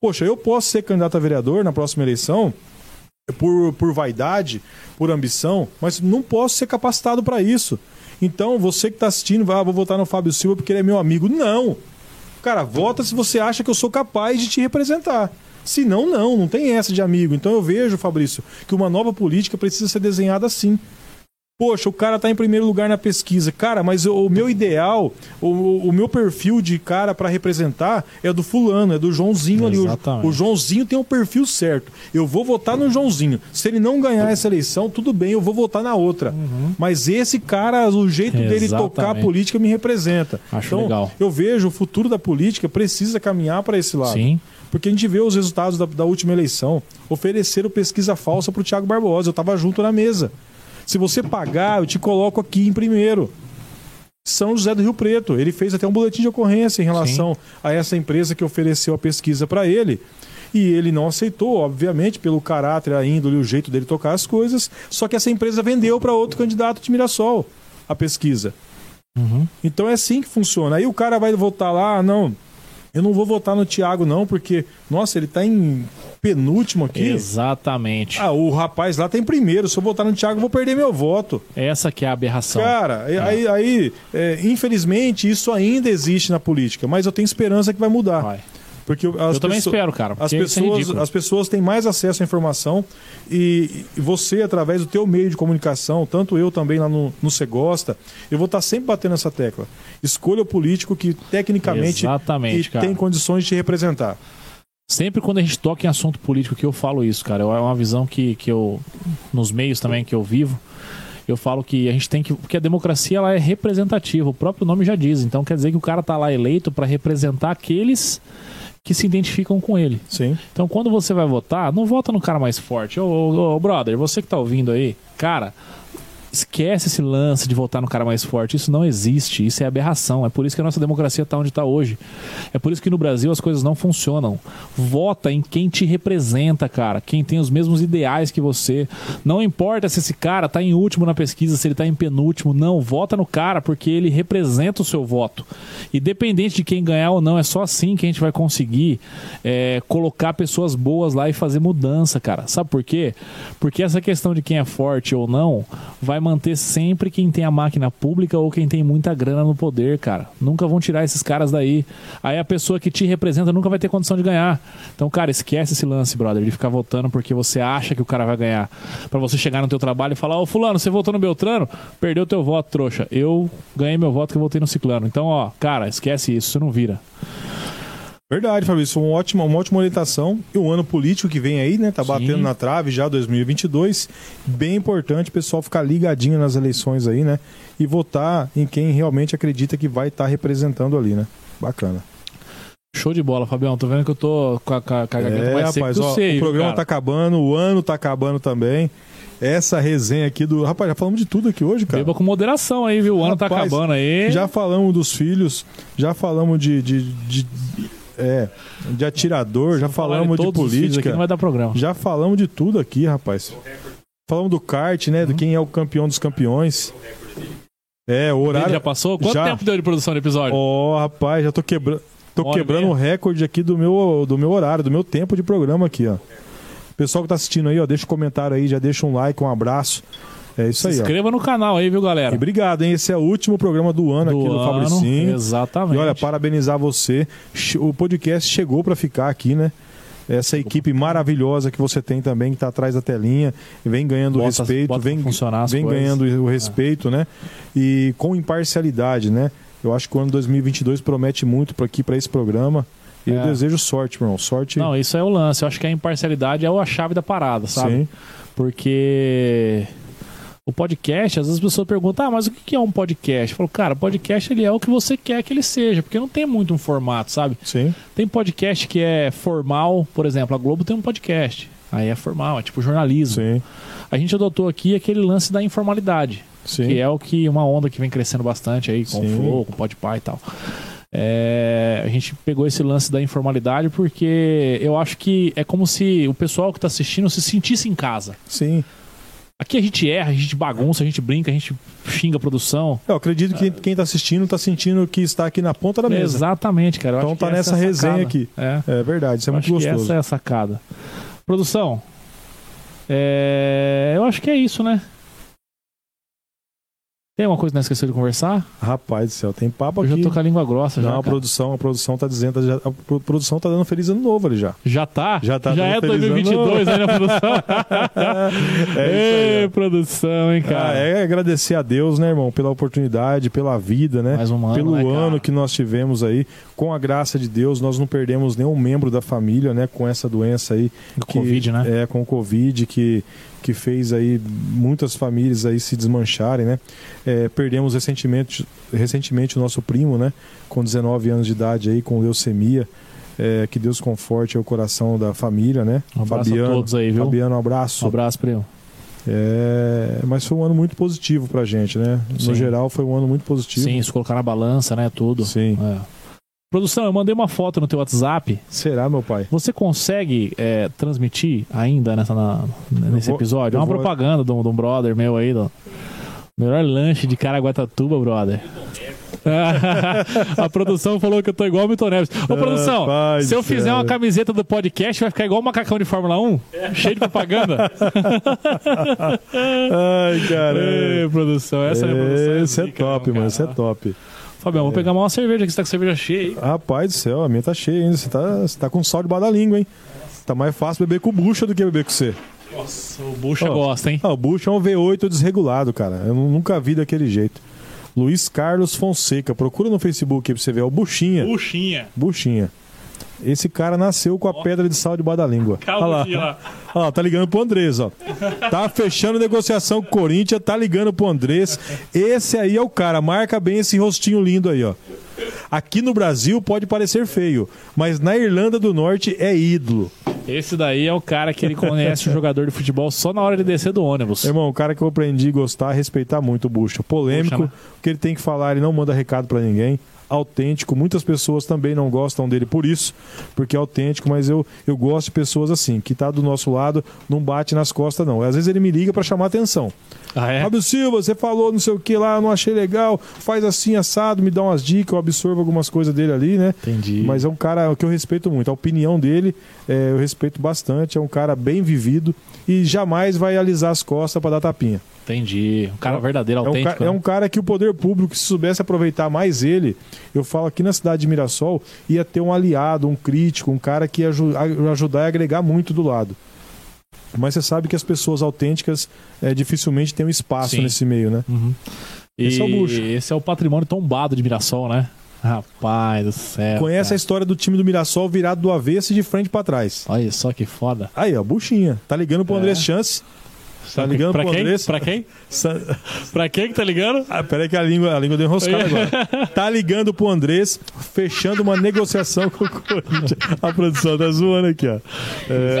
Poxa, eu posso ser candidato a vereador na próxima eleição por, por vaidade, por ambição, mas não posso ser capacitado para isso. Então, você que está assistindo, vai, ah, vou votar no Fábio Silva porque ele é meu amigo. Não! Cara, vota se você acha que eu sou capaz de te representar. Se não, não, não tem essa de amigo. Então eu vejo, Fabrício, que uma nova política precisa ser desenhada assim. Poxa, o cara tá em primeiro lugar na pesquisa. Cara, mas o, o meu ideal, o, o meu perfil de cara para representar é do fulano, é do Joãozinho ali. O, Exatamente. o Joãozinho tem o perfil certo. Eu vou votar no Joãozinho. Se ele não ganhar essa eleição, tudo bem, eu vou votar na outra. Mas esse cara, o jeito dele tocar a Exatamente. política me representa. Acho então, legal. eu vejo o futuro da política precisa caminhar para esse lado. Sim. Porque a gente vê os resultados da, da última eleição. Ofereceram pesquisa falsa para o Thiago Barbosa. Eu estava junto na mesa. Se você pagar, eu te coloco aqui em primeiro. São José do Rio Preto. Ele fez até um boletim de ocorrência em relação a essa empresa que ofereceu a pesquisa para ele. E ele não aceitou, obviamente, pelo caráter, a índole, o jeito dele tocar as coisas. Só que essa empresa vendeu para outro candidato de Mirassol a pesquisa. Uhum. Então é assim que funciona. Aí o cara vai votar lá, ah, não, eu não vou votar no Thiago não, porque, nossa, ele tá em penúltimo aqui. Exatamente. Ah, o rapaz lá tá em primeiro. Se eu votar no Thiago, eu vou perder meu voto. Essa que é a aberração. Cara, aí, aí é, infelizmente, isso ainda existe na política, mas eu tenho esperança que vai mudar. Vai. Porque as Eu também pessoas- espero, cara. As é pessoas, ridículo. as pessoas têm mais acesso à informação e, e você, através do teu meio de comunicação, tanto eu também lá no, no Cê Gosta, eu vou estar sempre batendo essa tecla. Escolha o político que tecnicamente Exatamente, tem condições de te representar. Sempre quando a gente toca em assunto político que eu falo isso, cara. É uma visão que, que eu, nos meios também que eu vivo, eu falo que a gente tem que. Porque a democracia ela é representativa, o próprio nome já diz. Então quer dizer que o cara tá lá eleito para representar aqueles que se identificam com ele. Sim. Então quando você vai votar, não vota no cara mais forte. Ô, ô, ô, brother, você que tá ouvindo aí, cara. Esquece esse lance de votar no cara mais forte. Isso não existe. Isso é aberração. É por isso que a nossa democracia está onde está hoje. É por isso que no Brasil as coisas não funcionam. Vota em quem te representa, cara. Quem tem os mesmos ideais que você. Não importa se esse cara tá em último na pesquisa, se ele tá em penúltimo. Não, vota no cara porque ele representa o seu voto. Independente de quem ganhar ou não, é só assim que a gente vai conseguir é, colocar pessoas boas lá e fazer mudança, cara. Sabe por quê? Porque essa questão de quem é forte ou não vai manter sempre quem tem a máquina pública ou quem tem muita grana no poder, cara. Nunca vão tirar esses caras daí. Aí a pessoa que te representa nunca vai ter condição de ganhar. Então, cara, esquece esse lance, brother, de ficar votando porque você acha que o cara vai ganhar. Pra você chegar no teu trabalho e falar: "Ô fulano, você votou no Beltrano? Perdeu teu voto, trouxa. Eu ganhei meu voto que eu votei no Ciclano". Então, ó, cara, esquece isso, você não vira. Verdade, Fabrício. Uma ótima, uma ótima orientação. E o ano político que vem aí, né? Tá Sim. batendo na trave já 2022. Bem importante o pessoal ficar ligadinho nas eleições aí, né? E votar em quem realmente acredita que vai estar representando ali, né? Bacana. Show de bola, Fabião. Tô vendo que eu tô com a, com a, garganta É, mais rapaz, ó, sei, o programa cara? tá acabando, o ano tá acabando também. Essa resenha aqui do. Rapaz, já falamos de tudo aqui hoje, cara. Beba com moderação aí, viu? O ano tá Rapaz, acabando aí. Já falamos dos filhos, já falamos de. de, de- é, de atirador, já falamos de filhos Aqui política. não vai dar programa. Já falamos de tudo aqui, rapaz. Falamos do kart, né? Uhum. De quem é o campeão dos campeões. É, o Ele horário. já passou? Quanto Já. tempo deu de produção do episódio? Ó, rapaz, já tô quebrando. Tô hora quebrando o recorde aqui do meu, do meu horário, do meu tempo de programa aqui, ó. Pessoal que tá assistindo aí, ó, deixa um comentário aí, já deixa um like, um abraço. É isso Se aí, ó. inscreva no canal aí, viu, E galera? obrigado, hein? Esse é o último programa do ano aqui do ano, Fabricinho. Exatamente. E olha, parabenizar você. O podcast chegou para ficar aqui, né? Essa equipe maravilhosa que você tem também, que está atrás da telinha, e vem ganhando Bota- respeito, bota vem, vem. É. ganhando o respeito, né? E com imparcialidade, né? Eu acho que o ano 2022 promete muito para aqui, para esse programa. E eu É. desejo sorte, meu irmão. Sorte. Não, isso é o lance. Eu acho que a imparcialidade é a chave da parada, sabe? Sim. Porque o podcast, às vezes as pessoas perguntam, ah, mas o que é um podcast? Eu falo, cara, podcast ele é o que você quer que ele seja, porque não tem muito um formato, sabe? Sim. Tem podcast que é formal, por exemplo, a Globo tem um podcast. Aí é formal, é tipo jornalismo. Sim. A gente adotou aqui aquele lance da informalidade. Sim. que é o que uma onda que vem crescendo bastante aí com Sim. o Flow, com o Podpah e tal. É, a gente pegou esse lance da informalidade porque eu acho que é como se o pessoal que está assistindo se sentisse em casa. Sim. Aqui a gente erra, a gente bagunça, a gente brinca, a gente xinga a produção. Eu acredito que quem está assistindo está sentindo que está aqui na ponta da mesa. Exatamente, cara. Eu Então tá nessa é resenha aqui. É. É verdade, isso é Eu muito gostoso. essa é a sacada. Produção, é, eu acho que é isso, né? Tem alguma coisa que nós esqueceu de conversar? Rapaz do céu, tem papo Eu já aqui. tô com a língua grossa já. Não, a produção, a produção tá dizendo, já- a pro- produção tá dando feliz ano novo ali já. Já tá? Já tá Já é dando feliz ano 2022 aí na produção. É aí, Ei, ó. produção, hein, Ah, cara. é agradecer a Deus, né, irmão, pela oportunidade, pela vida, né? Mais um ano, pelo né, ano que nós tivemos aí, com a graça de Deus, nós não perdemos nenhum membro da família, né, com essa doença aí, Do que- Covid, né? É, com o Covid, que, que fez aí muitas famílias aí se desmancharem, né? É, perdemos recentemente, recentemente o nosso primo, né? Com 19 anos de idade aí, com leucemia. É, que Deus conforte o coração da família, né? Um abraço Fabiano, a todos aí, viu? Fabiano, um abraço. Um abraço, primo. É, mas foi um ano muito positivo pra gente, né? Sim. No geral, foi um ano muito positivo. Sim, se colocar na balança, né? Tudo. Sim. É. Produção, eu mandei uma foto no teu WhatsApp. Será, meu pai? Você consegue é, transmitir ainda nessa, na- nesse vou- episódio? É uma vou- propaganda de um, de um brother meu aí, do melhor lanche de Caraguatatuba, brother. a produção falou que eu tô igual o Milton Neves. Ô, produção, Rapaz se eu fizer uma camiseta do podcast, vai ficar igual o macacão de Fórmula 1? Cheio de propaganda? Ai, Ei, caramba. produção, essa é a minha produção. Esse é zica, top, mesmo, mano. Esse é cara. top. Fabião, vou pegar uma cerveja aqui, você tá com a cerveja cheia aí. Rapaz do céu, a minha tá cheia ainda. Você tá, você tá com sal debaixo da língua, hein? Tá mais fácil beber com bucha do que beber com você. Nossa, o Bucha Ó, gosta, hein? Ah, o bucha é um V8 desregulado, cara. Eu nu- nunca vi daquele jeito. Luiz Carlos Fonseca. Procura no Facebook aí pra você ver. É o Buchinha. Buchinha. Buchinha. Esse cara nasceu com a pedra de sal debaixo da língua. Calma Olha lá. aqui, lá. Tá ligando pro Andrés, ó. Tá fechando negociação com o Corinthians, tá ligando pro Andrés. Esse aí é o cara, marca bem esse rostinho lindo aí, ó. Aqui no Brasil pode parecer feio, mas na Irlanda do Norte é ídolo. Esse daí é o cara que ele conhece o jogador de futebol só na hora de descer do ônibus. Irmão, o cara que eu aprendi a gostar, respeitar muito o Bucha. Polêmico, né? o que ele tem que falar, ele não manda recado pra ninguém. Autêntico, muitas pessoas também não gostam dele por isso, porque é autêntico, mas eu, eu gosto de pessoas assim, que tá do nosso lado, não bate nas costas, não. Às vezes ele me liga pra chamar atenção. Ah, é? Fábio Silva, você falou não sei o que lá, não achei legal, faz assim assado, me dá umas dicas, eu absorvo algumas coisas dele ali, né? Entendi. Mas é um cara que eu respeito muito. A opinião dele é, eu respeito bastante. É um cara bem vivido e jamais vai alisar as costas para dar tapinha. Entendi. Um cara verdadeiro, É um, autêntico. ca- é né? um cara que o poder público, se soubesse aproveitar mais ele, eu falo aqui na cidade de Mirassol, ia ter um aliado, um crítico, um cara que ia aju- a- ajudar e agregar muito do lado. Mas você sabe que as pessoas autênticas é, dificilmente têm um espaço Sim. nesse meio, né? Uhum. Esse é o E Bucha. Esse é o patrimônio tombado de Mirassol, né? Rapaz do céu. Conhece a cara. história do time do Mirassol virado do avesso e de frente para trás. Olha só que foda. Aí, ó, buchinha. Tá ligando pro É. André Chance. Tá ligando pra pro quem? Pra quem? Sa- Pra quem que tá ligando? Ah, peraí que a língua, a língua deu enroscada agora. Tá ligando pro Andrés, fechando uma negociação com o Corinthians. A produção tá zoando aqui, ó. É...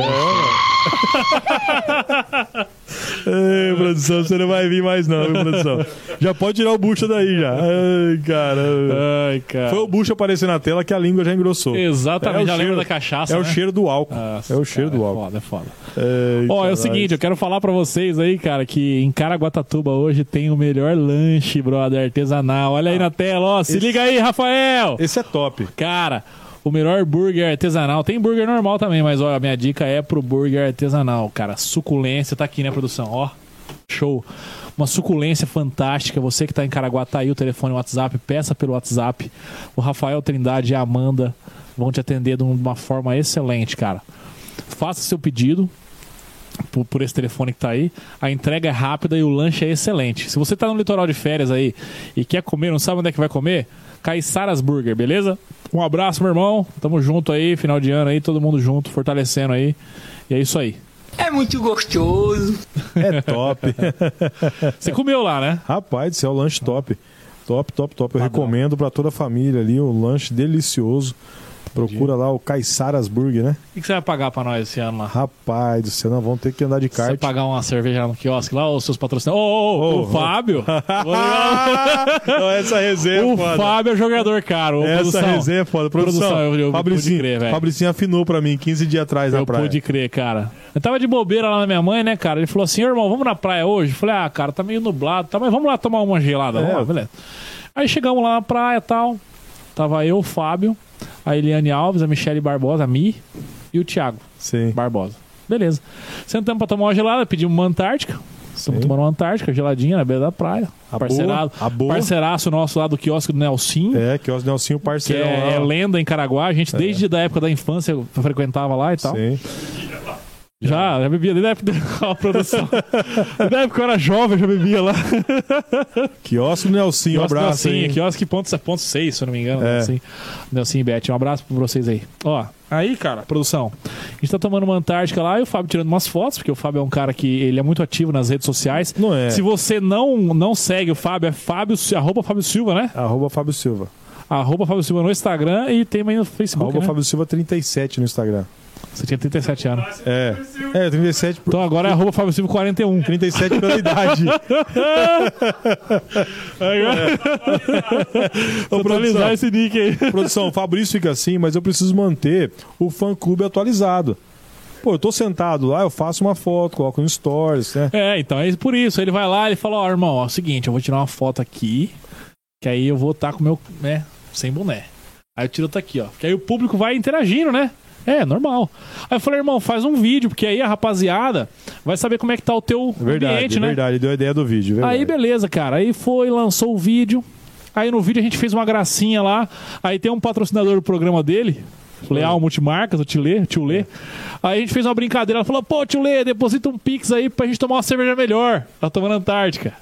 Ei, produção, você não vai vir mais não, viu, produção? Já pode tirar o bucha daí já. Ai, caramba. Ai, cara. Foi o bucha aparecer na tela que a língua já engrossou. Exatamente, É o já lembra da cachaça, É o né? cheiro do álcool. Nossa, é o cheiro cara, do álcool. É foda, é foda. Ó, é o seguinte, eu quero falar pra vocês aí, cara, que em Caraguatatuba hoje tem o melhor lanche, brother, artesanal. Olha aí na tela, ó. Se Esse- liga aí, Rafael! Esse é top. Cara, o melhor burger artesanal. Tem burger normal também, mas ó, a minha dica é pro burger artesanal, cara. Suculência tá aqui, né, produção? Ó, show. Uma suculência fantástica. Você que tá em Caraguá, tá aí o telefone o WhatsApp, peça pelo WhatsApp. O Rafael Trindade e a Amanda vão te atender de uma forma excelente, cara. Faça seu pedido por, por esse telefone que tá aí. A entrega é rápida e o lanche é excelente. Se você tá no litoral de férias aí e quer comer, não sabe onde é que vai comer, Caiçaras Burger, beleza? Um abraço, meu irmão. Tamo junto aí, final de ano aí, todo mundo junto, fortalecendo aí. E é isso aí. É muito gostoso. É top. Você comeu lá, né? Rapaz do céu, lanche top. Top, top, top. Eu recomendo pra toda a família ali, um lanche delicioso. Procura lá o Caiçaras Burger, né? O que você vai pagar pra nós esse ano lá? Rapaz do céu, nós vamos ter que andar de Você vai kart. pagar uma cerveja no quiosque lá, ou seus patrocinadores? Ô, ô, ô, o. Fábio! Não, essa resenha o Fábio é jogador caro. Essa produção, resenha é foda. Produção, Produção, eu- eu pude Fabricinho, crer, velho. Fabricinho afinou pra mim 15 dias atrás na Eu praia. pude crer, cara. Eu tava de bobeira lá na minha mãe, né, cara? Ele falou assim, irmão, vamos na praia hoje? Eu falei, ah, cara, tá meio nublado, tá, mas vamos lá tomar uma gelada. É. Vamos lá, beleza. Aí chegamos lá na praia e tal. Tava eu, o Fábio, a Eliane Alves, a Michele Barbosa, a Mi e o Thiago Sim. Barbosa. Beleza. Sentamos pra tomar uma gelada, pedimos uma Antártica. Estamos tomando uma Antártica, geladinha na beira da praia. A Parceirado, boa, a boa. Parceiraço nosso lá do quiosque do Nelsinho. É, que é os Nelsinho Que parceirão é, é lenda em Caraguá, a gente desde a época da infância frequentava lá e tal. Sim. Já, já bebia desde a época da produção. desde a época que eu era jovem, eu já bebia lá. Quiosque do Nelsinho, um abraço, Nelsinho, hein? quiosque ponto, ponto 6, se eu não me engano. É. Assim. Nelsinho e Beth, um abraço pra vocês aí. Ó, aí, cara, produção. A gente tá tomando uma Antártica lá e o Fábio tirando umas fotos, porque o Fábio é um cara que ele é muito ativo nas redes sociais. Não é. Se você não, não segue o Fábio, é Fábio, arroba Fábio Silva, né? Arroba Fábio Silva. Arroba Fábio Silva no Instagram e tem aí no Facebook, Arroba né? Fábio Silva 37 no Instagram. Você tinha 37 anos. É. É, 37 por... Então agora é arroba Fábio Silva 41. 37 pela idade. Vou atualizar esse nick aí. Produção, o Fabrício fica assim, mas eu preciso manter o fã clube atualizado. Pô, eu tô sentado lá, eu faço uma foto, coloco no stories, né? É, então é por isso. Ele vai lá e fala, ó, irmão, ó, é o seguinte, eu vou tirar uma foto aqui, que aí eu vou estar com o meu, né, sem boné. Aí eu tiro outra aqui, ó. Que aí o público vai interagindo, né? É, normal. Aí eu falei, irmão, faz um vídeo, porque aí a rapaziada vai saber como é que tá o teu Verdade, ambiente, né? verdade. Deu a ideia do vídeo, verdade. Aí beleza, cara. Aí foi, lançou o vídeo. Aí no vídeo a gente fez uma gracinha lá. Aí tem um patrocinador do programa dele, Leal Multimarcas, o Tio Lê, o Tio Lê. Aí a gente fez uma brincadeira. Ela falou: pô, Tio Lê, deposita um Pix aí pra gente tomar uma cerveja melhor. Ela tomando Antártica.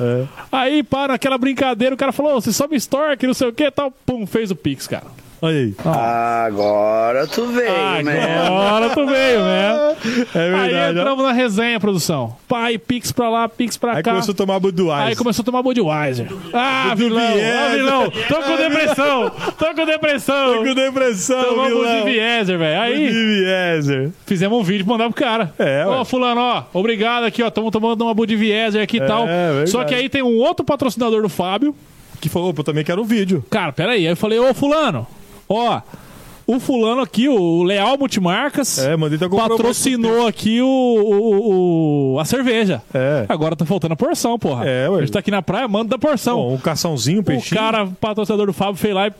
É. Aí, para naquela brincadeira, o cara falou: você sobe store, que não sei o que tal. Pum, fez o Pix, cara. Olha aí. Agora tu veio, né? Agora tu veio, né? É Aí verdade. ó. entramos na resenha, produção. Pai, Pix pra lá, Pix pra Aí cá. começou a tomar Budweiser. Aí começou a tomar Budweiser. Ah, vilão, ah, vilão. Tô com depressão. Tô com depressão. Com depressão, Tomou vilão. Budweiser, velho. Aí Budweiser. fizemos um vídeo pra mandar pro cara. É, Ó, ué. fulano, ó, obrigado aqui, ó. Tamo tomando uma Budweiser aqui e tal. verdade. Só que aí tem um outro patrocinador do Fábio. Que falou, opa, eu também quero um vídeo. Cara, peraí. Aí eu falei, ô, fulano, ó... O fulano aqui, o Leal Multimarcas, É, mandei patrocinou aqui o, o- o- a cerveja. É. Agora tá faltando a porção, porra. É, ué. A gente tá aqui na praia, manda da porção. Bom, um caçãozinho, um o peixinho. cara, patrocinador do Fábio, fez lá e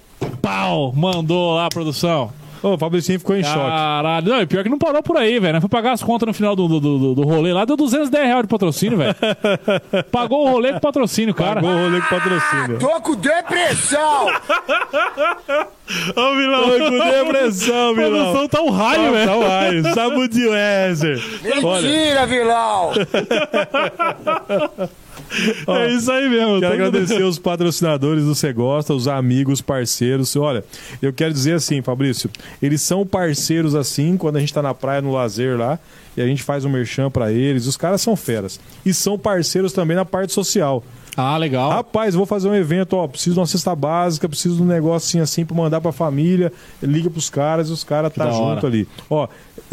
pau, mandou lá a produção. Ô, o Fabricinho ficou em choque. Caralho. Não, e pior que não parou por aí, velho. Nós Foi pagar as contas no final do, do, do, do rolê lá, deu 210 reais de patrocínio, velho. Pagou o rolê com patrocínio, cara. Pagou o rolê com patrocínio. Tô com depressão! Ô, vilão. Tô com depressão, A vilão. produção tá um raio, velho. Tá o raio. Sabe de Weser. Olha, Mentira, vilão! É isso aí mesmo. quero agradecer os patrocinadores do Cê Gosta, os amigos, parceiros. Olha, eu quero dizer assim, Fabrício, eles são parceiros assim quando a gente tá na praia, no lazer lá, e a gente faz um merchan pra eles. Os caras são feras. E são parceiros também na parte social. Ah, legal. Rapaz, vou fazer um evento, ó, preciso de uma cesta básica, preciso de um negocinho assim pra mandar pra família, liga pros caras e os caras tá hora. junto ali. Ó,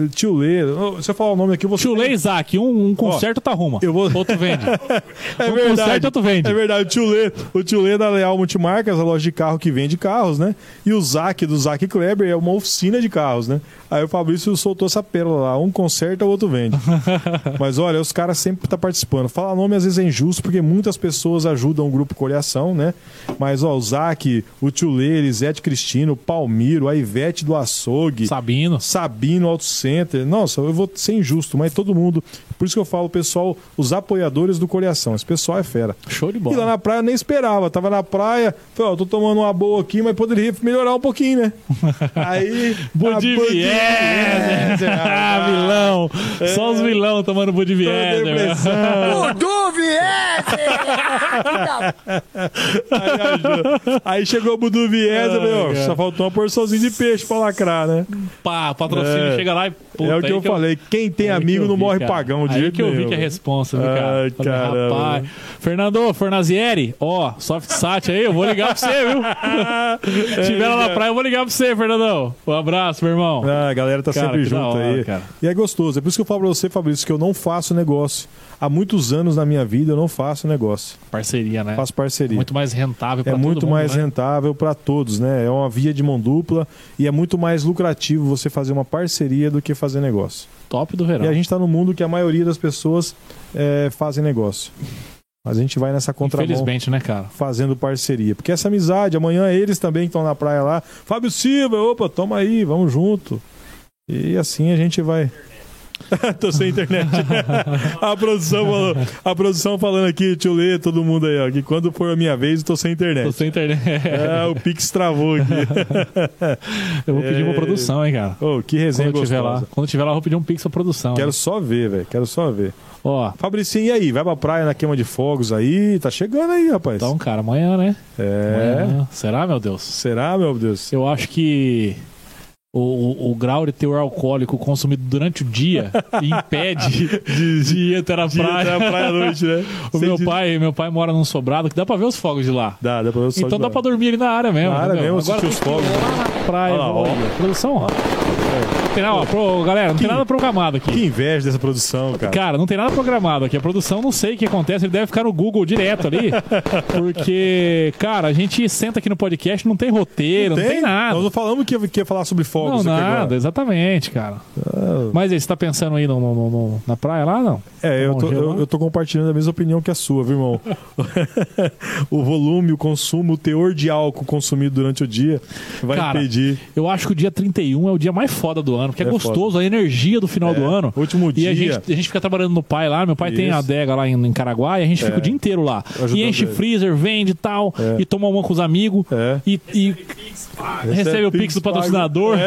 tio Lê, se eu falar o nome aqui, vou Tio Lê e Isaac, um, um conserta, tu arruma. eu vou- Outro vende. É um verdade. conserta, outro vende. É verdade. O tio Lê, o tio Lê da Leal Multimarcas, a loja de carro que vende carros, né? E o Zac do Zac Kleber é uma oficina de carros, né? Aí o Fabrício soltou essa pérola lá. Um conserta, o outro vende. Mas olha, os caras sempre estão participando. Falar nome às vezes é injusto, porque muitas pessoas ajudam o grupo Coreação, né? Mas ó, o Zac, o tio Lê, Elisete Cristino, o Palmiro, a Ivete do Açougue. Sabino. Sabino Auto Center. Nossa, eu vou ser injusto, mas todo mundo. Por isso que eu falo, pessoal, os apoiadores do Coreação. Esse pessoal é fera. Show de E lá bola. na praia eu nem esperava. Tava na praia, falei, ó, tô tomando uma boa aqui, mas poderia melhorar um pouquinho, né? Aí. Budweiser. Budweiser, Ah, vilão. Só os vilão tomando. Dudu Vieser! Aí. Aí chegou o Budu Vieser, Ai, meu, cara. só faltou uma porçãozinha de peixe pra lacrar, né? Pá, patrocínio É. chega lá e time. Puta, é o que aí eu falei. Quem tem aí amigo que não vi, morre cara. pagão de Aí que eu vi que é responsa, viu, cara? Ai, Falei, rapaz. Fernando Fornazieri, ó, SoftSat aí, eu vou ligar pra você, viu? Tiver lá na praia, eu vou ligar pra você, Fernandão. Um abraço, meu irmão. Ah, a galera tá Cara, sempre que junto hora, aí. cara. E é gostoso. É por isso que eu falo pra você, Fabrício, que eu não faço negócio. Há muitos anos na minha vida eu não faço negócio. Parceria, né? Faço parceria. Muito mais rentável pra é muito mundo, mais né? rentável para todos, né? É uma via de mão dupla e é muito mais lucrativo você fazer uma parceria do que fazer negócio. Top do verão. E a gente tá no mundo que a maioria das pessoas é, fazem negócio. Mas a gente vai nessa contramão Infelizmente, né, cara? fazendo parceria. Porque essa amizade, amanhã eles também que estão na praia lá. Fábio Silva, opa, toma aí, vamos junto. E assim a gente vai. Tô sem internet. a produção falou, a produção falando aqui, tio Lê, todo mundo aí, ó, que quando for a minha vez, eu tô sem internet. Tô sem internet. É, o Pix travou aqui. Eu vou pedir É. pra produção, hein, cara. Ô, que resenha Quando tiver lá. Quando tiver lá, eu vou pedir um pix pra produção. Quero só ver, velho. Quero só ver. Ó, Fabricinho, e aí? Vai pra praia na queima de fogos aí? Tá chegando aí, rapaz. então, cara, amanhã, né? é. Amanhã. Será, meu Deus? Será, meu Deus? Eu acho que o, o, grau de teor alcoólico consumido durante o dia impede de, de entrar na Dia praia. até a praia à noite, né? O meu pai, meu pai mora num sobrado que dá pra ver os fogos de lá. Dá, dá pra ver o sol Então dá lá. pra dormir ali na área mesmo. Na área mesmo, Agora os ir fogos. lá na praia. Lá, olha. Produção, ó. Não tem nada, ó, pro- galera, não tem Que- nada programado aqui. Que inveja dessa produção, cara. Cara, não tem nada programado aqui. A produção, não sei o que acontece. Ele deve ficar no Google direto ali. Porque, cara, a gente senta aqui no podcast, não tem roteiro, não tem, nada. Nós não falamos que ia, que ia falar sobre fogos Não, nada, agora. exatamente, cara. Mas aí, você tá pensando aí no, no- no- na praia lá, não? É, eu um tô, eu, eu tô compartilhando a mesma opinião que a sua, viu, irmão? o volume, o consumo, o teor de álcool consumido durante o dia vai Cara, impedir. Eu acho que o dia 31 é o dia mais foda do ano, porque é, É gostoso, a energia do final É, do ano. último E dia. a gente, a gente fica trabalhando no pai lá, meu pai tem Isso. a adega lá em, em Caraguá, e a gente fica É. o dia inteiro lá. E enche freezer, vende e tal, É. e toma uma com os amigos, É. e, e recebe o Pix do patrocinador.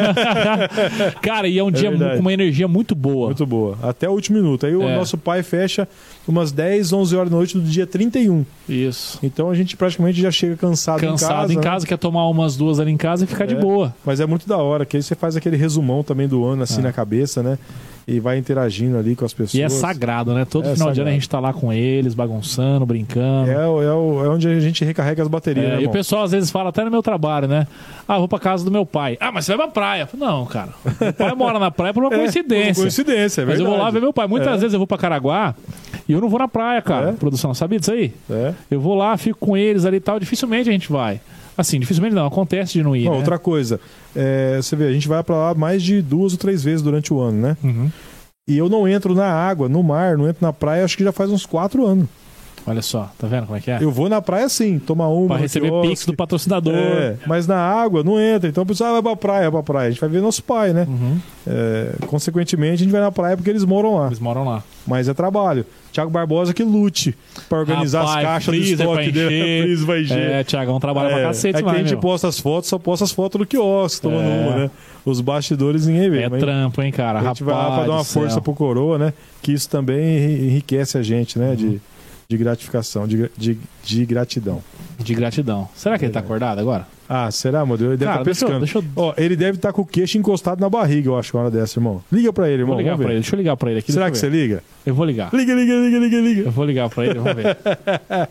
Cara, e é um dia. Com uma energia muito boa. Muito boa. Até o último minuto. Aí o É. nosso pai fecha umas 10, 11 horas da noite do dia 31. Isso. Então a gente praticamente já chega cansado, Cansado em em casa. casa, né? quer tomar umas duas ali em casa e ficar de É. boa. Mas é muito da hora, que aí você faz aquele resumão também do ano É. assim na cabeça, né? E vai interagindo ali com as pessoas. E é sagrado, né? Todo É final de ano a sagrado. gente tá lá com eles, bagunçando, brincando. É, é, é onde a gente recarrega as baterias, É, né, e o pessoal às vezes fala até no meu trabalho, né? Ah, vou pra casa do meu pai. Ah, mas você vai pra praia. Não, cara. Meu pai mora na praia por uma É, coincidência. coincidência, é Mas eu vou lá verdade. ver meu pai. Muitas É. vezes eu vou pra Caraguá e eu não vou na praia, cara. É? Produção, sabia disso aí? É. Eu vou lá, fico com eles ali e tal. Dificilmente a gente vai. Assim, dificilmente não. Acontece de não ir. Não, né? Outra coisa, é, você vê, a gente vai pra lá mais de duas ou três vezes durante o ano, né? Uhum. E eu não entro na água, no mar, não entro na praia, acho que já faz uns quatro anos. Olha só, tá vendo como é que é? Eu vou na praia sim, tomar uma. Pra receber quiosque. pix do patrocinador. É, mas na água não entra. Então o pessoal ah, vai pra praia, vai pra praia. A gente vai ver nosso pai, né? Uhum. É, consequentemente, a gente vai na praia porque eles moram lá. Eles moram lá. Mas é trabalho. Tiago Barbosa que lute pra organizar Rapaz, as caixas do estoque dele. freezer vai encher. É, Tiagão trabalha pra cacete é que lá, a gente meu. posta as fotos, só posta as fotos no quiosque, tomando É. uma, né? Os bastidores ninguém vê. É mas trampo, hein, cara? a gente Rapaz vai lá pra dar uma do força pro coroa, né? Que isso também enri- enriquece a gente, né? Uhum. De, de gratificação, de, de, de gratidão. De gratidão. Será que ele tá acordado agora? Ah, será, meu Deus? Ele deve Cara, estar deixa eu- pescando. deixa eu- Ó, ele deve estar com o queixo encostado na barriga, eu acho, uma hora dessa, irmão. Liga pra ele, irmão. Vou ligar vamos pra ver. ele. Deixa eu ligar pra ele aqui. Será que deixa você eu ver. liga? Eu vou ligar. Liga, liga, liga, liga, liga. Eu vou ligar pra ele, vamos ver.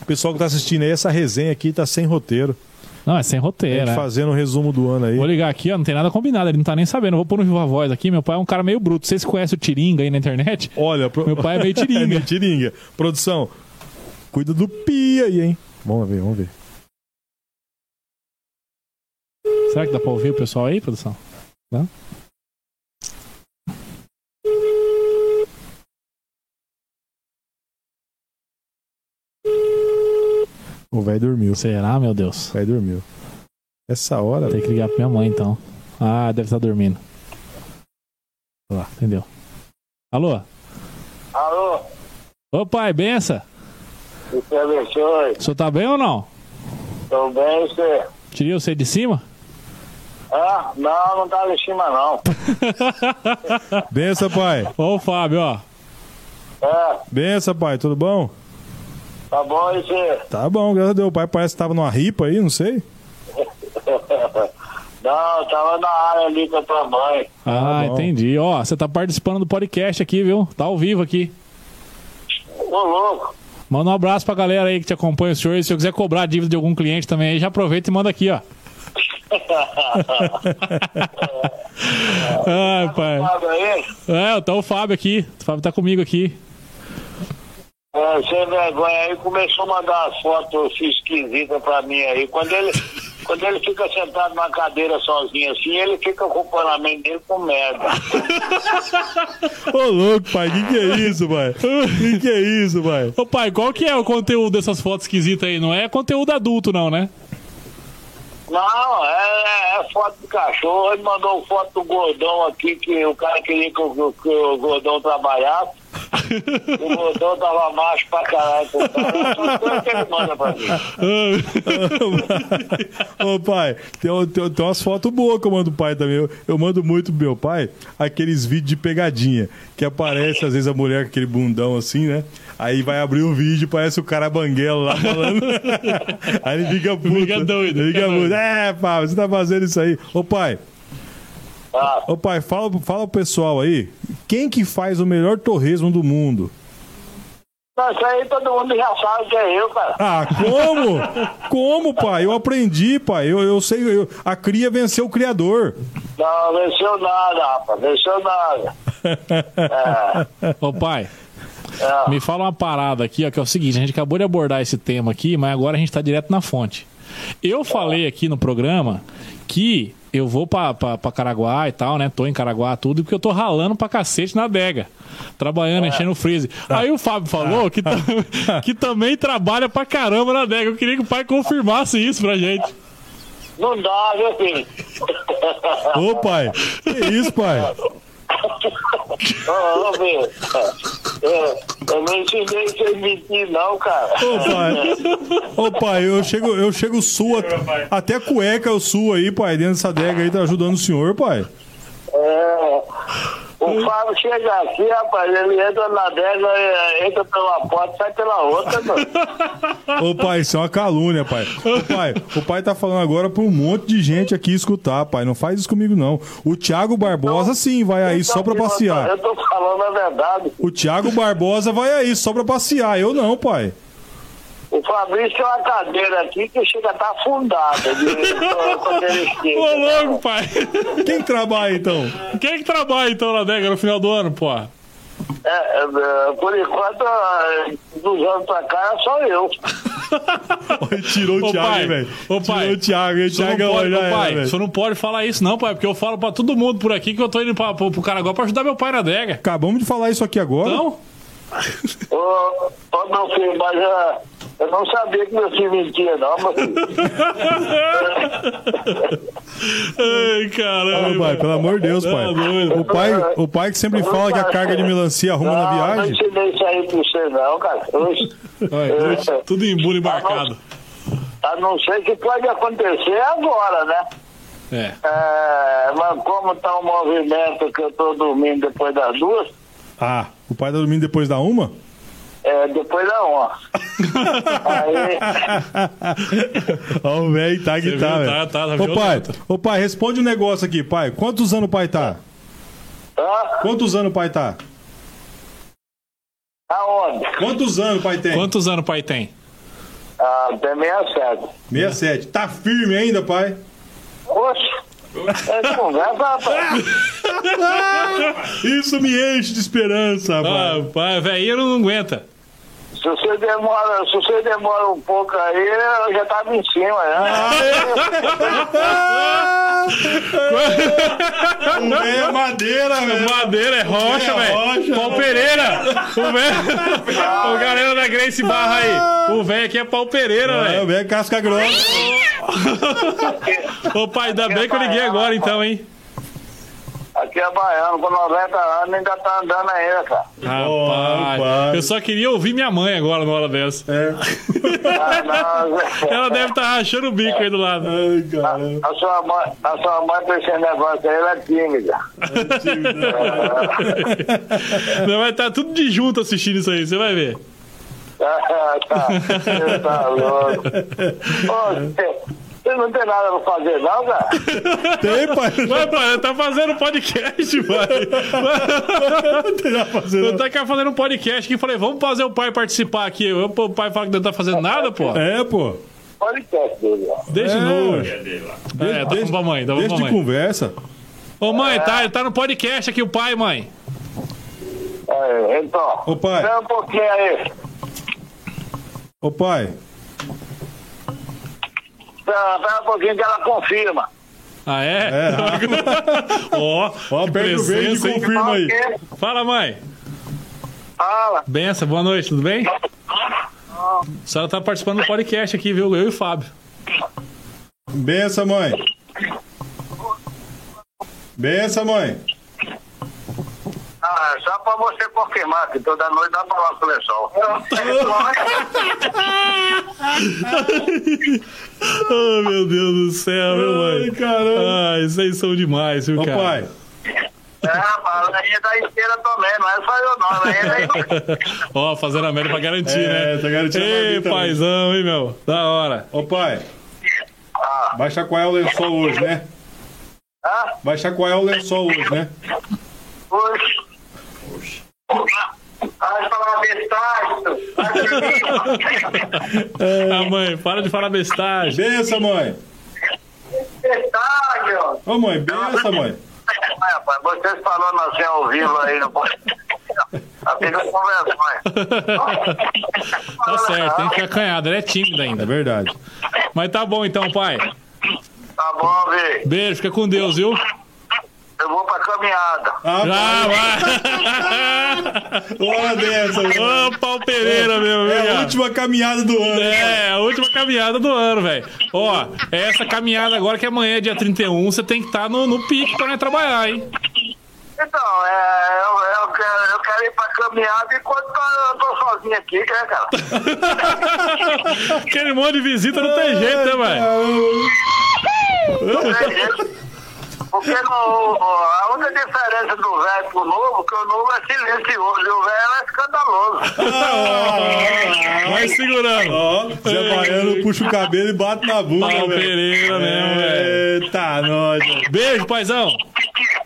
O pessoal que tá assistindo aí, essa resenha aqui tá sem roteiro. Não, é sem roteiro, né? fazendo um resumo do ano aí. Vou ligar aqui, ó, não tem nada combinado, ele não tá nem sabendo. Vou pôr no Viva Voz aqui, meu pai é um cara meio bruto. Vocês conhecem o Tiringa aí na internet? Olha, pro... Meu pai é meio tiringa. é meio tiringa. Produção, cuida do pi aí, hein? Vamos ver, vamos ver. Será que dá pra ouvir o pessoal aí, produção? Não? O velho dormiu. Será, meu Deus? O velho dormiu. Essa hora. Tem que ligar pra minha mãe, então. Ah, deve estar dormindo. Olha lá, entendeu? Alô? Alô, Ô pai, benção. que te abençoe. O senhor tá bem ou não? Tô bem, você? Tirei você de cima? Ah, não, não tá em cima, não. Benção, pai. Ô Fábio, ó. É, Benção, pai. Tudo bom? Tá bom, você? Tá bom, graças a Deus. O pai parece que tava numa ripa aí, não sei. Não, tava na área ali com a tua mãe. Ah, bom. entendi. Ó, você tá participando do podcast aqui, viu? Tá ao vivo aqui. Ô, louco. Manda um abraço pra galera aí que te acompanha o senhor. E se eu quiser cobrar a dívida de algum cliente também aí, já aproveita e manda aqui, ó. Ai, pai. Sabe aí? É, tá o Fábio aqui. O Fábio tá comigo aqui. É, sem vergonha aí, começou a mandar as fotos esquisitas pra mim aí. Quando ele, quando ele fica sentado na cadeira sozinho assim, ele fica com o parlamento dele com merda. Ô, louco, pai. Que que é isso, pai? Que que é isso, pai? Ô pai, qual que é o conteúdo dessas fotos esquisitas aí? Não é conteúdo adulto, não, né? Não, é, é foto do cachorro. Ele mandou foto do gordão aqui, que o cara queria que o, que o gordão trabalhasse. O gordão tava macho pra caralho. com o cara. Essas coisas que ele manda pra mim. Ô, pai, tem, um- tem, tem umas fotos boas que eu mando pro pai também. Eu, eu mando muito pro meu pai aqueles vídeos de pegadinha. Que aparece, às vezes, a mulher com aquele bundão assim, né? Aí vai abrir o vídeo, parece o cara banguelo lá falando. aí ele fica puto. Fica doido, Ele fica fica doido. É, pá, você tá fazendo isso aí. Ô, pai, Ah, ô, pai, fala, fala pro pessoal aí. Quem que faz o melhor torresmo do mundo? não, isso aí todo mundo já sabe que é eu, cara. Ah, como? Como, pai? Eu aprendi, pai. Eu, eu sei. eu- a cria venceu o criador. Não, venceu nada, rapaz. Venceu nada. Ô pai, É. me fala uma parada aqui, ó, que é o seguinte, a gente acabou de abordar esse tema aqui, mas agora a gente tá direto na fonte. Eu falei aqui no programa que eu vou pra, pra, pra Caraguá e tal, né? Tô em Caraguá, tudo, porque eu tô ralando pra cacete na adega. Trabalhando, enchendo o freezer. Aí o Fábio falou que, tam- que também trabalha pra caramba na adega. Eu queria que o pai confirmasse isso pra gente. Não dá, viu, filho? Ô, pai. Que isso, pai? Ô, filho. É, eu não ensinei você mentir, não, cara. Ô, pai. Ô, pai, eu chego, eu chego sua. Até cueca eu suo aí, pai, dentro dessa adega aí, tá ajudando o senhor, pai. É, o Fábio chega aqui, rapaz, ele entra na adega, é, entra pela porta, sai pela outra, mano. Ô, pai, isso é uma calúnia, pai. Ô, pai, o pai tá falando agora pra um monte de gente aqui escutar, pai. Não faz isso comigo, não. O Thiago Barbosa, sim, vai aí só pra Então, passear. Eu tô falando a verdade. O Thiago Barbosa vai aí só pra passear. Eu não, pai. O Fabrício tem uma cadeira aqui que chega a estar afundada de, ele chega. Ô, louco, pai. Quem trabalha, então? Quem que trabalha então na adega no final do ano, pô? É, é, por enquanto, é, dos anos pra cá, é só eu. Tirou o Thiago, velho. ô, pai, Tirou o Thiago, não, Thiago pode, era, pai, velho. você não pode falar isso, não, pai, porque eu falo pra todo mundo por aqui que eu tô indo pra, pro, pro Caraguá pra ajudar meu pai na adega. Acabamos de falar isso aqui agora. Então, Ô, ô meu filho, mas é, eu não sabia que meu filho mentia, não, meu filho. ai, Ô, caramba. pai, pelo amor de Deus, pai. Tá doido. O pai, o pai que sempre fala que a carga de melancia arruma na Não, não viagem. ensinei isso aí pra você, não, cara. É, Tudo em bula embarcado. A não ser que pode acontecer agora, né? É. É, mas como tá o movimento que eu tô dormindo depois das duas, Ah, o pai tá dormindo depois da uma? é depois da uma. Aí, Ó, o velho tá que tá, velho. Tá, tá, tá Ô, pai, ô, pai, responde um negócio aqui, pai. Quantos anos o pai tá? tá? Quantos anos o pai tá? Aonde? Quantos anos o pai tem? Quantos anos o pai tem? Ah, tem 67. 67. Tá firme ainda, pai? Oxe, é conversa, rapaz. Isso me enche de esperança, Ah, rapaz. pai, velhinho não aguenta. Se você demora, se você demora um pouco aí, eu já tava em cima, né? O velho é madeira, velho. Madeira é rocha, É velho. Pau Pereira. O velho. O galera da Grace Barra aí. O velho aqui é pau Pereira, É, o velho. velho é casca grossa. Ô, pai, ainda bem que eu liguei agora, então, hein? Aqui é baiano, com 90 anos ainda tá andando ainda, cara. Rapaz, pai. eu só queria ouvir minha mãe agora numa hora dessa. É. Ah, não, Ela deve estar rachando o bico aí do lado. Ai, caramba. a, sua mãe, a sua mãe pra esse negócio aí, ela é tímida. Não, vai estar tudo de junto assistindo isso aí, você vai ver. Ah, tá, você tá louco. Ô, você, não tem nada pra fazer, não, cara? Tem, pai. Vai, pai, tá fazendo podcast, pai. Não tem nada pra fazer, Eu tá fazendo um podcast aqui, falei, vamos fazer o pai participar aqui. Eu, o pai fala que não tá fazendo nada, pô. É, pô. Podcast dele, ó. Deixa É. de novo. É, dá Deixa- pra mãe, dá pra Deixa de mãe. conversa. Ô, mãe, tá, ele tá no podcast aqui, o pai, mãe. É, então, Ô, pai. espera um pouquinho aí. Ô, pai. Espera, um pouquinho que ela confirma. Ah, é? É, Ó, Ó, o e presença, confirma aí. Fala, mãe. Fala. Benção, boa noite, tudo bem? A senhora tá participando do podcast aqui, viu? Eu e o Fábio. Benção, mãe. Benção, mãe. Ah, só pra você confirmar que toda noite dá pra lá com o lençol. Oh, meu Deus do céu, meu mãe. Ai, caramba. Ai, vocês são demais, viu, Ô, cara? pai. É, rapaz, a rainha da inteira também, não é só eu não, a rainha da inteira. Ó, fazendo a média pra garantir, É, né? tá garantindo Ei, paizão, hein, meu? Da hora. Ô, pai. Ah, Vai chacoalhar o lençol hoje, né? ah, Vai chacoalhar o lençol hoje, né? oxe. Vai falar bestagem. Ah, mãe, para de falar bestagem. Benção, mãe. Bestagem, ó. Ô, mãe, benção, mãe. Ai, rapaz, vocês falando assim ao vivo aí. Ela fica vergonha. Tá certo, tem que ficar acanhado. Ele é tímido É ainda. verdade. Mas tá bom então, pai. Tá bom, Vê. Beijo, fica com Deus, viu? Eu vou pra caminhada. Já vai! Hora dessa, mano. Ô, pau Pereira, meu, É a última caminhada do ano. É, a última caminhada do ano, velho. Ó, essa caminhada agora que amanhã é dia 31, você tem que estar no, no pique pra nós trabalhar, hein? Então, é, eu, eu quero, eu quero ir pra caminhada enquanto eu tô sozinho aqui, né, cara? Aquele monte de visita não tem jeito, né, velho? Não tem jeito. Porque no, a única diferença do velho pro novo, que o novo é silencioso e o velho é escandaloso. Vai segurando. Ó, Zé Baiano puxa o cabelo e bate na bunda, velho. Pereira mesmo, velho. Eita, nós. Beijo, paizão.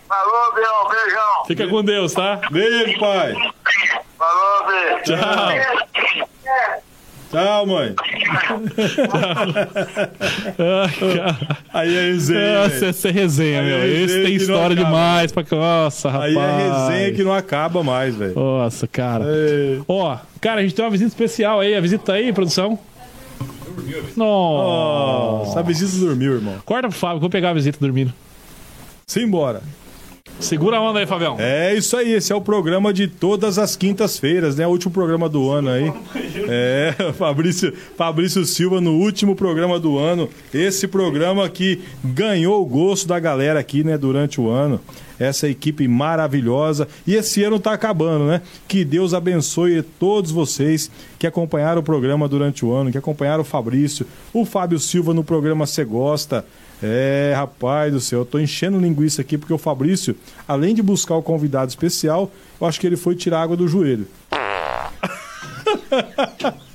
Falou, Bião, beijão. Fica com Deus, tá? Beijo, pai. Falou, beijo. Tchau. Tchau, mãe. Aí é resenha. Nossa, velho. essa é resenha, Aí meu. é resenha Esse tem história demais pra. Nossa, rapaz. Aí é resenha que não acaba mais, velho. Nossa, cara. É. Ó, cara, a gente tem uma visita especial aí. A visita tá aí, produção? Nossa. Nossa, a visita dormiu, irmão. Corta pro Fábio, vou pegar a visita dormindo. Simbora. Segura a onda aí, Fabião. É isso aí, esse é o programa de todas as quintas-feiras, né? O último programa do ano aí. É, Fabrício, Fabrício Silva no último programa do ano. Esse programa que ganhou o gosto da galera aqui, né, durante o ano. Essa equipe maravilhosa. E esse ano tá acabando, né? Que Deus abençoe todos vocês que acompanharam o programa durante o ano, que acompanharam o Fabrício, o Fábio Silva no programa Cê Gosta. É, rapaz do céu, eu tô enchendo linguiça aqui porque o Fabrício, além de buscar o convidado especial, eu acho que ele foi tirar água do joelho.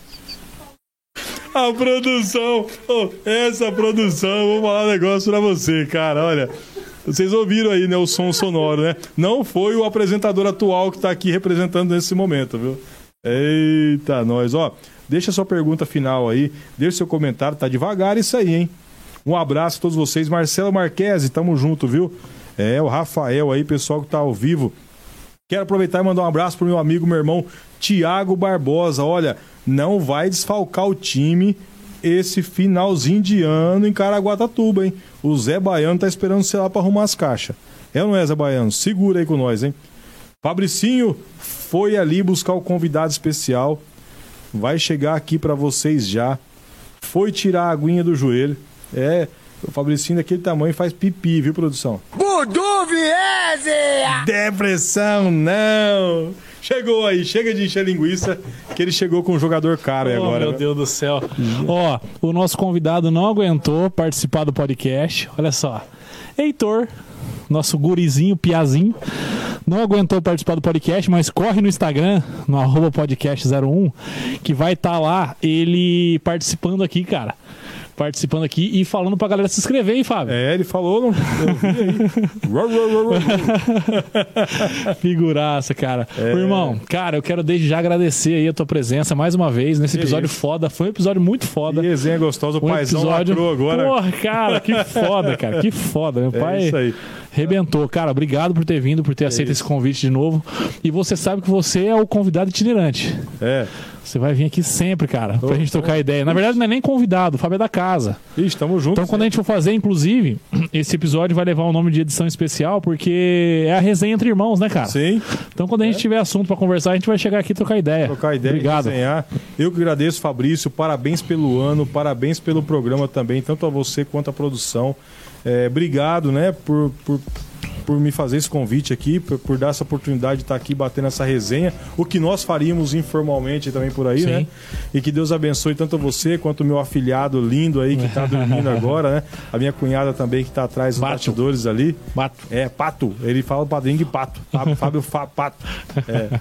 A produção, ô, essa produção, vou falar um negócio pra você, cara, olha. Vocês ouviram aí, né, o som sonoro, né? Não foi o apresentador atual que tá aqui representando nesse momento, viu? Eita, nós, ó. Deixa sua pergunta final aí, deixa seu comentário, tá devagar isso aí, hein? Um abraço a todos vocês. Marcelo Marquese, tamo junto, viu? É, o Rafael aí, pessoal que tá ao vivo. Quero aproveitar e mandar um abraço pro meu amigo, meu irmão Tiago Barbosa. Olha, não vai desfalcar o time esse finalzinho de ano em Caraguatatuba, hein? O Zé Baiano tá esperando você lá pra arrumar as caixas. É ou não é, Zé Baiano? Segura aí com nós, hein? Fabricinho foi ali buscar o convidado especial. Vai chegar aqui pra vocês já. Foi tirar a aguinha do joelho. É, o Fabricinho daquele tamanho faz pipi, viu, produção? Depressão, não! Chegou aí, chega de encher linguiça, que ele chegou com um jogador caro aí Oh, agora. meu né? Deus do céu. Ó, o nosso convidado não aguentou participar do podcast. Olha só. Heitor, nosso gurizinho, piazinho, não aguentou participar do podcast, mas corre no Instagram, no arroba podcast01, que vai estar lá ele participando aqui, cara. Participando aqui e falando pra galera se inscrever, hein, Fábio? É, ele falou, não. Aí. Figuraça, cara. Ô, irmão, cara, eu quero desde já agradecer aí a tua presença mais uma vez nesse episódio foda. Foi um episódio muito foda. Que resenha gostosa, o Um paizão episódio. lacrou agora. Porra, cara, que foda, cara. Que foda. Meu É pai isso aí. Rebentou. Cara, obrigado por ter vindo, por ter aceito esse convite de novo. E você sabe que você é o convidado itinerante. É. Você vai vir aqui sempre, cara, pra gente trocar ideia. Na verdade, não é nem convidado, o Fábio é da casa. Ixi, tamo junto. Então, quando a gente for fazer, inclusive, esse episódio vai levar o nome de edição especial, porque é a resenha entre irmãos, né, cara? Sim, Então, quando a gente tiver assunto pra conversar, a gente vai chegar aqui e trocar ideia. trocar ideia Obrigado. desenhar. Eu que agradeço, Fabrício. Parabéns pelo ano, parabéns pelo programa também, tanto a você quanto a produção. É, obrigado, né, por, por, por me fazer esse convite aqui, por, por dar essa oportunidade de estar aqui batendo essa resenha. O que nós faríamos informalmente também por aí, Sim. né? E que Deus abençoe tanto você quanto o meu afilhado lindo aí que tá dormindo agora, né? A minha cunhada também que tá atrás dos Bato. bastidores ali. Bato. É, Pato. Ele fala o padrinho de Pato. Fábio, Fábio Fa- Pato. É.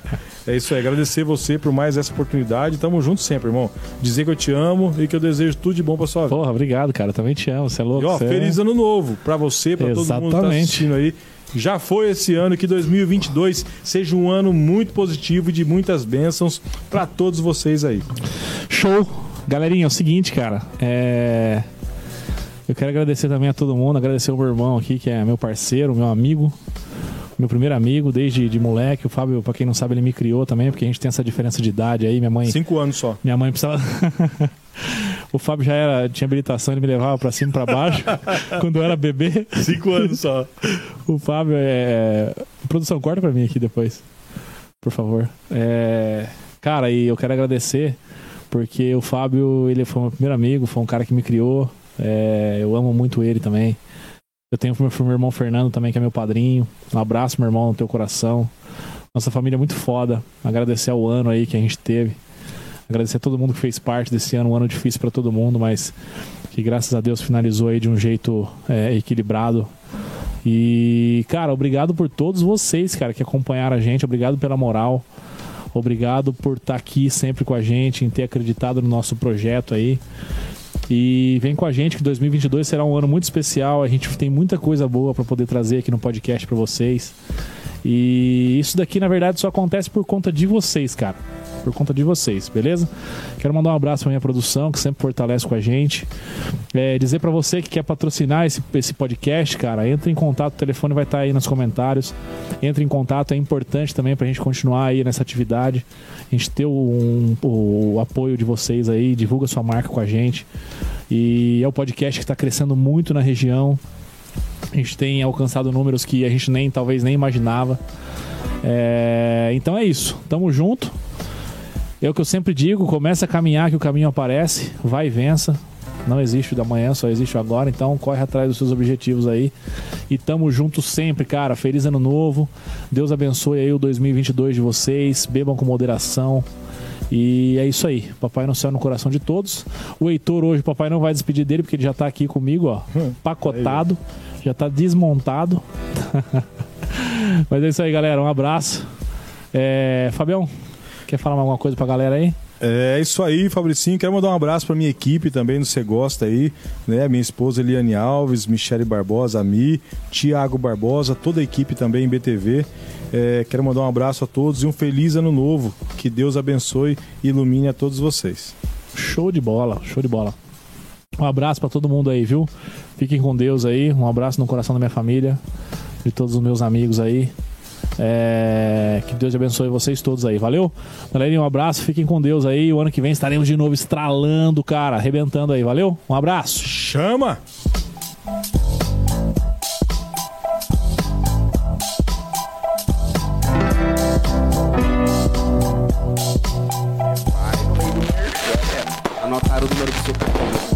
é isso aí. Agradecer você por mais essa oportunidade. Tamo junto sempre, irmão. Dizer que eu te amo e que eu desejo tudo de bom pra sua vida. Porra, obrigado, cara. Também te amo. Você é louco. E ó, é- feliz ano novo pra você, pra todo mundo que tá Exatamente. assistindo aí. Já foi esse ano, que 2022 seja um ano muito positivo e de muitas bênçãos pra todos vocês aí. Show! Galerinha, é o seguinte, cara. É... Eu quero agradecer também a todo mundo, agradecer o meu irmão aqui, que é meu parceiro, meu amigo. meu primeiro amigo desde de moleque. O Fábio, pra quem não sabe, ele me criou também, porque a gente tem essa diferença de idade aí. Minha mãe. Cinco anos só. Minha mãe precisava. o Fábio já era, tinha habilitação, ele me levava pra cima e pra baixo quando eu era bebê. Cinco anos só. O Fábio é. Produção, corta pra mim aqui depois. Por favor. É... Cara, e eu quero agradecer porque o Fábio, ele foi meu primeiro amigo, foi um cara que me criou. É... Eu amo muito ele também. Eu tenho meu, meu irmão Fernando também, que é meu padrinho. Um abraço, meu irmão, no teu coração. Nossa família é muito foda. Agradecer ao ano aí que a gente teve. Agradecer a todo mundo que fez parte desse ano, um ano difícil para todo mundo, mas que graças a Deus finalizou aí de um jeito é, equilibrado. E, cara, obrigado por todos vocês, cara, que acompanharam a gente. Obrigado pela moral. Obrigado por estar tá aqui sempre com a gente, em ter acreditado no nosso projeto aí. E vem com a gente que 2022 será um ano muito especial. A gente tem muita coisa boa para poder trazer aqui no podcast para vocês. E isso daqui, na verdade, só acontece por conta de vocês, cara. Por conta de vocês, beleza? Quero mandar um abraço pra minha produção, que sempre fortalece com a gente. É, dizer para você que quer patrocinar esse, esse podcast, cara, entre em contato, o telefone vai estar tá aí nos comentários. Entre em contato, é importante também pra gente continuar aí nessa atividade. A gente ter um, o, o apoio de vocês aí, divulga sua marca com a gente. E é o podcast que está crescendo muito na região. A gente tem alcançado números que a gente nem talvez nem imaginava. É, então é isso. Tamo junto. É o que eu sempre digo: começa a caminhar que o caminho aparece, vai e vença. Não existe o da manhã, só existe o agora. Então corre atrás dos seus objetivos aí. E tamo junto sempre, cara. Feliz ano novo. Deus abençoe aí o 2022 de vocês. Bebam com moderação. E é isso aí. Papai no céu no coração de todos. O Heitor hoje, papai não vai despedir dele porque ele já tá aqui comigo, ó, pacotado, já tá desmontado. Mas é isso aí, galera. Um abraço. É... Fabião, quer falar alguma coisa pra galera aí? É isso aí, Fabricinho. Quero mandar um abraço para minha equipe também no Você Gosta aí, né? Minha esposa Eliane Alves, Michele Barbosa, a Mi, Tiago Barbosa, toda a equipe também em BTV. É, quero mandar um abraço a todos e um feliz ano novo. Que Deus abençoe e ilumine a todos vocês. Show de bola, show de bola. Um abraço para todo mundo aí, viu? Fiquem com Deus aí. Um abraço no coração da minha família, de todos os meus amigos aí. É... Que Deus abençoe vocês todos aí. Valeu? Galerinha, um abraço. Fiquem com Deus aí. O ano que vem estaremos de novo estralando, cara. Arrebentando aí. Valeu? Um abraço. Chama! Anotaram o número do seu cartão.